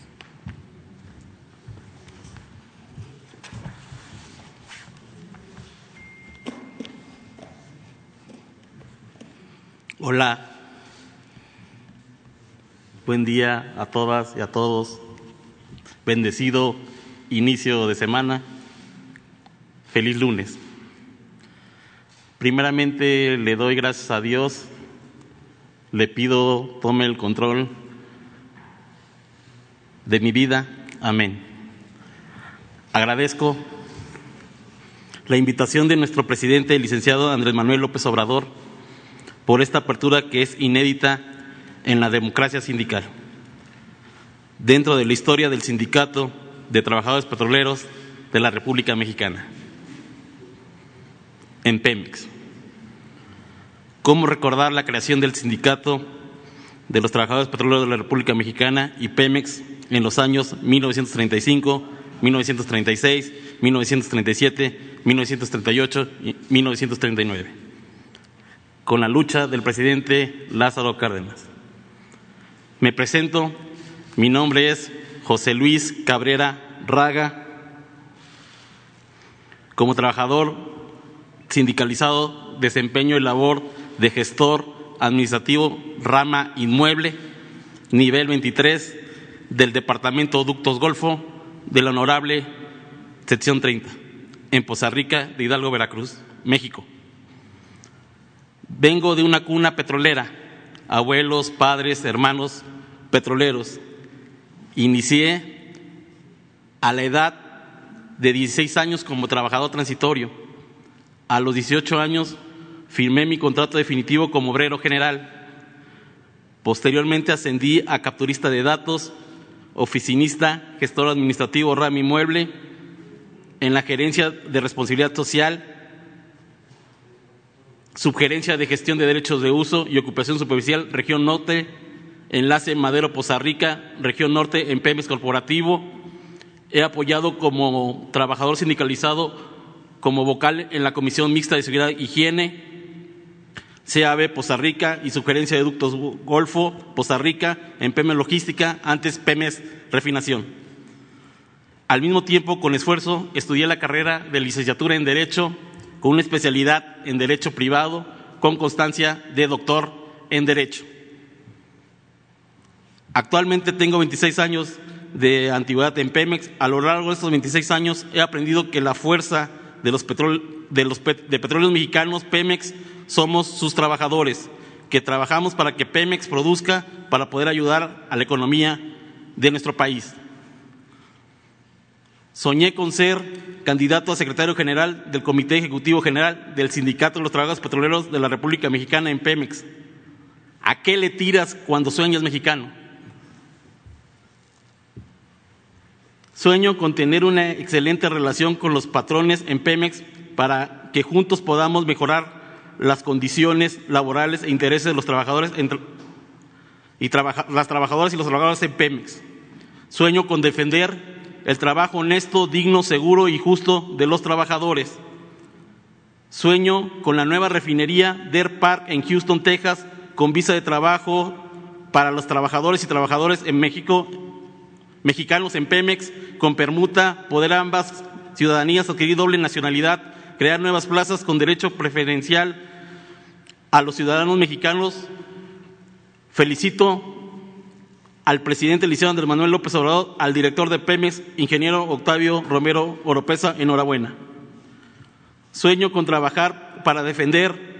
Hola. Buen día a todas y a todos bendecido inicio de semana. Feliz lunes. Primeramente le doy gracias a Dios, le pido tome el control de mi vida. Amén. Agradezco la invitación de nuestro presidente, el licenciado Andrés Manuel López Obrador, por esta apertura que es inédita en la democracia sindical dentro de la historia del Sindicato de Trabajadores Petroleros de la República Mexicana, en Pemex. ¿Cómo recordar la creación del Sindicato de los Trabajadores Petroleros de la República Mexicana y Pemex en los años 1935, 1936, 1937, 1938 y 1939, con la lucha del presidente Lázaro Cárdenas? Me presento mi nombre es José Luis Cabrera Raga. Como trabajador sindicalizado, desempeño el labor de gestor administrativo rama inmueble, nivel 23 del Departamento Ductos Golfo de la Honorable Sección 30, en Poza Rica de Hidalgo, Veracruz, México. Vengo de una cuna petrolera, abuelos, padres, hermanos petroleros Inicié a la edad de 16 años como trabajador transitorio. A los 18 años firmé mi contrato definitivo como obrero general. Posteriormente ascendí a capturista de datos, oficinista, gestor administrativo RAM Inmueble, en la gerencia de responsabilidad social, subgerencia de gestión de derechos de uso y ocupación superficial, región norte, enlace Madero Poza Rica, región norte en Pemex Corporativo. He apoyado como trabajador sindicalizado, como vocal en la Comisión Mixta de Seguridad e Higiene, CAB Poza Rica y sugerencia de ductos Golfo, Poza Rica, en Pemex Logística, antes Pemex Refinación. Al mismo tiempo, con esfuerzo, estudié la carrera de licenciatura en Derecho con una especialidad en Derecho Privado con constancia de doctor en Derecho. Actualmente tengo 26 años de antigüedad en Pemex. A lo largo de estos 26 años he aprendido que la fuerza de los, de los de petróleos mexicanos, Pemex, somos sus trabajadores, que trabajamos para que Pemex produzca para poder ayudar a la economía de nuestro país. Soñé con ser candidato a secretario general del Comité Ejecutivo General del Sindicato de los Trabajadores Petroleros de la República Mexicana en Pemex. ¿A qué le tiras cuando sueñas mexicano? Sueño con tener una excelente relación con los patrones en Pemex para que juntos podamos mejorar las condiciones laborales e intereses de los trabajadores y las trabajadoras y los trabajadores en Pemex. Sueño con defender el trabajo honesto, digno, seguro y justo de los trabajadores. Sueño con la nueva refinería Deer Park en Houston, Texas, con visa de trabajo para los trabajadores y trabajadoras en México, mexicanos en Pemex, con permuta, poder ambas ciudadanías adquirir doble nacionalidad, crear nuevas plazas con derecho preferencial a los ciudadanos mexicanos. Felicito al presidente Liceo Andrés Manuel López Obrador, al director de Pemex, ingeniero Octavio Romero Oropesa, enhorabuena. Sueño con trabajar para defender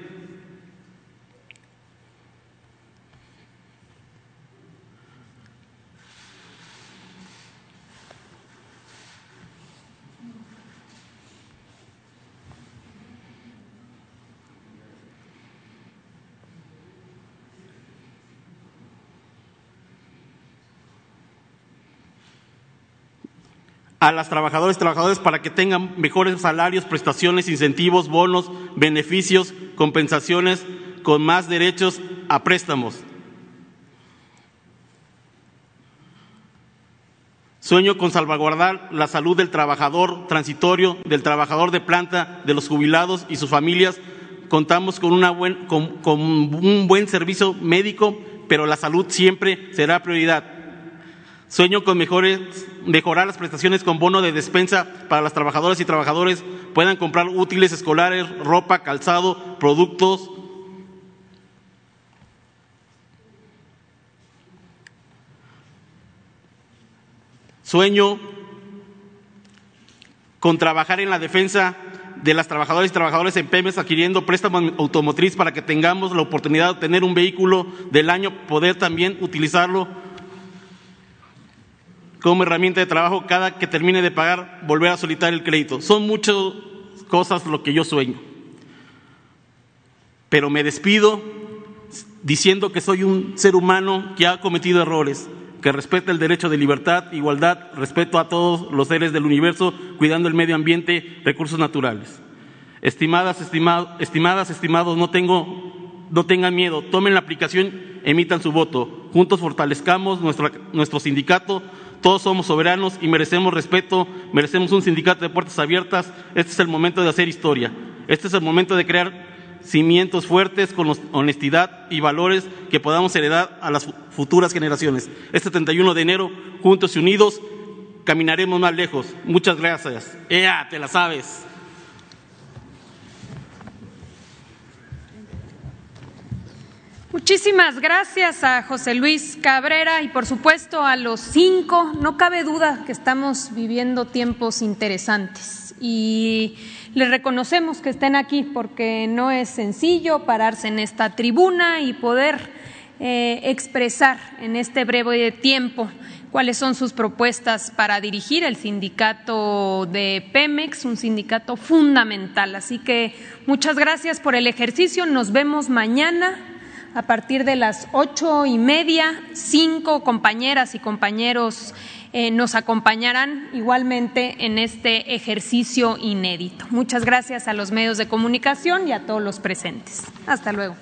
a las trabajadoras y trabajadores para que tengan mejores salarios, prestaciones, incentivos, bonos, beneficios, compensaciones, con más derechos a préstamos. Sueño con salvaguardar la salud del trabajador transitorio, del trabajador de planta, de los jubilados y sus familias. Contamos con, una buen, con, con un buen servicio médico, pero la salud siempre será prioridad. Sueño con mejores, mejorar las prestaciones con bono de despensa para las trabajadoras y trabajadores puedan comprar útiles escolares, ropa, calzado, productos. Sueño con trabajar en la defensa de las trabajadoras y trabajadores en PEMES adquiriendo préstamos automotriz para que tengamos la oportunidad de tener un vehículo del año, poder también utilizarlo como herramienta de trabajo cada que termine de pagar, volver a solicitar el crédito. Son muchas cosas lo que yo sueño. Pero me despido diciendo que soy un ser humano que ha cometido errores, que respeta el derecho de libertad, igualdad, respeto a todos los seres del universo, cuidando el medio ambiente, recursos naturales. Estimadas, estimadas, estimados, no tengo, no tengan miedo, tomen la aplicación, emitan su voto. Juntos fortalezcamos nuestro sindicato, todos somos soberanos y merecemos respeto, merecemos un sindicato de puertas abiertas. Este es el momento de hacer historia. Este es el momento de crear cimientos fuertes con honestidad y valores que podamos heredar a las futuras generaciones. Este 31 de enero, juntos y unidos, caminaremos más lejos. Muchas gracias. ¡Ea, te la sabes! Muchísimas gracias a José Luis Cabrera y por supuesto a los cinco. No cabe duda que estamos viviendo tiempos interesantes y les reconocemos que estén aquí porque no es sencillo pararse en esta tribuna y poder eh, expresar en este breve tiempo cuáles son sus propuestas para dirigir el sindicato de Pemex, un sindicato fundamental. Así que muchas gracias por el ejercicio. Nos vemos mañana a partir de las ocho y media. Cinco compañeras y compañeros eh, nos acompañarán igualmente en este ejercicio inédito. Muchas gracias a los medios de comunicación y a todos los presentes. Hasta luego.